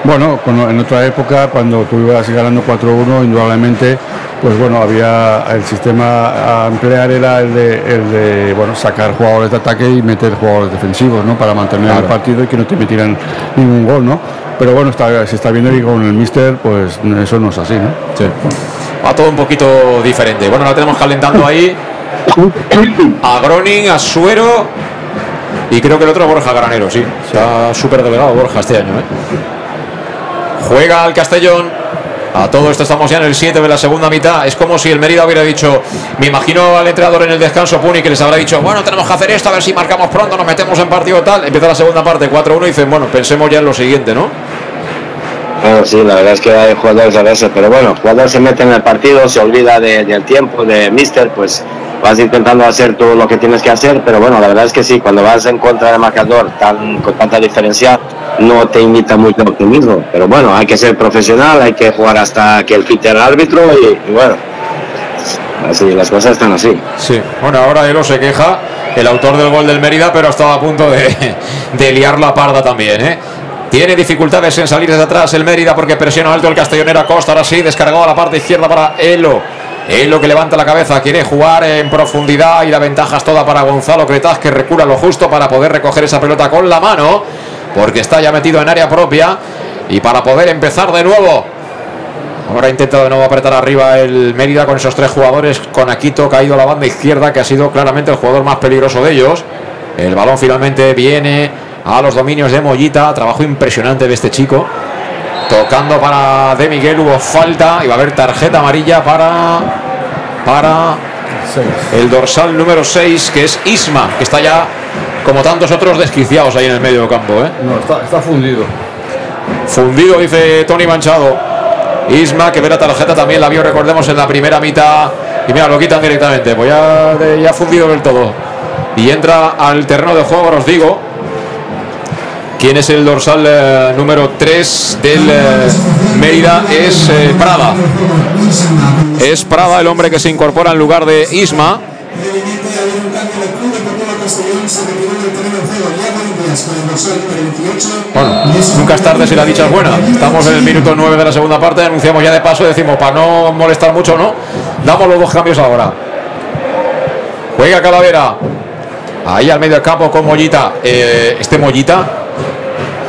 Bueno, en otra época, cuando tú ibas ganando 4-1, indudablemente, pues bueno, había el sistema a emplear era el de, el de bueno, sacar jugadores de ataque y meter jugadores defensivos, ¿no? Para mantener el partido y que no te metieran ningún gol, ¿no? Pero bueno, está, se está viendo que con el Mister, pues eso no es así, ¿no? Sí. Va todo un poquito diferente. Bueno, ahora tenemos calentando ahí a Groning, a Suero y creo que el otro Borja Granero, sí. Está súper delegado Borja este año, ¿eh? Juega al Castellón. A todo esto estamos ya en el 7 de la segunda mitad. Es como si el Mérida hubiera dicho, me imagino al entrenador en el descanso Puni que les habrá dicho, bueno, tenemos que hacer esto, a ver si marcamos pronto, nos metemos en partido tal. Empieza la segunda parte 4-1 y dicen, bueno, pensemos ya en lo siguiente, ¿no? Bueno, sí, la verdad es que hay jugadores a veces, pero bueno, el jugador se mete en el partido, se olvida de- del tiempo, de Mister, pues vas intentando hacer todo lo que tienes que hacer, pero bueno, la verdad es que sí, cuando vas en contra del marcador tan, con tanta diferencia, no te invita mucho optimismo, pero bueno, hay que ser profesional, hay que jugar hasta que el pite el árbitro y, bueno, así, las cosas están así. Sí, bueno, ahora Elo se queja, el autor del gol del Mérida, pero estaba a punto de, de liar la parda también, ¿eh? Tiene dificultades en salir desde atrás el Mérida porque presiona alto el Castellonera Costa. Ahora sí, descargado a la parte izquierda para Elo. Elo que levanta la cabeza, quiere jugar en profundidad y la ventaja es toda para Gonzalo Cretaz que recula lo justo para poder recoger esa pelota con la mano porque está ya metido en área propia y para poder empezar de nuevo. Ahora intenta de nuevo apretar arriba el Mérida con esos tres jugadores, con Aquito caído a la banda izquierda, que ha sido claramente el jugador más peligroso de ellos. El balón finalmente viene a los dominios de Mollita, trabajo impresionante de este chico. Tocando para De Miguel, hubo falta y va a haber tarjeta amarilla para, para el dorsal número 6, que es Isma, que está ya como tantos otros desquiciados ahí en el medio campo. ¿eh? No, está, está fundido. Fundido, dice Tony Manchado. Isma, que ve la tarjeta también la vio, recordemos, en la primera mitad Y mira, lo quitan directamente. Pues ya, ya fundido del todo. Y entra al terreno de juego, os digo. ¿Quién es el dorsal eh, número 3 del eh, Mérida? Es eh, Prada. Es Prada el hombre que se incorpora en lugar de Isma. Bueno, nunca es tarde si la dicha es buena. Estamos en el minuto 9 de la segunda parte. Anunciamos ya de paso. Decimos, para no molestar mucho, ¿no? Damos los dos cambios ahora. Juega Calavera. Ahí al medio campo con Mollita. Este Mollita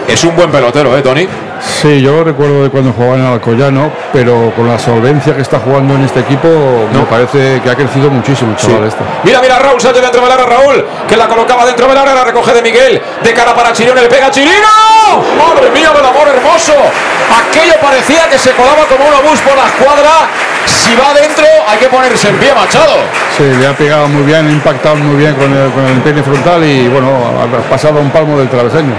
es un buen pelotero, ¿eh, Tony? Sí, yo lo recuerdo de cuando jugaba en Alcoyano, pero con la solvencia que está jugando en este equipo, me parece que ha crecido muchísimo el chaval este. Mira, mira, Raúl Sánchez dentro del área, Raúl, que la colocaba dentro del área, la recoge de Miguel, de cara para Chirino, le pega Chirino. ¡Madre mía del amor hermoso! Aquello parecía que se colaba como un obús por la escuadra. Si va adentro, hay que ponerse en pie, Machado. Sí, le ha pegado muy bien, impactado muy bien con el, con el frontal y bueno, ha pasado un palmo del travesaño.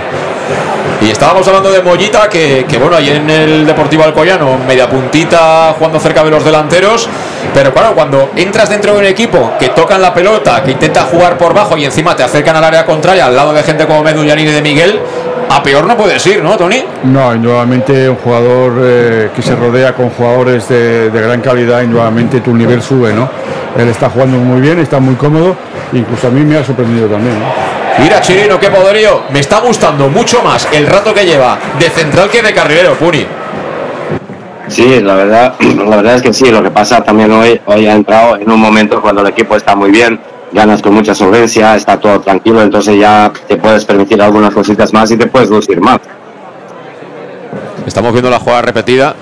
Y estábamos hablando de Mollita, que, que, bueno, ahí en el Deportivo Alcoyano, media puntita, jugando cerca de los delanteros. Pero claro, cuando entras dentro de un equipo que tocan la pelota, que intenta jugar por bajo y encima te acercan al área contraria, al lado de gente como Medullarín y de Miguel, a peor no puedes ir, ¿no, Tony? No, indudablemente un jugador eh, que se rodea con jugadores de, gran calidad, indudablemente tu nivel sube, ¿no? Él está jugando muy bien, está muy cómodo, incluso a mí me ha sorprendido también. Mira, Chirino, qué poderío. Me está gustando mucho más el rato que lleva de central que de carrilero, Puni. Sí, la verdad, <clears throat> la verdad es que sí. Lo que pasa también hoy, hoy ha entrado en un momento cuando el equipo está muy bien, ganas con mucha solvencia, está todo tranquilo, entonces ya te puedes permitir algunas cositas más y te puedes lucir más. Estamos viendo la jugada repetida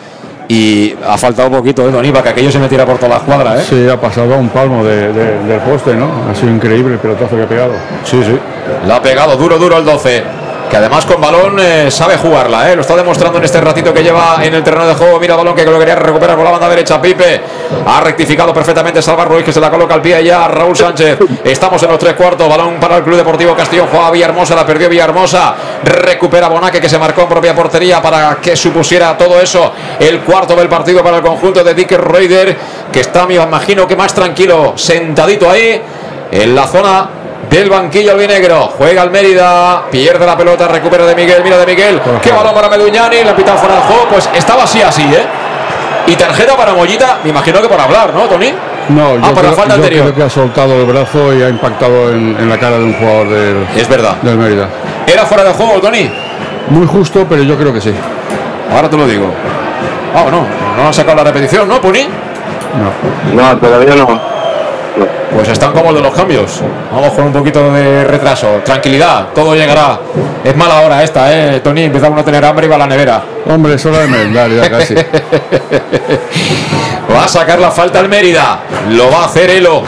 y ha faltado un poquito de Tony para que aquello se metiera por toda la escuadra, ¿eh? Sí, ha pasado a un palmo de, de, del poste, ¿no? Ha sido increíble el pelotazo que ha pegado. Sí, sí. La ha pegado duro, duro el 12. Que además con balón eh, sabe jugarla, ¿eh? lo está demostrando en este ratito que lleva en el terreno de juego. Mira balón que lo quería recuperar por la banda derecha. Pipe ha rectificado perfectamente Salvar Ruiz que se la coloca al pie ya. Raúl Sánchez. Estamos en los tres cuartos. Balón para el Club Deportivo Castellón. Juega Villahermosa, la perdió Villahermosa. Recupera Bonaque que se marcó en propia portería para que supusiera todo eso. El cuarto del partido para el conjunto de Dick Raider que está, me imagino que más tranquilo, sentadito ahí en la zona del banquillo albinegro. Juega el Mérida, pierde la pelota, recupera de Miguel, mira de Miguel. Qué balón para Meduñani, la pita fuera del juego. Pues estaba así, así, ¿eh? Y tarjeta para Mollita, me imagino que por hablar, ¿no, Tony? No, yo, Ah, para creo, falta yo anterior. creo que ha soltado el brazo y ha impactado en, en la cara de un jugador del, Es verdad. del Mérida. ¿Era fuera de juego, Tony? Muy justo, pero yo creo que sí. Ahora te lo digo. Ah, no, no ha sacado la repetición, ¿no, Puni? No. No, todavía no. Pues están como de los cambios. Vamos con un poquito de retraso. Tranquilidad, todo llegará. Es mala hora esta, ¿eh, Tony? Empezamos a tener hambre y va a la nevera. Hombre, es hora de merendar ya casi. <laughs> Va a sacar la falta el Mérida. Lo va a hacer Elo.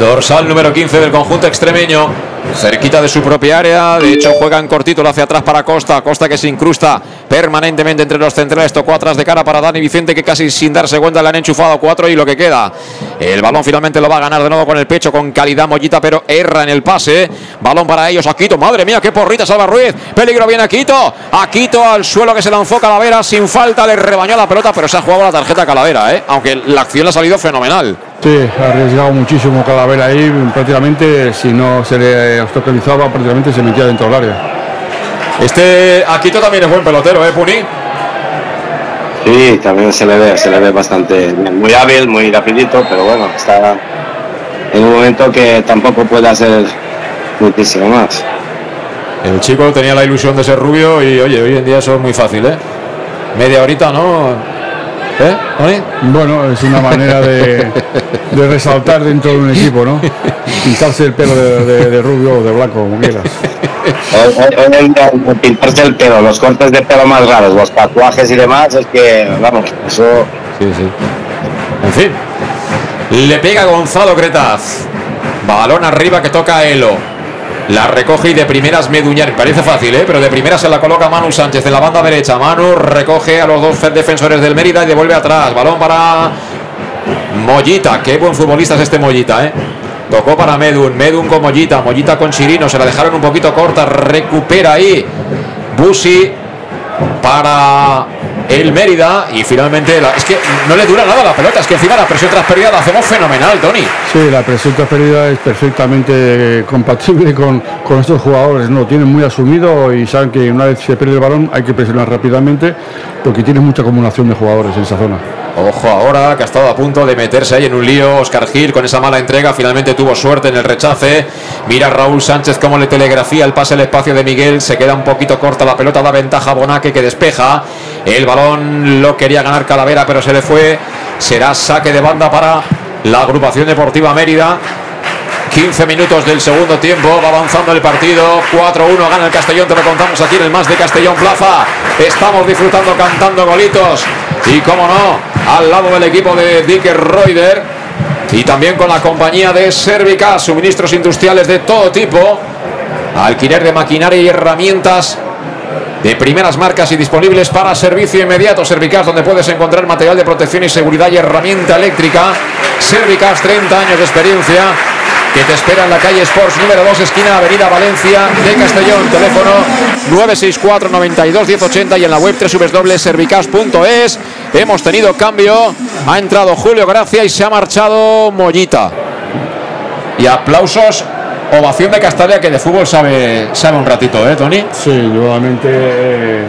Dorsal número 15 del conjunto extremeño. Cerquita de su propia área. De hecho, juega en cortito, lo hace atrás para Costa. Costa que se incrusta permanentemente entre los centrales. Tocó atrás de cara para Dani Vicente, que casi sin darse cuenta le han enchufado cuatro. Y lo que queda. El balón finalmente lo va a ganar de nuevo con el pecho, con calidad Mollita, pero erra en el pase. Balón para ellos. Aquito, madre mía, qué porrita salva Ruiz. Peligro viene Aquito. Aquito al suelo que se lanzó Calavera sin falta. Le rebañó la pelota, pero se ha jugado la tarjeta Calavera, ¿eh? aunque la acción le ha salido fenomenal. Sí, ha arriesgado muchísimo Calavera ahí. Prácticamente, si no se le obstaculizaba, prácticamente se metía dentro del área. Este Aquito también es buen pelotero, ¿eh, Puni? Sí, también se le ve, se le ve bastante. Muy hábil, muy rapidito, pero bueno, está en un momento que tampoco puede hacer muchísimo más. El chico tenía la ilusión de ser rubio y oye, hoy en día eso es muy fácil, ¿eh? Media horita, ¿no? ¿Eh? Bueno, es una manera de, <laughs> de resaltar dentro de un equipo, ¿no? <laughs> Pintarse el pelo de, de- de rubio o de blanco, como quieras. Pintarse el pelo, los cortes de pelo más raros, los tatuajes y demás, es que, vamos, eso Sí, sí. En fin. Le pega Gonzalo Cretaz. Balón arriba que toca a Elo. La recoge y de primeras Meduñar. Parece fácil, ¿eh? pero de primeras se la coloca Manu Sánchez en la banda derecha. Manu recoge a los dos defensores del Mérida y devuelve atrás. Balón para Mollita. Qué buen futbolista es este Mollita, ¿eh? Tocó para Medun. Medun con Mollita. Mollita con Chirino. Se la dejaron un poquito corta. Recupera ahí. Busi para el Mérida y finalmente la- es que no le dura nada la pelota, es que encima la presión tras pérdida la hacemos fenomenal, Tony. Sí, la presión tras pérdida es perfectamente compatible con, con estos jugadores. No, tienen muy asumido y saben que una vez se pierde el balón hay que presionar rápidamente porque tienen mucha acumulación de jugadores en esa zona. Ojo ahora, que ha estado a punto de meterse ahí en un lío Oscar Gil con esa mala entrega. Finalmente tuvo suerte en el rechace. Mira Raúl Sánchez cómo le telegrafía el pase al espacio de Miguel. Se queda un poquito corta la pelota, da ventaja a Bonaque que despeja. El balón lo quería ganar Calavera, pero se le fue. Será saque de banda para la agrupación deportiva Mérida. 15 minutos del segundo tiempo, va avanzando el partido, 4-1 gana el Castellón, te lo contamos aquí en el más de Castellón Plaza. Estamos disfrutando cantando golitos y como no, al lado del equipo de Dicker Reuter y también con la compañía de Servica, suministros industriales de todo tipo, alquiler de maquinaria y herramientas de primeras marcas y disponibles para servicio inmediato. Servicas, donde puedes encontrar material de protección y seguridad y herramienta eléctrica. Servicas, 30 años de experiencia, que te espera en la calle Sports número 2, esquina Avenida Valencia de Castellón. Teléfono 964 92 1080 y en la web www.servicas.es. Hemos tenido cambio. Ha entrado Julio Gracia y se ha marchado Mollita. Y aplausos. Ovación de Castalia que de fútbol sabe, sabe un ratito, ¿eh, Tony? Sí, nuevamente eh,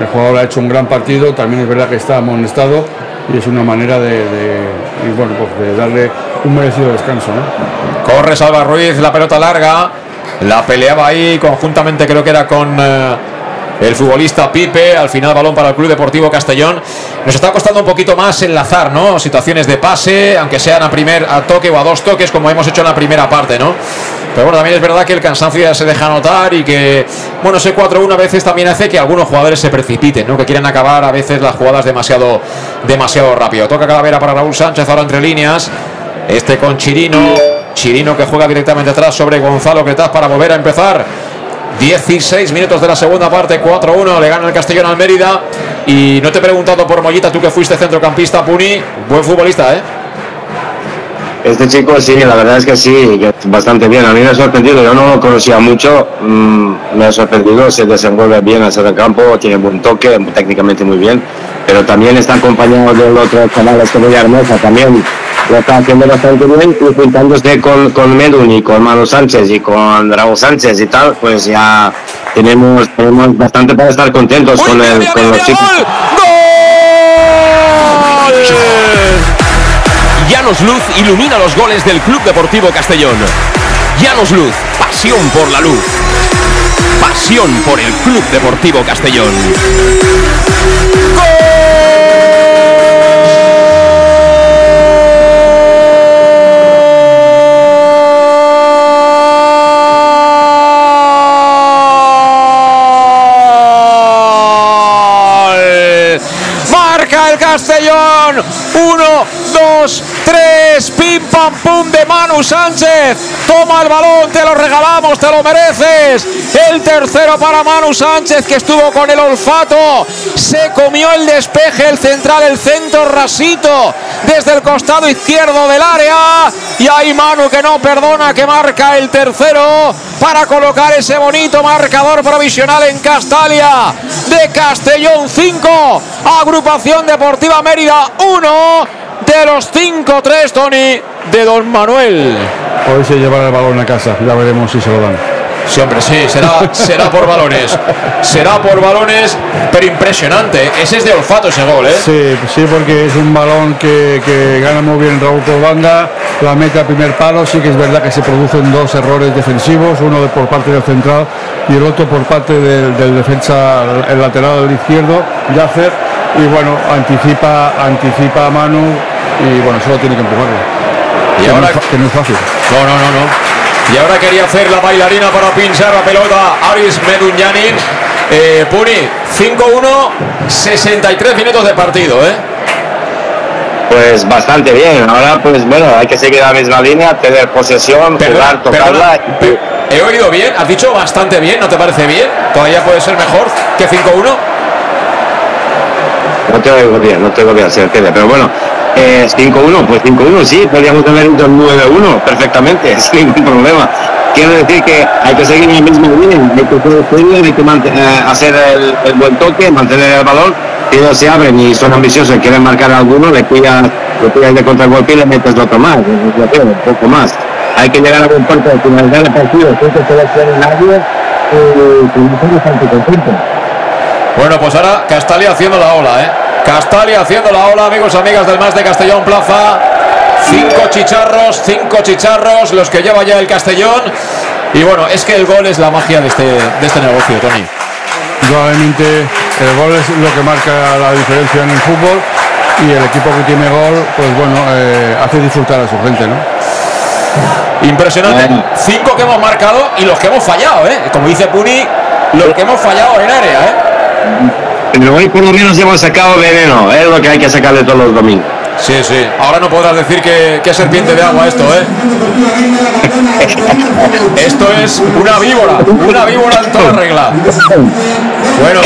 el jugador ha hecho un gran partido, también es verdad que está amonestado y es una manera de, de- y bueno, pues de darle un merecido descanso. ¿no? Corre Salva Ruiz, la pelota larga. La peleaba ahí conjuntamente, creo que era con eh, el futbolista Pipe. Al final, balón para el Club Deportivo Castellón. Nos está costando un poquito más enlazar, ¿no? Situaciones de pase, aunque sean a primer a toque o a dos toques, como hemos hecho en la primera parte, ¿no? Pero bueno, también es verdad que el cansancio ya se deja notar y que, bueno, ese 4-1 a veces también hace que algunos jugadores se precipiten, ¿no? Que quieran acabar a veces las jugadas demasiado, demasiado rápido. Toca Calavera para Raúl Sánchez ahora entre líneas. Este con Chirino. Chirino que juega directamente atrás sobre Gonzalo Cretaz para volver a empezar. 16 minutos de la segunda parte, 4-1, le gana el Castellón al Mérida. Y no te he preguntado por Mollita, tú que fuiste centrocampista, Puni, buen futbolista, ¿eh? Este chico sí, la verdad es que sí, que bastante bien. A mí me ha sorprendido, yo no lo conocía mucho, mm, me ha sorprendido, se desenvuelve bien centro del campo, tiene buen toque, técnicamente muy bien, pero también está acompañado del otro canal, este Villahermosa, también lo está haciendo bastante bien y juntándose con, con Medun y con Manu Sánchez y con Raúl Sánchez y tal, pues ya tenemos, tenemos bastante para estar contentos con, el, con los chicos. Llanos Luz ilumina los goles del Club Deportivo Castellón. Llanos Luz, pasión por la luz. Pasión por el Club Deportivo Castellón. 1, 2, 3. Pim pam pum de Manu Sánchez. Toma el balón, te lo regalamos, te lo mereces. El tercero para Manu Sánchez que estuvo con el olfato. Se comió el despeje, el central, el centro rasito desde el costado izquierdo del área. Y ahí Manu que no perdona, que marca el tercero para colocar ese bonito marcador provisional en Castalia de Castellón 5, agrupación deportiva Mérida 1 de los 5-3, Tony, de Don Manuel. Hoy se llevará el balón a casa, ya veremos si se lo dan. Sí, hombre, sí, será, será por balones. Será por balones, pero impresionante. Ese es de olfato ese gol, ¿eh? Sí, sí, porque es un balón que, que gana muy bien Raúl por banda, la mete al primer palo, sí que es verdad que se producen dos errores defensivos, uno de- por parte del central y el otro por parte del, del defensa, el lateral izquierdo, Yacer, y bueno, anticipa, anticipa a Manu y bueno, solo tiene que empujarlo. Y que, ahora- no es fácil. No, no, no, no. Y ahora quería hacer la bailarina para pinchar la pelota Aris Medunyanin. Eh, Puni, 5-1, 63 minutos de partido, ¿eh? Pues bastante bien. Ahora, pues bueno, hay que seguir la misma línea, tener posesión, jugar, tocarla. ¿He oído bien? ¿Has dicho bastante bien? ¿No te parece bien? ¿Todavía puede ser mejor que 5-1? No te oigo bien, no te oigo bien, se entiende. Pero bueno, eh, 5-1, pues 5-1, sí, podríamos haber ido 9-1 perfectamente, sin ningún problema. Quiero decir que hay que seguir en la misma línea, hay que serio, hay que eh, hacer el, buen toque, mantener el balón Si ellos se abren y son ambiciosos quieren marcar a alguno, le pillas, le pillas de contragolpe y le metes otro más, un poco más. Hay que llegar a buen puerto finalizar el partido, sin que se le quede nadie y que no bastante contento. Bueno, pues ahora Castalia haciendo la ola, ¿eh? Castalia haciendo la ola, amigos, amigas del Más de Castellón Plaza. Cinco chicharros, cinco chicharros, los que lleva ya el Castellón. Y bueno, es que el gol es la magia de este, de este negocio, Tony. Indudablemente el gol es lo que marca la diferencia en el fútbol y el equipo que tiene gol, pues bueno, eh, hace disfrutar a su gente, ¿no? Impresionante. Cinco que hemos marcado y los que hemos fallado, ¿eh? Como dice Puni, los que hemos fallado en área, ¿eh? Pero hoy por lo menos hemos sacado veneno, es lo que hay que sacarle todos los domingos. Sí, sí. Ahora no podrás decir que, serpiente de agua esto, ¿eh? <laughs> Esto es una víbora, una víbora en toda regla. Bueno,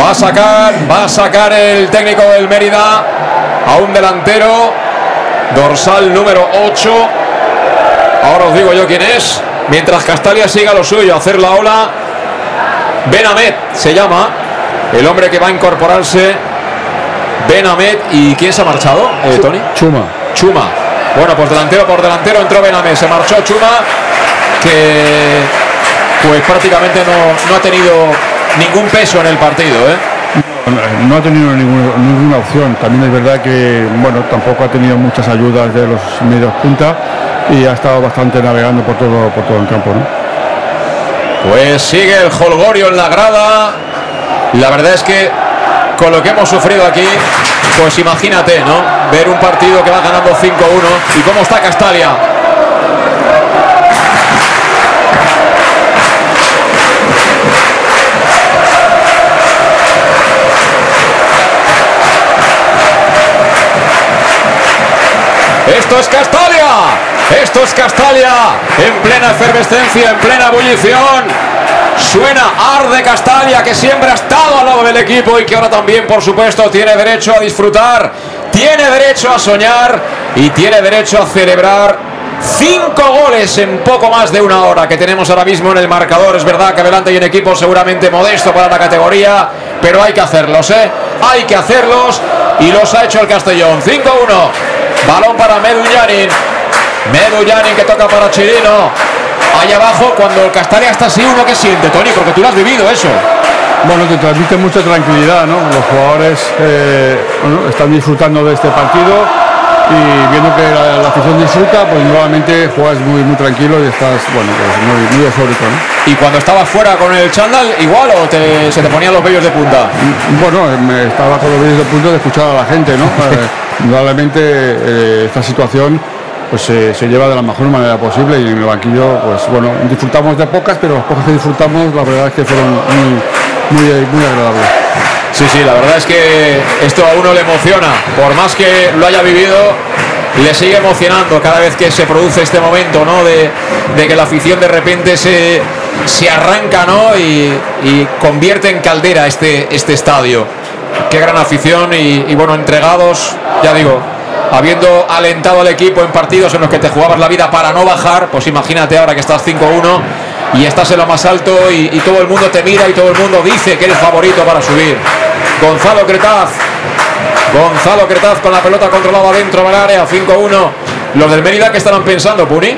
va a sacar, va a sacar el técnico del Mérida a un delantero, dorsal número 8. Ahora os digo yo quién es. Mientras Castalia siga lo suyo, hacer la ola. Benamet se llama, el hombre que va a incorporarse. Benamet y ¿quién se ha marchado, eh, Tony? Chuma. Chuma. Bueno, pues delantero por delantero entró Benamet, se marchó Chuma, que pues prácticamente no, no ha tenido ningún peso en el partido, ¿eh? No ha tenido ninguna, ninguna opción. También es verdad que bueno, tampoco ha tenido muchas ayudas de los medios punta y ha estado bastante navegando por todo, por todo el campo. ¿no? Pues sigue el holgorio en la grada. La verdad es que con lo que hemos sufrido aquí, pues imagínate, ¿no? Ver un partido que va ganando 5-1 y cómo está Castalia. Esto es Castalia. Esto es Castalia. En plena efervescencia, en plena ebullición. Suena Arde Castalia, que siempre ha estado al lado del equipo y que ahora también, por supuesto, tiene derecho a disfrutar, tiene derecho a soñar y tiene derecho a celebrar Cinco goles en poco más de una hora que tenemos ahora mismo en el marcador. Es verdad que adelante hay un equipo seguramente modesto para la categoría, pero hay que hacerlos, ¿eh? Hay que hacerlos y los ha hecho el Castellón. 5-1. Balón para Medu Yanin. Medu Yanin que toca para Chirino. Ahí abajo, cuando el Castalia está así, uno que siente, Tony, porque tú lo has vivido eso. Bueno, te transmite mucha tranquilidad, ¿no? Los jugadores eh, bueno, están disfrutando de este partido y viendo que la, la afición disfruta, pues nuevamente juegas muy, muy tranquilo y estás, bueno, pues muy, muy eufórico, ¿no? Y cuando estabas fuera con el chándal, igual o te- se te ponían los vellos de punta. Bueno, eh, me estaba con los vídeos de punto de escuchar a la gente, ¿no? <laughs> Eh, Indudablemente eh, esta situación pues se, se lleva de la mejor manera posible y en el banquillo, pues bueno, disfrutamos de pocas, pero las pocas que disfrutamos, la verdad es que fueron muy, muy, muy agradables. Sí, sí, la verdad es que esto a uno le emociona. Por más que lo haya vivido, le sigue emocionando cada vez que se produce este momento, ¿no? De, de que la afición de repente se, se arranca, ¿no? Y, convierte en caldera este, este estadio. Qué gran afición y, bueno, entregados, ya digo, habiendo alentado al equipo en partidos en los que te jugabas la vida para no bajar, pues imagínate ahora que estás 5-1 y estás en lo más alto y, todo el mundo te mira y todo el mundo dice que eres favorito para subir. Gonzalo Cretaz, Gonzalo Cretaz con la pelota controlada dentro del área, 5-1. Los del Mérida que estarán pensando, Puni.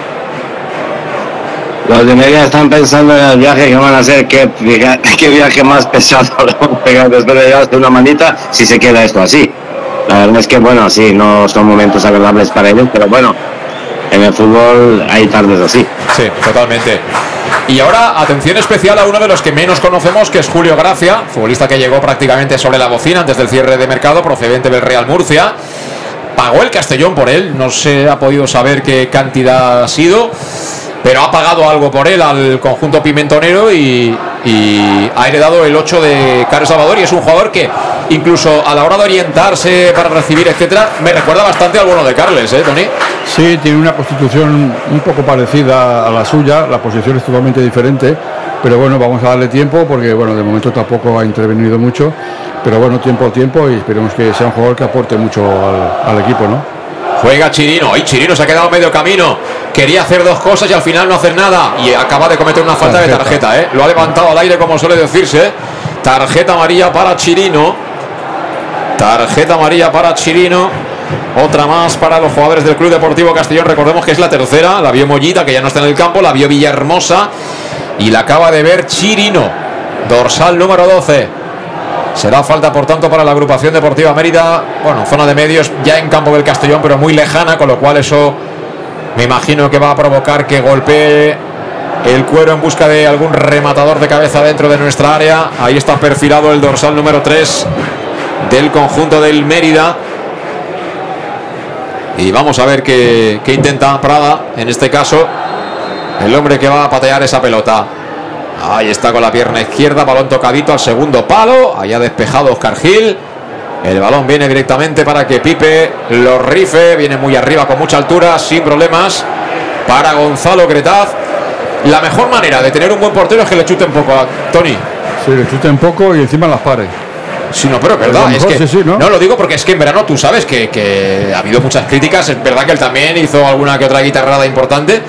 Los de Mérida están pensando en el viaje que van a hacer, qué, viaje- más pesado después de llevarse una manita si se queda esto así. La es que, bueno, sí, no son momentos agradables para ellos, pero bueno, en el fútbol hay tardes así. Sí, totalmente. Y ahora, atención especial a uno de los que menos conocemos, que es Julio Gracia, futbolista que llegó prácticamente sobre la bocina antes del cierre de mercado, procedente del Real Murcia. Pagó el Castellón por él, no se ha podido saber qué cantidad ha sido, pero ha pagado algo por él al conjunto pimentonero y, y ha heredado el 8 de Carlos Salvador y es un jugador que incluso a la hora de orientarse para recibir, etcétera, me recuerda bastante al bueno de Carles, ¿eh, Tony? Sí, tiene una constitución un poco parecida a la suya, la posición es totalmente diferente, pero bueno, vamos a darle tiempo porque bueno, de momento tampoco ha intervenido mucho, pero bueno, tiempo al tiempo y esperemos que sea un jugador que aporte mucho al, al equipo, ¿no? Juega Chirino, ay Chirino se ha quedado medio camino. Quería hacer dos cosas y al final no hacer nada. Y acaba de cometer una falta de tarjeta, ¿eh? Lo ha levantado al aire como suele decirse. Tarjeta amarilla para Chirino. Tarjeta amarilla para Chirino. Otra más para los jugadores del Club Deportivo Castellón. Recordemos que es la tercera. La vio Mollita, que ya no está en el campo. La vio Villahermosa. Y la acaba de ver Chirino. Dorsal número 12. Será falta, por tanto, para la agrupación deportiva Mérida. Bueno, zona de medios ya en campo del Castellón, pero muy lejana, con lo cual eso me imagino que va a provocar que golpee el cuero en busca de algún rematador de cabeza dentro de nuestra área. Ahí está perfilado el dorsal número 3 del conjunto del Mérida. Y vamos a ver qué, qué intenta Prada, en este caso, el hombre que va a patear esa pelota. Ahí está con la pierna izquierda, balón tocadito al segundo palo. Ha despejado Oscar Gil. El balón viene directamente para que Pipe lo rife. Viene muy arriba con mucha altura, sin problemas. Para Gonzalo Cretaz. La mejor manera de tener un buen portero es que le chute un poco a Tony. Sí, le chute un poco y encima las pares. Sí, no, pero es verdad. A lo Es mejor que, sí, sí, ¿no? ¿no? lo digo porque es que en verano tú sabes que, que ha habido muchas críticas. Es verdad que él también hizo alguna que otra guitarrada importante.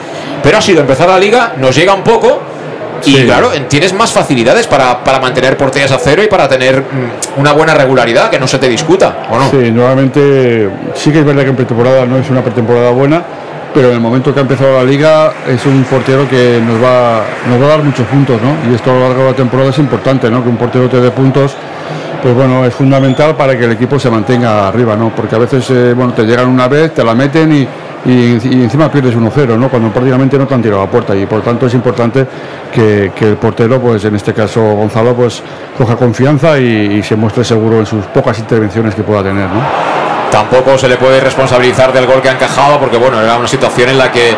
Pero ha sido empezar la liga, nos llega un poco. Y Sí. claro, tienes más facilidades para, para mantener porterías a cero y para tener mm, una buena regularidad, que no se te discuta, ¿o no? Sí, nuevamente sí que es verdad que en pretemporada no es una pretemporada buena, pero en el momento que ha empezado la liga es un portero que nos va, nos va a dar muchos puntos, ¿no? Y esto a lo largo de la temporada es importante, ¿no? Que un portero te dé puntos, pues bueno, es fundamental para que el equipo se mantenga arriba, ¿no? Porque a veces, eh, bueno, te llegan una vez, te la meten y, y, encima pierdes 1-0, ¿no? Cuando prácticamente no te han tirado la puerta y por tanto es importante que, que el portero, pues en este caso Gonzalo, pues coja confianza y, y se muestre seguro en sus pocas intervenciones que pueda tener, ¿no? Tampoco se le puede responsabilizar del gol que ha encajado, porque bueno, era una situación en la que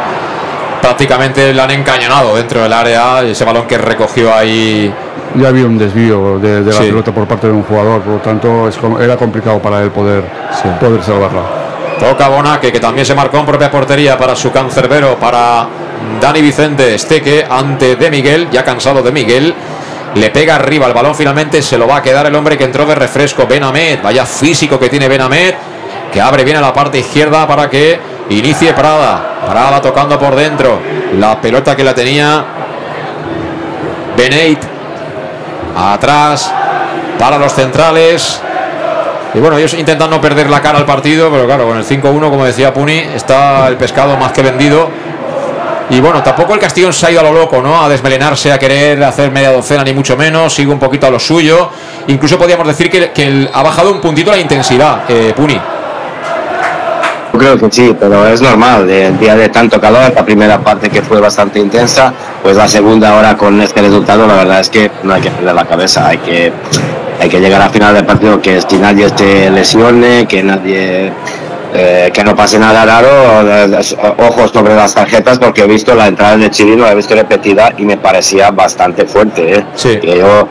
prácticamente la han encañonado dentro del área. Ese balón que recogió ahí Ya había un desvío de, de la Sí. pelota por parte de un jugador, por lo tanto es era complicado para él poder, poder salvarla. Toca Bonaque, que también se marcó en propia portería para su cancerbero, para Dani Vicente Esteque, ante De Miguel, ya cansado de Miguel. Le pega arriba el balón, finalmente se lo va a quedar el hombre que entró de refresco, Benamed. Vaya físico que tiene Benamed, que abre bien a la parte izquierda para que inicie Prada. Prada tocando por dentro. La pelota que la tenía Beneit. Atrás para los centrales. Y bueno, ellos intentan no perder la cara al partido, pero claro, con el 5-1, como decía Puni, está el pescado más que vendido. Y bueno, tampoco el Castellón se ha ido a lo loco, ¿no? A desmelenarse, a querer hacer media docena, ni mucho menos. Sigue un poquito a lo suyo. Incluso podríamos decir que, que ha bajado un puntito la intensidad, eh, Puni. Yo creo que sí, pero es normal. El día de tanto calor, la primera parte que fue bastante intensa, pues la segunda ahora con este resultado, la verdad es que no hay que perder la cabeza, hay que, hay que llegar al final del partido, que si nadie se lesione, que nadie, eh, que no pase nada raro, eh, ojos sobre las tarjetas, porque he visto la entrada de Chirino, la he visto repetida y me parecía bastante fuerte. ¿eh? Que yo,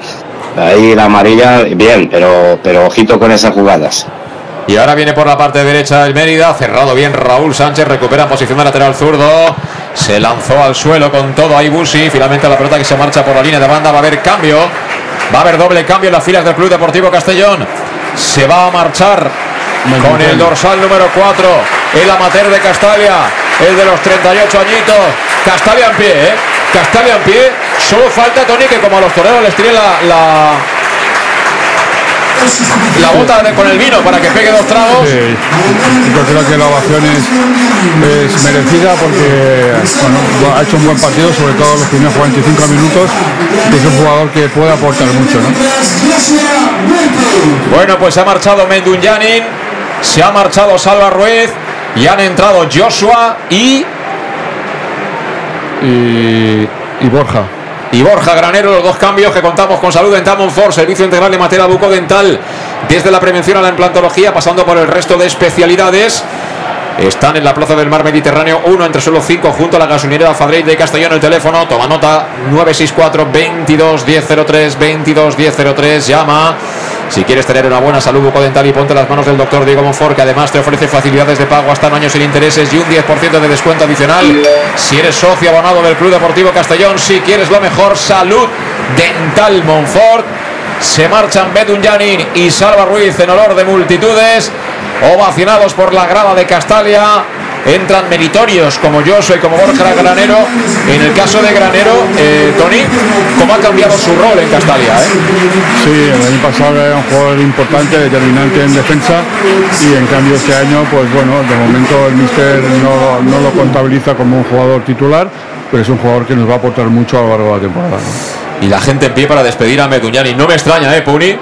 ahí la amarilla, bien, pero, pero ojito con esas jugadas. Y ahora viene por la parte derecha el Mérida, cerrado bien Raúl Sánchez, recupera posición de lateral zurdo, se lanzó al suelo con todo ahí Busi, finalmente la pelota que se marcha por la línea de banda, va a haber cambio, va a haber doble cambio en las filas del Club Deportivo Castellón, se va a marchar con el dorsal número 4, el amateur de Castalia, el de los 38 añitos, Castalia en pie, ¿eh? Castalia en pie, solo falta Tony que como a los toreros les tire la, la, la bota con el vino para que pegue dos tragos. Sí, yo creo que la ovación es, es merecida porque bueno, ha hecho un buen partido, sobre todo los primeros 45 minutos. Es un jugador que puede aportar mucho. ¿no? Bueno, pues se ha marchado Mendunyanin, se ha marchado Salva Ruiz y han entrado Joshua y, Y, y Borja. Y Borja Granero, los dos cambios que contamos con Salud Dental Monfort, servicio integral de materia bucodental, desde la prevención a la implantología, pasando por el resto de especialidades. Están en la Plaza del Mar Mediterráneo, uno entre solo cinco, junto a la gasolinera Fadrey de Castellón. El teléfono, toma nota, 964 22 1003 22 1003. Llama si quieres tener una buena salud bucodental y ponte las manos del doctor Diego Monfort, que además te ofrece facilidades de pago hasta en años sin intereses y un 10% de descuento adicional. Si eres socio abonado del Club Deportivo Castellón, si quieres lo mejor, salud dental Monfort. Se marchan Bedun Yanin y Salva Ruiz en olor de multitudes, ovacionados por la grada de Castalia. Entran meritorios como yo soy, como Borja Granero. En el caso de Granero, eh, Tony, ¿cómo ha cambiado su rol en Castalia? eh? Sí, el año pasado era un jugador importante, determinante en defensa y en cambio este año, pues bueno, de momento el míster no, no lo contabiliza como un jugador titular, pero es un jugador que nos va a aportar mucho a lo largo de la temporada. ¿no? Y la gente en pie para despedir a Meduñani. No me extraña, ¿eh, Puni?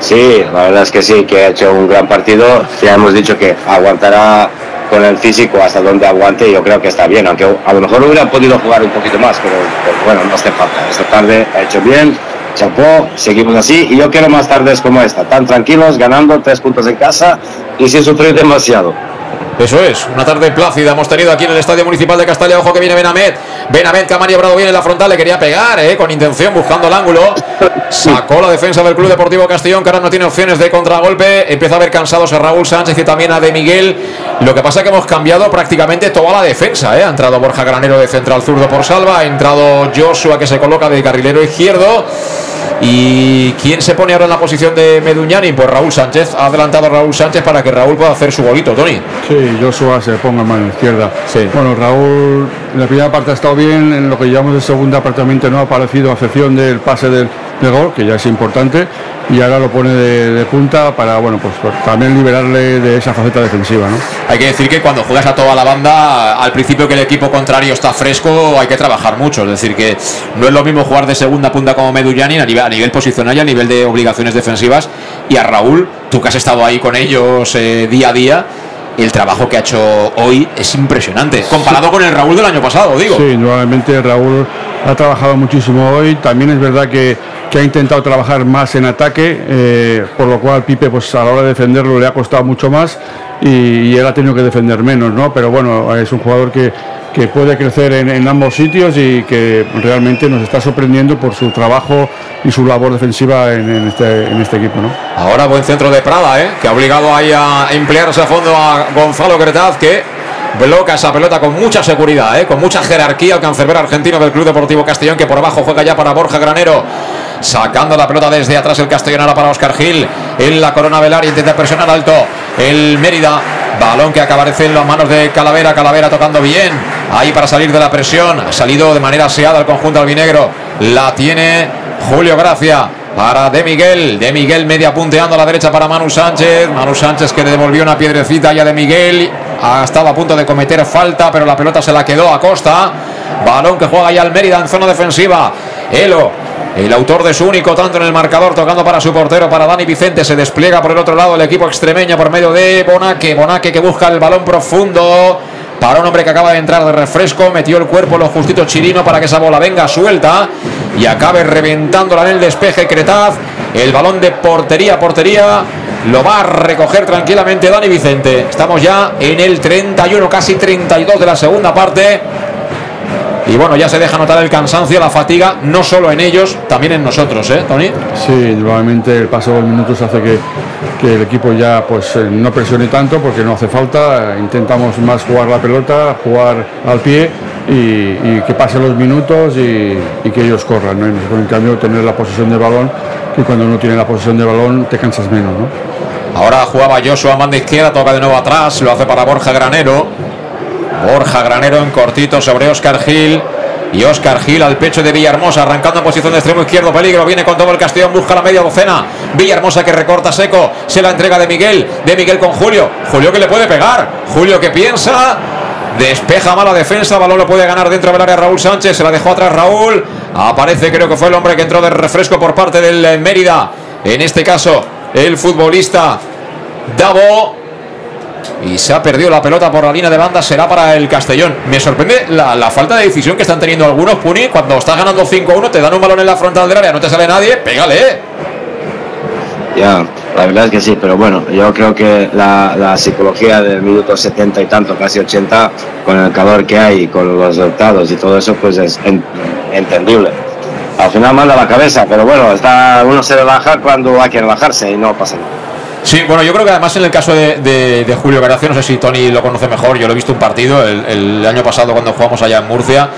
Sí, la verdad es que sí, que ha hecho un gran partido. Ya hemos dicho que aguantará con el físico hasta donde aguante yo creo que está bien, aunque a lo mejor hubiera podido jugar un poquito más, pero, pero bueno, no hace falta. Esta tarde ha hecho bien, chapó, seguimos así y yo quiero más tardes como esta, tan tranquilos, ganando tres puntos en casa y sin sufrir demasiado. Eso es, una tarde plácida hemos tenido aquí en el Estadio Municipal de Castalia. Ojo que viene Benamet. Benamet que ha maniobrado bien en la frontal, le quería pegar, eh, con intención, buscando el ángulo. Sacó la defensa del Club Deportivo Castellón, que ahora no tiene opciones de contragolpe. Empieza a ver cansados a Raúl Sánchez y también a De Miguel. Lo que pasa es que hemos cambiado prácticamente toda la defensa. eh. Ha entrado Borja Granero de central zurdo por Salva, ha entrado Joshua que se coloca de carrilero izquierdo. ¿Y quién se pone ahora en la posición de Meduñani? Pues Raúl Sánchez. Ha adelantado a Raúl Sánchez para que Raúl pueda hacer su golito, Tony. Sí, Joshua se ponga en mano izquierda. Bueno, Raúl en la primera parte ha estado bien, en lo que llevamos de segunda prácticamente no ha aparecido a excepción del pase del, del gol, que ya es importante, y ahora lo pone de, de punta para, bueno, pues pues, también liberarle de esa faceta defensiva, ¿no? Hay que decir que cuando juegas a toda la banda, al principio que el equipo contrario está fresco, hay que trabajar mucho. Es decir, que no es lo mismo jugar de segunda punta como Medullani a nivel, a nivel posicional y a nivel de obligaciones defensivas. Y a Raúl, tú que has estado ahí con ellos eh, día a día, el trabajo que ha hecho hoy es impresionante. Comparado con el Raúl del año pasado, digo. Sí, nuevamente Raúl ha trabajado muchísimo hoy. También es verdad que, que ha intentado trabajar más en ataque, eh, por lo cual Pipe pues a la hora de defenderlo le ha costado mucho más y, y él ha tenido que defender menos, ¿no? Pero bueno, es un jugador que, que puede crecer en, ambos sitios y que realmente nos está sorprendiendo por su trabajo y su labor defensiva en, en este, este equipo. Ahora buen centro de Prada, ¿eh? que ha obligado ahí a emplearse a fondo a Gonzalo Cretaz, que bloca esa pelota con mucha seguridad, ¿eh? con mucha jerarquía, el cancerbero argentino del Club Deportivo Castellón, que por abajo juega ya para Borja Granero. Sacando la pelota desde atrás el Castellón ahora para Oscar Gil. En la corona velar intenta presionar alto el Mérida. Balón que aparece en las manos de Calavera. Calavera tocando bien. Ahí para salir de la presión. Ha salido de manera aseada el conjunto albinegro. La tiene Julio Gracia para De Miguel. De Miguel media punteando a la derecha para Manu Sánchez. Manu Sánchez que le devolvió una piedrecita ya de Miguel. Ha estado a punto de cometer falta, pero la pelota se la quedó a costa. Balón que juega ya el Mérida en zona defensiva. Elo. El autor de su único tanto en el marcador, tocando para su portero, para Dani Vicente. Se despliega por el otro lado el equipo extremeño por medio de Bonaque. Bonaque que busca el balón profundo. Para un hombre que acaba de entrar de refresco, metió el cuerpo lo justito Chirino para que esa bola venga suelta y acabe reventándola en el despeje Cretaz. El balón de portería portería lo va a recoger tranquilamente Dani Vicente. Estamos ya en el 31, casi 32 de la segunda parte. Y bueno, ya se deja notar el cansancio, la fatiga, no solo en ellos, también en nosotros, ¿eh, Tony? Sí, nuevamente el paso de los minutos hace que, que el equipo ya pues eh, no presione tanto porque no hace falta. Intentamos más jugar la pelota, jugar al pie y, y que pasen los minutos y, y que ellos corran. ¿no? Y en cambio, tener la posesión de balón, que cuando uno tiene la posesión de balón te cansas menos. ¿no? Ahora jugaba Joshua manda izquierda, toca de nuevo atrás, lo hace para Borja Granero. Borja Granero en cortito sobre Oscar Gil. Y Oscar Gil al pecho de Villahermosa, arrancando en posición de extremo izquierdo. Peligro, viene con todo el Castellón, busca la media docena. Villahermosa que recorta seco, se la entrega de Miguel. De Miguel con Julio. Julio que le puede pegar. Julio que piensa. Despeja mala defensa, balón lo puede ganar dentro del área Raúl Sánchez, se la dejó atrás Raúl. Aparece, creo que fue el hombre que entró de refresco por parte del Mérida. En este caso, el futbolista Davo. Y se ha perdido la pelota por la línea de banda, será para el Castellón. Me sorprende la, falta de decisión que están teniendo algunos, Puni. Cuando estás ganando 5-1, te dan un balón en la frontal del área, no te sale nadie, pégale. Ya, la verdad es que sí, pero bueno, yo creo que la, psicología del minuto 70 y tanto, casi 80, con el calor que hay, con los resultados y todo eso, pues es en- entendible. Al final manda la cabeza, pero bueno, está, uno se relaja cuando hay que relajarse y no pasa nada. Sí, bueno, yo creo que además en el caso de, Julio García, no sé si Tony lo conoce mejor, yo lo he visto un partido el, el año pasado cuando jugamos allá en Murcia.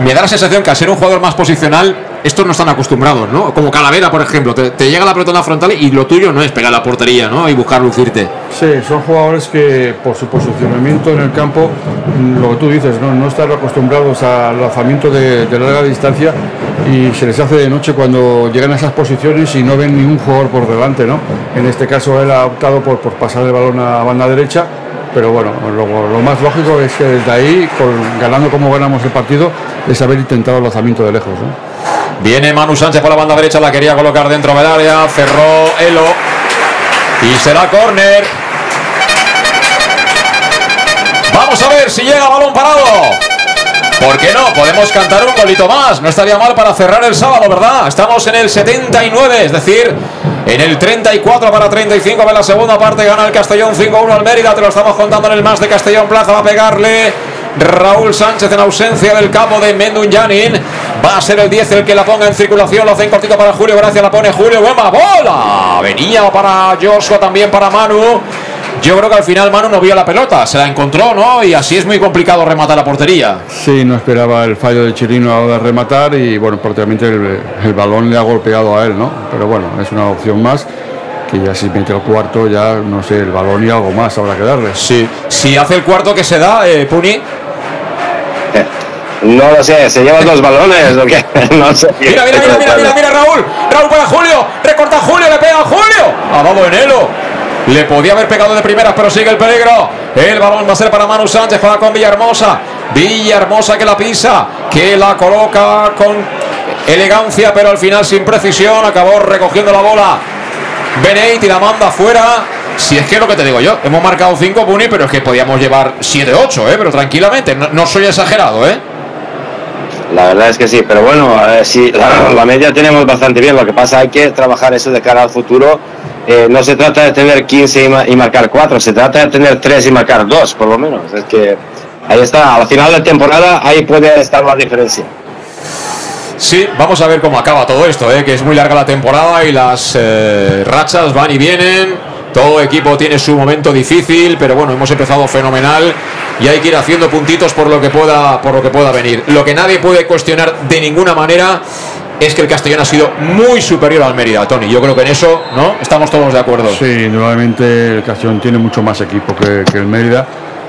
Me da la sensación que al ser un jugador más posicional, estos no están acostumbrados, ¿no? Como Calavera, por ejemplo, te, llega la pelota en la frontal y lo tuyo no es pegar la portería, ¿no? Y buscar lucirte. Sí, son jugadores que por su posicionamiento en el campo, mm, lo que tú dices, no, no están acostumbrados al lanzamiento de, larga distancia y se les hace de noche cuando llegan a esas posiciones y no ven ningún jugador por delante, ¿no? En este caso él ha optado por, pasar el balón a banda derecha, pero bueno, lo, más lógico es que desde ahí, ganando como ganamos el partido, es haber intentado el lanzamiento de lejos, ¿no? Viene Manu Sánchez por la banda derecha, la quería colocar dentro del área, cerró Elo y será córner. Vamos a ver si llega balón parado. ¿Por qué no? Podemos cantar un golito más. No estaría mal para cerrar el sábado, ¿verdad? Estamos en el 79, es decir, en el 34 para 35 de la segunda parte. Gana el Castellón 5-1 al Mérida. Te lo estamos contando en el más de Castellón Plaza. Va a pegarle Raúl Sánchez en ausencia del capo de Mendun Janin. Va a ser el 10 el que la ponga en circulación. Lo hace en cortito para Julio. Gracias, la pone Julio. Buena bola. Venía para Joshua, también para Manu. Yo creo que al final Manu no vio la pelota, se la encontró, ¿no? Y así es muy complicado rematar la portería. Sí, no esperaba el fallo de Chirino a rematar y bueno, prácticamente el, el balón le ha golpeado a él, ¿no? Pero bueno, es una opción más que ya si mete el cuarto ya no sé, el balón y algo más habrá que darle. Sí. Si hace el cuarto que se da, eh, Puni. No lo sé, ¿se llevan los balones o qué? <laughs> No sé. Mira, mira, mira, mira, mira, mira, Raúl. Raúl para Julio. Recorta a Julio, le pega a Julio. Ha dado en Elo. Le podía haber pegado de primeras, pero sigue el peligro. El balón va a ser para Manu Sánchez, juega con Villahermosa. Villahermosa que la pisa, que la coloca con elegancia, pero al final sin precisión. Acabó recogiendo la bola. Beneit y la manda fuera. Si es que es lo que te digo yo, hemos marcado 5 Puni, pero es que podíamos llevar 7-8, ¿eh? pero tranquilamente, no, no soy exagerado, ¿eh? La verdad es que sí, pero bueno, eh, sí, la, media tenemos bastante bien. Lo que pasa hay que trabajar eso de cara al futuro. Eh, no se trata de tener 15 y, ma- y marcar 4, se trata de tener 3 y marcar 2, por lo menos. Es que ahí está, al final de temporada ahí puede estar la diferencia. Sí, vamos a ver cómo acaba todo esto, ¿eh? que es muy larga la temporada y las eh, rachas van y vienen. Todo equipo tiene su momento difícil, pero bueno, hemos empezado fenomenal y hay que ir haciendo puntitos por lo que pueda, por lo que pueda venir. Lo que nadie puede cuestionar de ninguna manera es que el Castellón ha sido muy superior al Mérida, Tony. Yo creo que en eso, ¿no? Estamos todos de acuerdo. Sí, nuevamente el Castellón tiene mucho más equipo que, que el Mérida,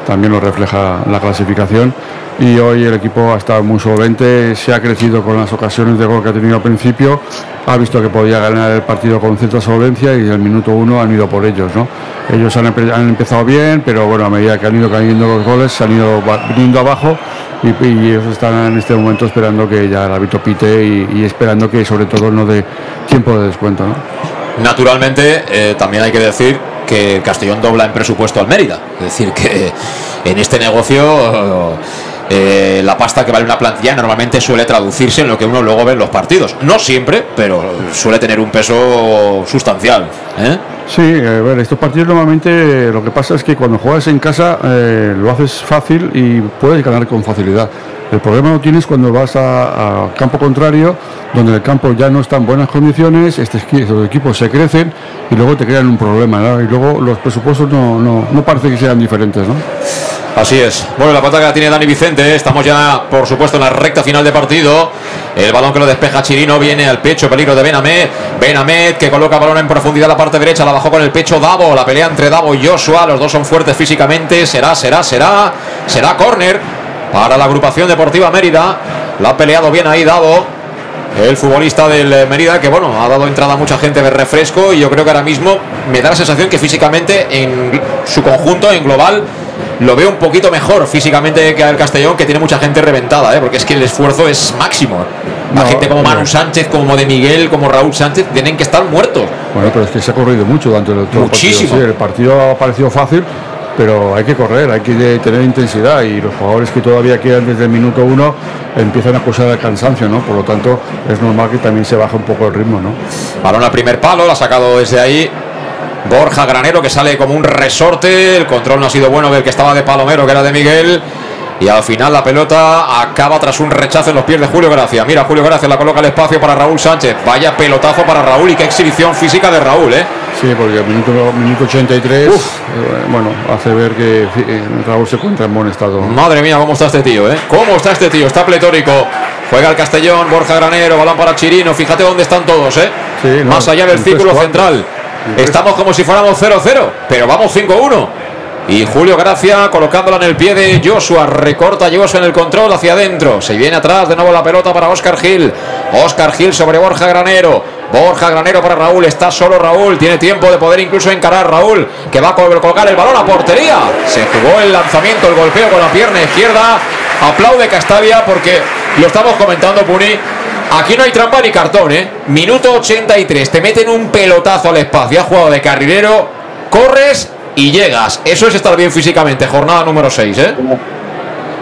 también lo refleja la clasificación. Y hoy el equipo ha estado muy solvente, se ha crecido con las ocasiones de gol que ha tenido al principio, ha visto que podía ganar el partido con cierta solvencia y el minuto uno han ido por ellos. ¿no? Ellos han, empe- han empezado bien, pero bueno, a medida que han ido cayendo los goles, se han ido viniendo abajo y, ellos están en este momento esperando que ya el hábito pite y, esperando que sobre todo no dé tiempo de descuento. Naturalmente, eh, también hay que decir que el Castellón dobla en presupuesto al Mérida. Es decir, que en este negocio eh, la pasta que vale una plantilla normalmente suele traducirse en lo que uno luego ve en los partidos. No siempre, pero suele tener un peso sustancial. ¿eh? Sí, ver, estos partidos normalmente eh, lo que pasa es que cuando juegas en casa eh, lo haces fácil y puedes ganar con facilidad. El problema lo tienes cuando vas a, campo contrario, donde el campo ya no está en buenas condiciones, estos equipos se crecen y luego te crean un problema, ¿no? Y luego los presupuestos no, no, no parece que sean diferentes, ¿no? Así es. Bueno, la pata que la tiene Dani Vicente. Estamos ya, por supuesto, en la recta final de partido. El balón que lo despeja Chirino viene al pecho. Peligro de Benamed. Benamed que coloca balón en profundidad a la parte derecha. La bajó con el pecho Davo. La pelea entre Davo y Joshua. Los dos son fuertes físicamente. Será, será, será. Será córner para la agrupación deportiva Mérida. La ha peleado bien ahí Davo. El futbolista del eh, Mérida que bueno, ha dado entrada a mucha gente de refresco y yo creo que ahora mismo me da la sensación que físicamente en su conjunto, en global, lo veo un poquito mejor físicamente que el Castellón, que tiene mucha gente reventada, ¿eh? porque es que el esfuerzo es máximo. La No, gente como Manu. Sánchez, como de Miguel, como Raúl Sánchez, tienen que estar muertos. Bueno, pero es que se ha corrido mucho durante el, el partido. Muchísimo. Sí, el partido ha parecido fácil, pero hay que correr, hay que tener intensidad y los jugadores que todavía quedan desde el minuto uno empiezan a acusar el cansancio, ¿no? Por lo tanto, es normal que también se baje un poco el ritmo, ¿no? Balón al primer palo, la ha sacado desde ahí. Borja Granero que sale como un resorte. El control no ha sido bueno del que estaba de Palomero, que era de Miguel. Y al final la pelota acaba tras un rechazo en los pies de Julio Gracia. Mira, Julio Gracia la coloca al espacio para Raúl Sánchez. Vaya pelotazo para Raúl y qué exhibición física de Raúl, ¿eh? Sí, porque minuto, minuto 83, eh, bueno, hace ver que eh, Raúl se encuentra en buen estado. Madre mía, cómo está este tío, ¿eh? ¿Cómo está este tío? Está pletórico. Juega el Castellón, Borja Granero, balón para Chirino. Fíjate dónde están todos, ¿eh? Sí, no, Más allá del círculo 3-4. central. Estamos como si fuéramos 0-0, pero vamos 5-1. Y Julio Gracia colocándola en el pie de Joshua. Recorta Joshua en el control hacia adentro. Se viene atrás de nuevo la pelota para Oscar Gil. Oscar Gil sobre Borja Granero. Borja Granero para Raúl. Está solo Raúl. Tiene tiempo de poder incluso encarar Raúl. Que va a col- colocar el balón a portería. Se jugó el lanzamiento, el golpeo con la pierna izquierda. Aplaude Castalia porque lo estamos comentando, Puni. Aquí no hay trampa ni cartón, ¿eh? Minuto 83. Te meten un pelotazo al espacio. Has jugado de carrilero. Corres y llegas. Eso es estar bien físicamente. Jornada número 6, ¿eh?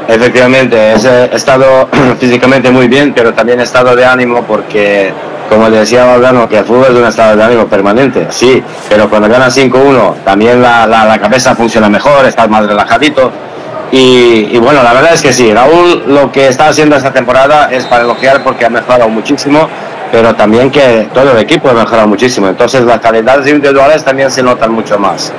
Efectivamente, eh, he estado <clears throat> físicamente muy bien, pero también estado de ánimo porque, como decía Valdano, que el fútbol es un estado de ánimo permanente, sí, pero cuando ganas 5-1 también la, la- la cabeza funciona mejor, estás más relajadito. Y, y bueno, la verdad es que sí, Raúl lo que está haciendo esta temporada es para elogiar porque ha mejorado muchísimo, pero también que todo el equipo ha mejorado muchísimo. Entonces las calidades individuales también se notan mucho más.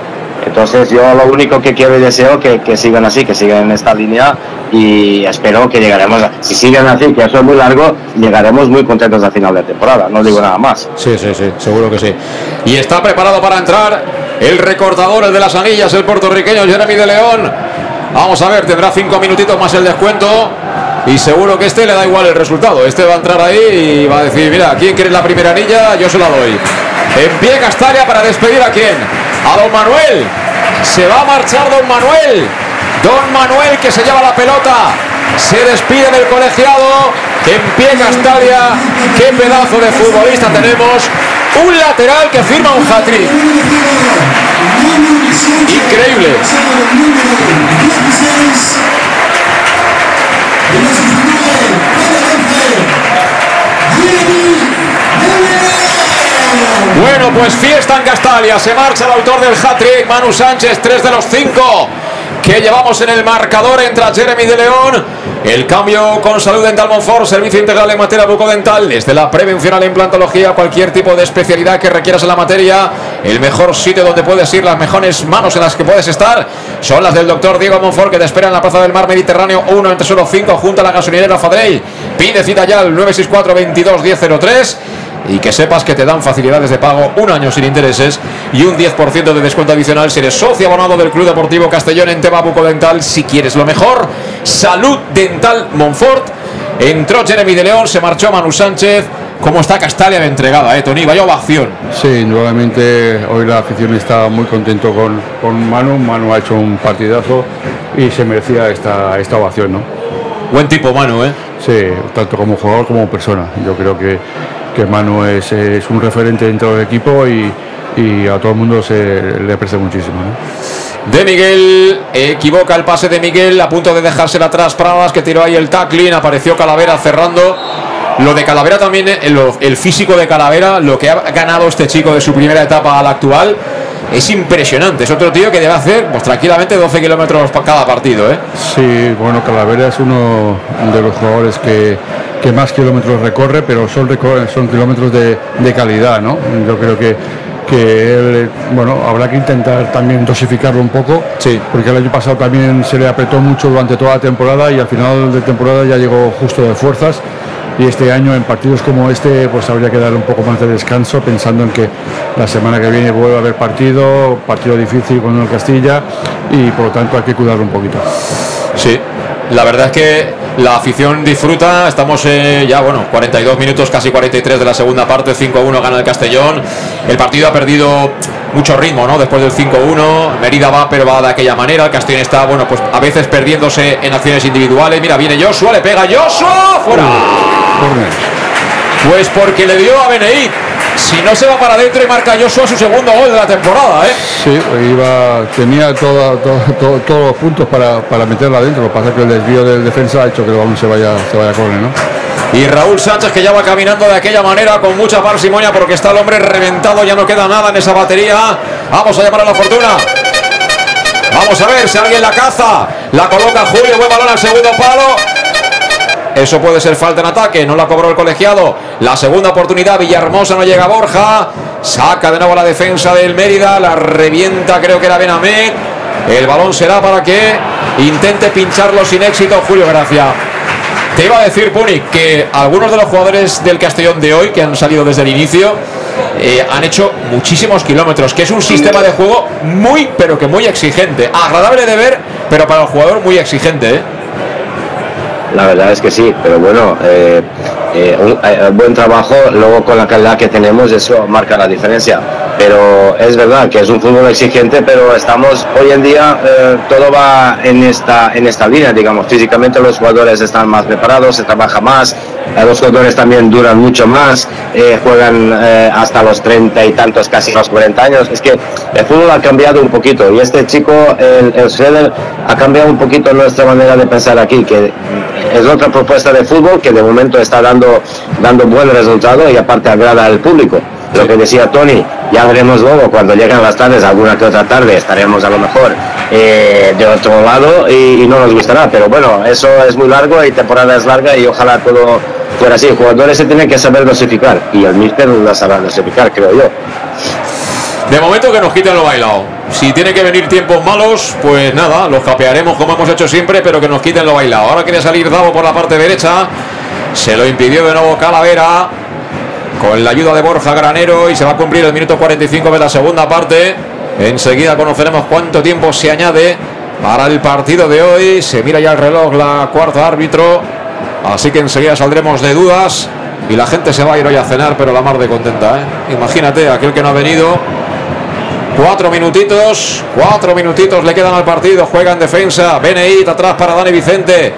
Entonces yo lo único que quiero y deseo que, que sigan así, que sigan en esta línea y espero que llegaremos, a- si siguen así, que eso es muy largo, llegaremos muy contentos al final de temporada, no digo nada más. Sí, sí, sí, seguro que sí. Y está preparado para entrar el recortador, el de las anillas, el puertorriqueño Jeremy de León. Vamos a ver, tendrá cinco minutitos más el descuento. Y seguro que este le da igual el resultado. Este va a entrar ahí y va a decir, mira, ¿quién quiere la primera anilla? Yo se la doy. En pie Castalia para despedir a quién? A don Manuel. Se va a marchar don Manuel. Don Manuel que se lleva la pelota. Se despide del colegiado. En pie Castalia. Qué pedazo de futbolista tenemos. Un lateral que firma un hat-trick. Increíble. Bueno, pues fiesta en Castalia. Se marcha el autor del hat-trick, Manu Sánchez, tres de los cinco que llevamos en el marcador. Entra Jeremy de León. El cambio con Salud Dental Monfort, servicio integral en materia bucodental, desde la prevención a la implantología, cualquier tipo de especialidad que requieras en la materia. El mejor sitio donde puedes ir, las mejores manos en las que puedes estar, son las del doctor Diego Monfort, que te espera en la Plaza del Mar Mediterráneo 1 entre solo 5, junto a la gasolinera Fadrey. Pide cita ya al 964 22 1003 y que sepas que te dan facilidades de pago, un año sin intereses y un 10% de descuento adicional si eres socio abonado del Club Deportivo Castellón en tema bucodental. Si quieres lo mejor, Salud Dental Monfort. Entró Jeremy de León, se marchó Manu Sánchez. ¿Cómo está Castalia de entregada, eh, Tony? Vaya ovación. Sí, nuevamente hoy la afición está muy contento con, con Manu. Manu ha hecho un partidazo y se merecía esta, esta ovación, ¿no? Buen tipo, Manu, ¿eh? Sí, tanto como jugador como persona. Yo creo que, que Manu es, es un referente dentro del equipo y, y a todo el mundo se le aprecia muchísimo. ¿no? De Miguel, equivoca el pase de Miguel, a punto de dejársela atrás Pradas, que tiró ahí el tackling, apareció Calavera cerrando. Lo de Calavera también, el físico de Calavera, lo que ha ganado este chico de su primera etapa a la actual, es impresionante. Es otro tío que debe hacer pues, tranquilamente 12 kilómetros para cada partido. ¿eh? Sí, bueno, Calavera es uno de los jugadores que, que más kilómetros recorre, pero son, kilómetros de, de calidad, ¿no? Yo creo que, que él, bueno, habrá que intentar también dosificarlo un poco, Sí. porque el año pasado también se le apretó mucho durante toda la temporada y al final de temporada ya llegó justo de fuerzas. Y este año en partidos como este pues habría que darle un poco más de descanso pensando en que la semana que viene vuelve a haber partido, partido difícil con el Castilla y por lo tanto hay que cuidarlo un poquito. Sí, la verdad es que la afición disfruta. Estamos eh, ya, bueno, 42 minutos, casi 43 de la segunda parte. 5-1 gana el Castellón. El partido ha perdido mucho ritmo, ¿no? Después del 5-1. Mérida va, pero va de aquella manera. El Castellón está, bueno, pues a veces perdiéndose en acciones individuales. Mira, viene Joshua, le pega Joshua, fuera. Pues porque le dio a Beneit. Si no se va para adentro y marca Joshua su segundo gol de la temporada, ¿eh? Sí, iba, tenía todo- todo- todo- todos los puntos para, para meterla adentro. Lo que pasa es que el desvío del defensa ha hecho que el balón se vaya, se vaya a córner, ¿no? Y Raúl Sánchez que ya va caminando de aquella manera con mucha parsimonia porque está el hombre reventado, ya no queda nada en esa batería. Vamos a llamar a la fortuna. Vamos a ver si alguien la caza. La coloca Julio, buen balón al segundo palo. Eso puede ser falta en ataque, no la cobró el colegiado. La segunda oportunidad, Villahermosa no llega a Borja. Saca de nuevo la defensa del Mérida. La revienta, creo que era Benamed. El balón será para que intente pincharlo sin éxito Julio Gracia. Te iba a decir, Puni, que algunos de los jugadores del Castellón de hoy, que han salido desde el inicio, eh, han hecho muchísimos kilómetros, que es un sistema de juego muy, pero que muy exigente. Agradable de ver, pero para el jugador muy exigente. ¿eh? La verdad es que sí, pero bueno, eh, eh, un eh, buen trabajo, luego con la calidad que tenemos, eso marca la diferencia. Pero es verdad que es un fútbol exigente, pero estamos hoy en día eh, todo va en esta en esta línea, digamos. Físicamente los jugadores están más preparados, se trabaja más, eh, los jugadores también duran mucho más, eh, juegan eh, hasta los 30 y tantos, casi los 40 años. Es que el fútbol ha cambiado un poquito y este chico, el, el ha cambiado un poquito nuestra manera de pensar aquí, que es otra propuesta de fútbol que de momento está dando, dando buen resultado y aparte agrada al público. Lo que decía Tony, ya veremos luego cuando llegan las tardes, alguna que otra tarde, estaremos a lo mejor eh, de otro lado y, y no nos gustará. Pero bueno, eso es muy largo y temporada es larga y ojalá todo fuera así. Jugadores se tienen que saber dosificar y el míster la sabrá dosificar, creo yo. De momento que nos quiten lo bailado. Si tiene que venir tiempos malos, pues nada, los capearemos como hemos hecho siempre, pero que nos quiten lo bailado. Ahora quiere salir Davo por la parte derecha. Se lo impidió de nuevo Calavera. Con la ayuda de Borja Granero y se va a cumplir el minuto 45 de la segunda parte. Enseguida conoceremos cuánto tiempo se añade para el partido de hoy. Se mira ya el reloj, la cuarta árbitro. Así que enseguida saldremos de dudas. Y la gente se va a ir hoy a cenar, pero la mar de contenta. ¿eh? Imagínate, aquel que no ha venido. Cuatro minutitos, cuatro minutitos le quedan al partido. Juega en defensa. Beneit atrás para Dani Vicente.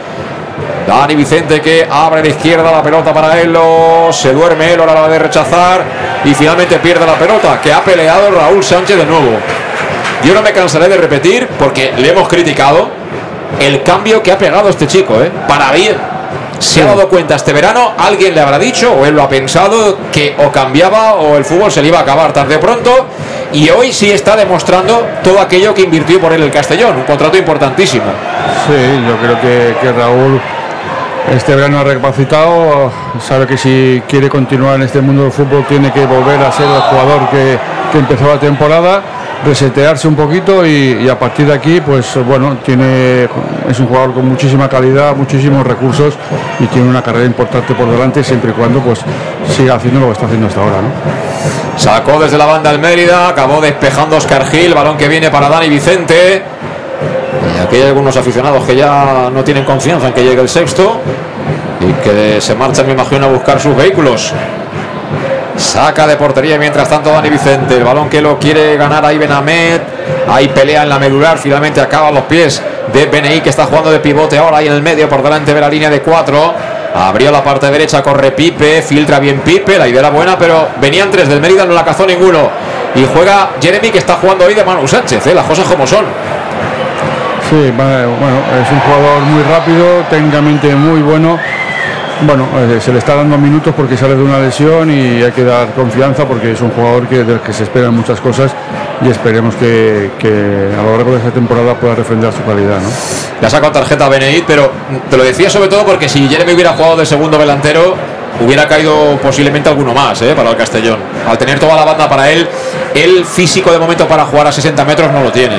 Dani Vicente que abre a la izquierda la pelota para Elo. Se duerme Elo a la hora de rechazar. Y finalmente pierde la pelota. Que ha peleado Raúl Sánchez de nuevo. Yo no me cansaré de repetir porque le hemos criticado el cambio que ha pegado este chico, ¿eh? Para bien. Se ha dado cuenta este verano, alguien le habrá dicho, o él lo ha pensado, que o cambiaba o el fútbol se le iba a acabar tarde o pronto. Y hoy sí está demostrando todo aquello que invirtió por él el Castellón, un contrato importantísimo. Sí, yo creo que, que Raúl este verano ha recapacitado, sabe que si quiere continuar en este mundo del fútbol tiene que volver a ser el jugador que, que empezó la temporada, resetearse un poquito y, a partir de aquí, pues bueno, tiene es un jugador con muchísima calidad, muchísimos recursos y tiene una carrera importante por delante siempre y cuando pues siga haciendo lo que está haciendo hasta ahora. Sacó desde la banda el Mérida, acabó despejando Oscar Gil, balón que viene para Dani Vicente. Aquí hay algunos aficionados que ya no tienen confianza en que llegue el sexto y que se marchan, me imagino, a buscar sus vehículos. Saca de portería mientras tanto Dani Vicente. El balón que lo quiere ganar ahí Benamed. Hay pelea en la medular. Finalmente acaba los pies de BNI que está jugando de pivote ahora ahí en el medio por delante de la línea de cuatro. Abrió la parte derecha, corre Pipe, filtra bien Pipe, la idea era buena, pero venían tres del Mérida, no la cazó ninguno. Y juega Jeremy que está jugando hoy de Manu Sánchez, ¿eh? las cosas como son. Sí, bueno, es un jugador muy rápido, técnicamente muy bueno. Bueno, eh, se le está dando minutos porque sale de una lesión y hay que dar confianza porque es un jugador que, del que se esperan muchas cosas y esperemos que, a lo largo de esta temporada pueda refrendar su calidad. ¿no? Le ha tarjeta a Beneit, pero te lo decía sobre todo porque si Jeremy hubiera jugado de segundo delantero, hubiera caído posiblemente alguno más ¿eh? para el Castellón. Al tener toda la banda para él, el físico de momento para jugar a 60 metros no lo tiene.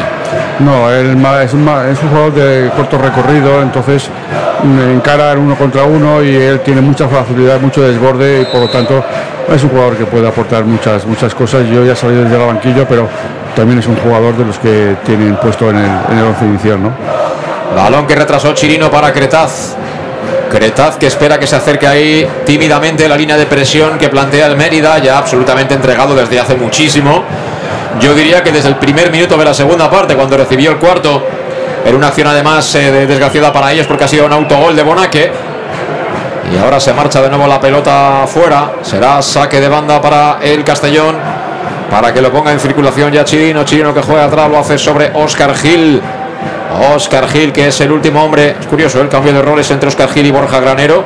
No, él es un, es un jugador de corto recorrido, entonces mm, encara en uno contra uno y él tiene mucha facilidad, mucho desborde y por lo tanto es un jugador que puede aportar muchas, muchas cosas. Yo ya salí desde el banquillo, pero también es un jugador de los que tienen puesto en el, en el once inicial, ¿no? Balón que retrasó Chirino para Cretaz. Cretaz que espera que se acerque ahí tímidamente la línea de presión que plantea el Mérida, ya absolutamente entregado desde hace muchísimo. Yo diría que desde el primer minuto de la segunda parte, cuando recibió el cuarto, era una acción además eh, de- desgraciada para ellos porque ha sido un autogol de Bonaque. Y ahora se marcha de nuevo la pelota fuera. Será saque de banda para el Castellón. Para que lo ponga en circulación ya Chirino. Chirino que juega atrás lo hace sobre Oscar Gil. Oscar Gil, que es el último hombre. Es curioso el cambio de roles entre Oscar Gil y Borja Granero.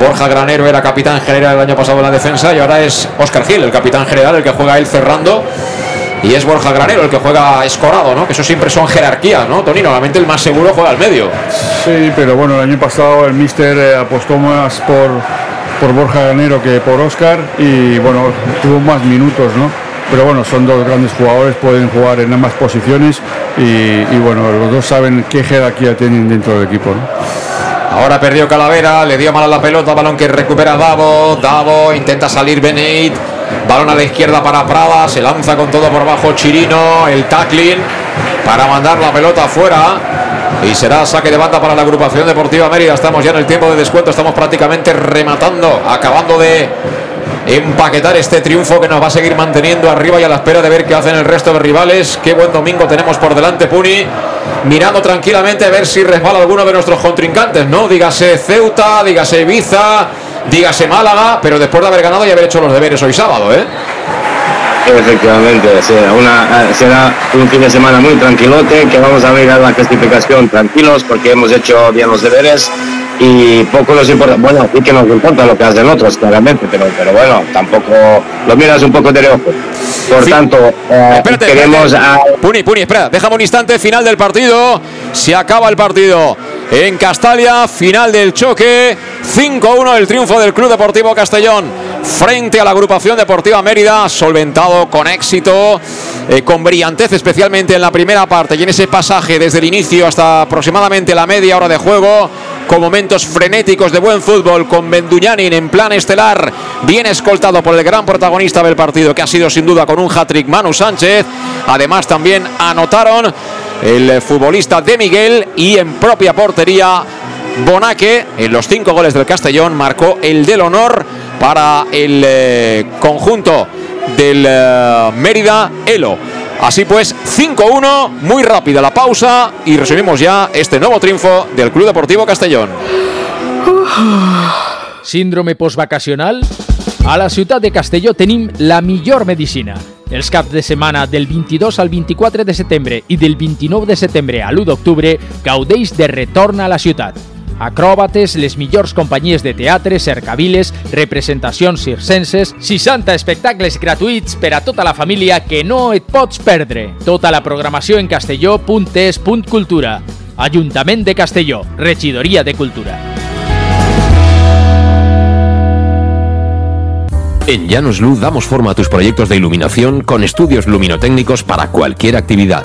Borja Granero era capitán general el año pasado en la defensa y ahora es Oscar Gil, el capitán general, el que juega él cerrando. Y es Borja Granero el que juega escorado, ¿no? Que eso siempre son jerarquías, ¿no? Tony, normalmente el más seguro juega al medio. Sí, pero bueno, el año pasado el míster eh, apostó más por, por Borja Ganero que por Oscar y bueno, tuvo más minutos, ¿no? pero bueno, son dos grandes jugadores, pueden jugar en ambas posiciones y, y bueno, los dos saben qué jerarquía tienen dentro del equipo. ¿no? Ahora perdió Calavera, le dio mal a la pelota, balón que recupera Davo, Davo intenta salir Beneit, balón a la izquierda para Prada, se lanza con todo por bajo Chirino, el tackling para mandar la pelota afuera y será saque de banda para la agrupación deportiva Mérida. Estamos ya en el tiempo de descuento, estamos prácticamente rematando, acabando de empaquetar este triunfo que nos va a seguir manteniendo arriba y a la espera de ver qué hacen el resto de rivales. Qué buen domingo tenemos por delante, Puni. Mirando tranquilamente a ver si resbala alguno de nuestros contrincantes, ¿no? Dígase Ceuta, dígase Ibiza, dígase Málaga, pero después de haber ganado y haber hecho los deberes hoy sábado, ¿eh? Efectivamente, será, una, será un fin de semana muy tranquilote, que vamos a mirar la clasificación tranquilos porque hemos hecho bien los deberes y poco nos importa, bueno, sí que nos importa lo que hacen otros, claramente, pero, pero bueno, tampoco lo miras un poco de reojo. Por tanto, eh, Espérate, queremos espérate. a- Puni, Puni, espera, déjame un instante, final del partido. Se acaba el partido en Castalia, final del choque. 5-1 el triunfo del Club Deportivo Castellón frente a la agrupación deportiva Mérida, solventado con éxito, eh, con brillantez, especialmente en la primera parte y en ese pasaje desde el inicio hasta aproximadamente la media hora de juego, con momentos frenéticos de buen fútbol, con Benduñanin en plan estelar, bien escoltado por el gran protagonista del partido, que ha sido sin duda con un hat-trick Manu Sánchez. Además, también anotaron el futbolista de Miguel y en propia portería Bonaque, en los cinco goles del Castellón, marcó el del honor para el eh, conjunto del eh, Mérida Elo. Así pues, 5-1, muy rápida la pausa y resumimos ya este nuevo triunfo del Club Deportivo Castellón. <sighs> Síndrome postvacacional? A la ciutat de Castelló tenim la millor medicina. Els caps de setmana del 22 al 24 de setembre i del 29 de setembre a l'1 d'octubre gaudeix de retorn a la ciutat. Acròbates, les millors companyies de teatre, cercaviles, representacions circenses, 60 espectacles gratuïts per a tota la família que no et pots perdre. Tota la programació en castelló.es.cultura. Ajuntament de Castelló, Regidoria de Cultura. En Llanos Luz damos forma a tus proyectos de iluminación con estudios luminotécnicos para cualquier actividad.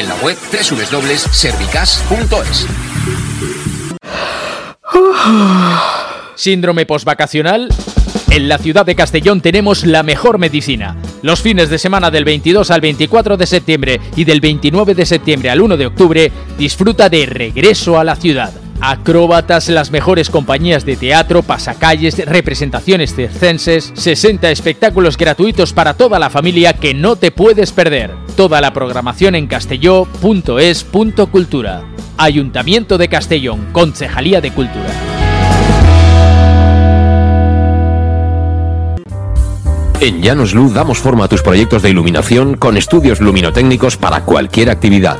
en la web www.servicas.es. Síndrome postvacacional. En la ciudad de Castellón tenemos la mejor medicina. Los fines de semana del 22 al 24 de septiembre y del 29 de septiembre al 1 de octubre, disfruta de Regreso a la Ciudad. Acróbatas, las mejores compañías de teatro, pasacalles, representaciones circenses, 60 espectáculos gratuitos para toda la familia que no te puedes perder. Toda la programación en castelló.es.cultura. Ayuntamiento de Castellón, Concejalía de Cultura. En Llanos Luz damos forma a tus proyectos de iluminación con estudios luminotécnicos para cualquier actividad.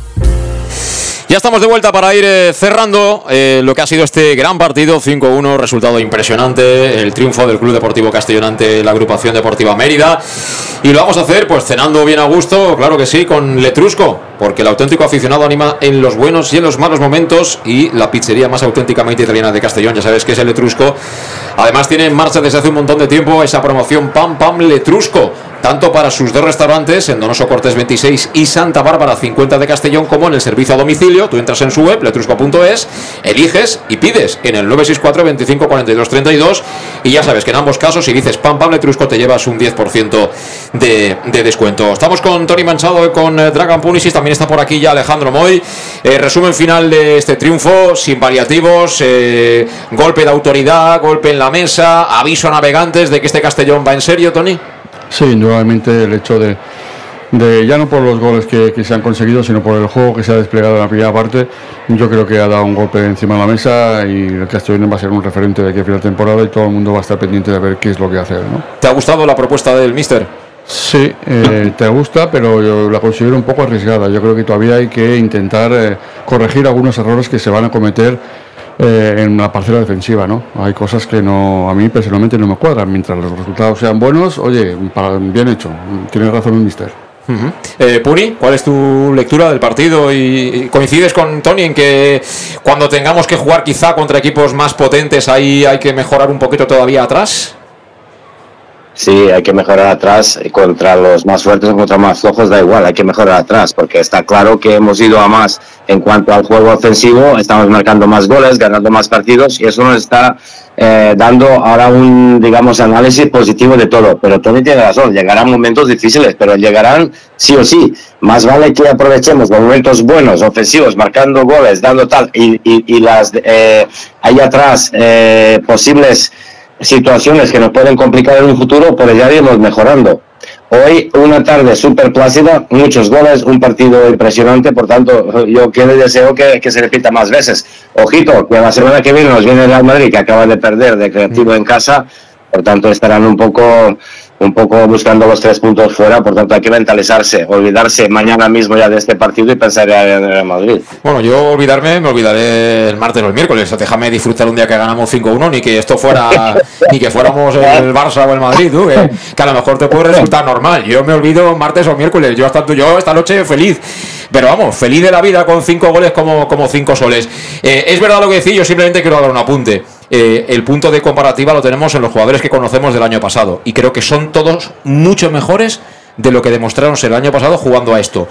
Ya estamos de vuelta para ir eh, cerrando eh, lo que ha sido este gran partido, 5-1, resultado impresionante, el triunfo del Club Deportivo Castellón ante la agrupación deportiva Mérida. Y lo vamos a hacer pues cenando bien a gusto, claro que sí, con Letrusco, porque el auténtico aficionado anima en los buenos y en los malos momentos y la pizzería más auténticamente italiana de Castellón, ya sabes que es el Letrusco. Además tiene en marcha desde hace un montón de tiempo esa promoción Pam Pam Letrusco tanto para sus dos restaurantes en Donoso Cortés 26 y Santa Bárbara 50 de Castellón como en el servicio a domicilio. Tú entras en su web, letrusco.es, eliges y pides en el 964 25 42 32 y ya sabes que en ambos casos si dices pam pam letrusco te llevas un 10% de, de, descuento. Estamos con Tony Manchado y con eh, Dragon Punisis, también está por aquí ya Alejandro Moy. Eh, resumen final de este triunfo, sin variativos, eh, golpe de autoridad, golpe en la mesa, aviso a navegantes de que este Castellón va en serio, Tony. Sí, indudablemente el hecho de, de, ya no por los goles que, que, se han conseguido, sino por el juego que se ha desplegado en la primera parte, yo creo que ha dado un golpe encima de la mesa y el Castellón va a ser un referente de aquí a final de temporada y todo el mundo va a estar pendiente de ver qué es lo que hacer. ¿no? ¿Te ha gustado la propuesta del Mister? Sí, eh, te gusta, pero yo la considero un poco arriesgada. Yo creo que todavía hay que intentar eh, corregir algunos errores que se van a cometer eh, en la parcela defensiva, ¿no? Hay cosas que no, a mí personalmente no me cuadran. Mientras los resultados sean buenos, oye, para, bien hecho. Tiene razón el mister. Uh eh, Puni, ¿cuál es tu lectura del partido? Y, coincides con Tony en que cuando tengamos que jugar quizá contra equipos más potentes, ahí hay que mejorar un poquito todavía atrás. Sí, hay que mejorar atrás contra los más fuertes o contra más flojos da igual, hay que mejorar atrás porque está claro que hemos ido a más en cuanto al juego ofensivo, estamos marcando más goles, ganando más partidos y eso nos está eh, dando ahora un, digamos, análisis positivo de todo. Pero Tony tiene razón, llegarán momentos difíciles, pero llegarán sí o sí. Más vale que aprovechemos los momentos buenos, ofensivos, marcando goles, dando tal y, y, y las eh, ahí atrás eh, posibles situaciones que nos pueden complicar en un futuro, pues ya iremos mejorando. Hoy una tarde súper plácida, muchos goles, un partido impresionante, por tanto yo quiero y deseo que, que, se repita más veces. Ojito, que la semana que viene nos viene el Real Madrid, que acaba de perder de creativo en casa, por tanto estarán un poco un poco buscando los tres puntos fuera, por tanto hay que mentalizarse, olvidarse mañana mismo ya de este partido y pensar en el Madrid. Bueno, yo olvidarme, me olvidaré el martes o el miércoles. Déjame disfrutar un día que ganamos 5-1, ni que esto fuera, <laughs> ni que fuéramos el Barça o el Madrid, tú, que, que a lo mejor te puede resultar normal. Yo me olvido martes o miércoles, yo hasta yo esta noche feliz. Pero vamos, feliz de la vida con cinco goles como, como cinco soles. Eh, es verdad lo que decís, yo simplemente quiero dar un apunte. Eh, el punto de comparativa lo tenemos en los jugadores que conocemos del año pasado. Y creo que son todos mucho mejores de lo que demostraron el año pasado jugando a esto.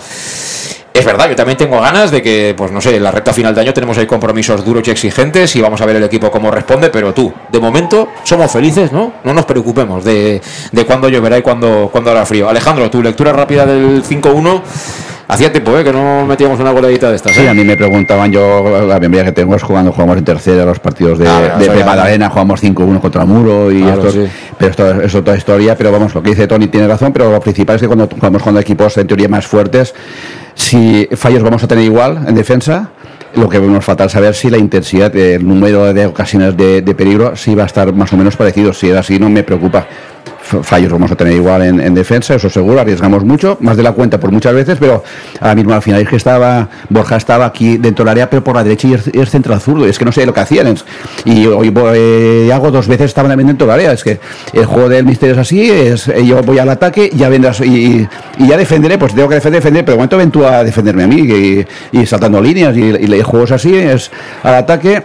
Es verdad, yo también tengo ganas de que, pues no sé, en la recta final de año tenemos ahí compromisos duros y exigentes y vamos a ver el equipo cómo responde, pero tú, de momento, somos felices, ¿no? No nos preocupemos de, de cuándo lloverá y cuándo, cuándo hará frío. Alejandro, tu lectura rápida del 5-1. Hacía tiempo ¿eh? que no metíamos una goleadita de estas. Sí, ¿eh? a mí me preguntaban, yo la memoria que tengo es jugando, jugamos en tercera los partidos de, Ah, de, de Madalena, jugamos 5-1 contra Muro y Claro, esto, sí. pero esto es otra historia, pero vamos, lo que dice Tony tiene razón, pero lo principal es que cuando jugamos con equipos en teoría más fuertes, si fallos vamos a tener igual en defensa, lo que falta es saber si la intensidad, el número de ocasiones de, de peligro, si va a estar más o menos parecido. Si es así, no me preocupa. Fallos vamos a tener igual en, en defensa, eso seguro, arriesgamos mucho, más de la cuenta por muchas veces, pero ahora mismo al final es que estaba, Borja estaba aquí dentro del área, pero por la derecha y es, es central zurdo, es que no sé lo que hacían. y hoy eh, hago dos veces estaban también dentro del área, es que el juego del misterio es así, es eh, yo voy al ataque, ya vendrás y, y ya defenderé, pues tengo que defender, defender, pero momento ven tú a defenderme a mí y, y saltando líneas y, y el así, es al ataque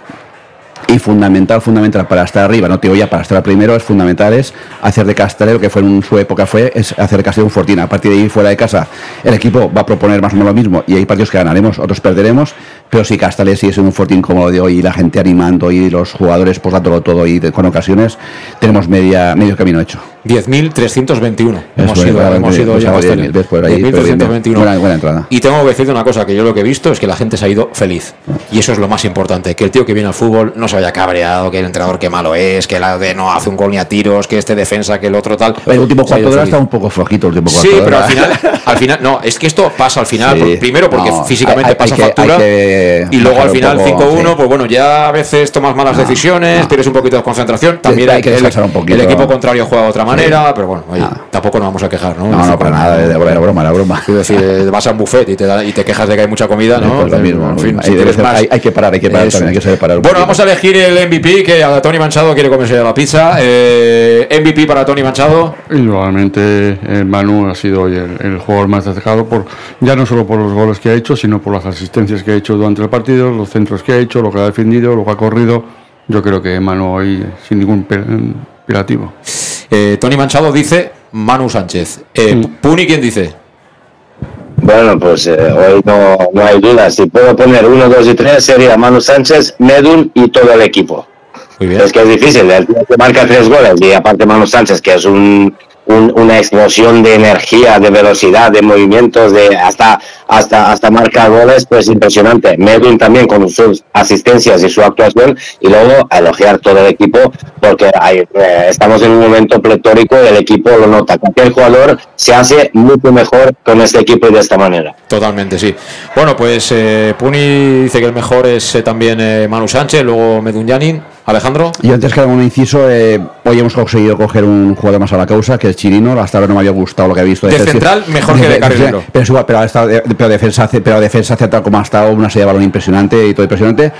y fundamental, fundamental para estar arriba, no te digo ya para estar primero, es fundamental es hacer de Castellet, lo que fue en su época fue, es hacer de Castellet un fortín. A partir de ahí, fuera de casa, el equipo va a proponer más o menos lo mismo y hay partidos que ganaremos, otros perderemos, pero si Castellet sigue siendo un fortín como lo de hoy y la gente animando y los jugadores pues dándolo todo y de- con ocasiones, tenemos media, medio camino hecho. 10.321. Hemos hemos pues, a algo de- Castellet. ves por ahí, pero bien, bien. 10.321. Buena- buena entrada. Y tengo que decirte una cosa, que yo lo que he visto es que la gente se ha ido feliz. Y eso es lo más importante, que el tío que viene al fútbol no se vaya cabreado, que el entrenador que malo es, que la de no hace un gol ni a tiros, que este defensa, que el otro tal. El último Se cuarto de hora está un poco flojito, el último Sí, cuarto de pero hora. al <laughs> final, al final, no, es que esto pasa al final, Sí. primero porque No, físicamente hay- hay pasa que- factura que y luego al final poco, 5-1, sí. pues bueno, ya a veces tomas malas decisiones, tienes un poquito de concentración, también hay que el, descansar un poquito. el equipo contrario juega de otra manera, pero bueno, oye, tampoco nos vamos a quejar, ¿no? No, no, para nada, era broma, era broma. Quiero decir, eh, vas a un buffet y te, da- y te quejas de que hay mucha comida, ¿no? Pues lo mismo, en fin, hay, si que parar, hay que parar también, hay que saber parar. Bueno, vamos a elegir el MVP, que a Tony Manchado quiere comerse la pizza. Eh, MVP para Tony Manchado. Indudablemente eh, Manu ha sido hoy el, el jugador más destacado por ya no solo por los goles que ha hecho, sino por las asistencias que ha hecho durante el partido, los centros que ha hecho, lo que ha defendido, lo que ha corrido. Yo creo que Manu hoy sin ningún pe- pirativo. Eh, Tony Manchado dice Manu Sánchez. Eh, Puni, ¿quién dice? Bueno, pues eh, hoy no, no hay duda. Si puedo poner uno, dos y tres, sería Manu Sánchez, Medun y todo el equipo. Es que es difícil, el que marca tres goles y aparte Manu Sánchez, que es un, un- una explosión de energía, de velocidad, de movimientos, de hasta hasta hasta marcar goles, pues impresionante. Medun también con sus asistencias y su actuación y luego elogiar todo el equipo porque hay, eh, estamos en un momento pletórico y el equipo lo nota. Cualquier jugador se hace mucho mejor con este equipo y de esta manera. Totalmente, sí. Bueno, pues eh, Puni dice que el mejor es eh, también eh, Manu Sánchez, luego Medunyanin. Alejandro. Y antes que haga un inciso, eh, hoy hemos conseguido coger un jugador más a la causa, que es Chirino. Hasta ahora no me había gustado lo que he visto. De central, mejor que de carrilero. Pero, pero, estado de- pero defensa, pero defensa central como ha estado, una serie de balón impresionante y todo impresionante.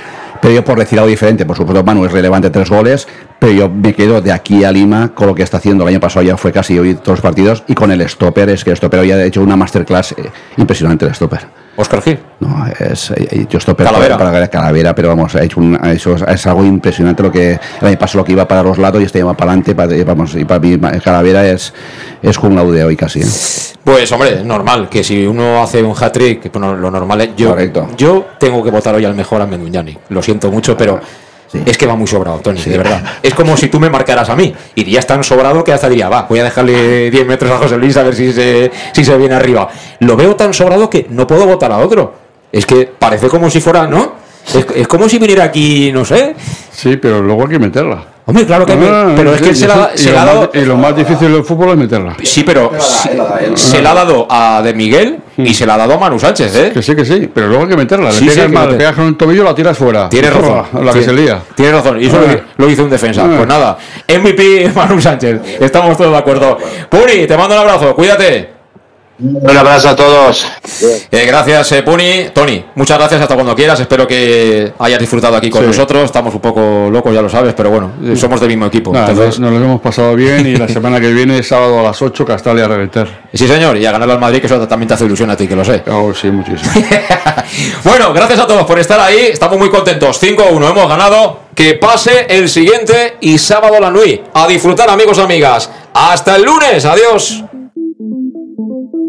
Pero yo por decir algo diferente, por supuesto Manu es relevante tres goles, pero yo me quedo de aquí a Lima con lo que está haciendo. El año pasado ya fue casi hoy todos los partidos y con el stopper, es que el stopper hoy ha hecho una masterclass eh, impresionante el stopper. Oscar Gil. No, es eh, eh, yo stopper Calavera. para, Calavera, pero vamos, ha hecho un, ha hecho- es algo impresionante lo que el año pasado lo que iba para los lados y este lleva para adelante, para, vamos, y para mí Calavera es es cum laude hoy casi. ¿eh? Pues hombre, normal que si uno hace un hat-trick, lo normal es. Yo, yo tengo que votar hoy al mejor a Menduñani. Lo siento mucho, pero es que va muy sobrado, Tony, de verdad. Es como si tú me marcaras a mí. Y ya es tan sobrado que hasta diría, va, voy a dejarle 10 metros a José Luis a ver si se, si se viene arriba. Lo veo tan sobrado que no puedo votar a otro. Es que parece como si fuera, ¿no? Es, es como si viniera aquí, no sé. Sí, pero luego hay que meterla. Hombre, claro que me- pero es que sí, se la- se ha más- dado- Y lo más difícil del fútbol es meterla. Sí, pero se, la ha dado a De Miguel y se la ha dado a Manu Sánchez, ¿eh? Que sí, que sí, pero luego hay que meterla. Sí, le sí, pegas mal, le pegas con el tobillo, la tiras fuera. Tienes razón. La que se lía. Tienes razón. Y eso Ah. lo, lo hizo un defensa. Ah. Pues nada, MVP <laughs> Manu Sánchez. Estamos todos de acuerdo. Puni, te mando un abrazo. Cuídate. Un abrazo a todos. Eh, gracias, eh, Puni. Tony, muchas gracias hasta cuando quieras. Espero que hayas disfrutado aquí con Sí. nosotros. Estamos un poco locos, ya lo sabes, pero bueno, eh, somos del mismo equipo. Nada, Entonces, nos, lo hemos pasado bien y la semana que viene, sábado a las 8, Castalia a reventar. sí, señor, y a ganar al Madrid, que eso también te hace ilusión a ti, que lo sé. Oh, sí, muchísimo. <laughs> Bueno, gracias a todos por estar ahí. Estamos muy contentos. 5-1, hemos ganado. Que pase el siguiente y sábado la Nui. A disfrutar, amigos y amigas. Hasta el lunes. Adiós.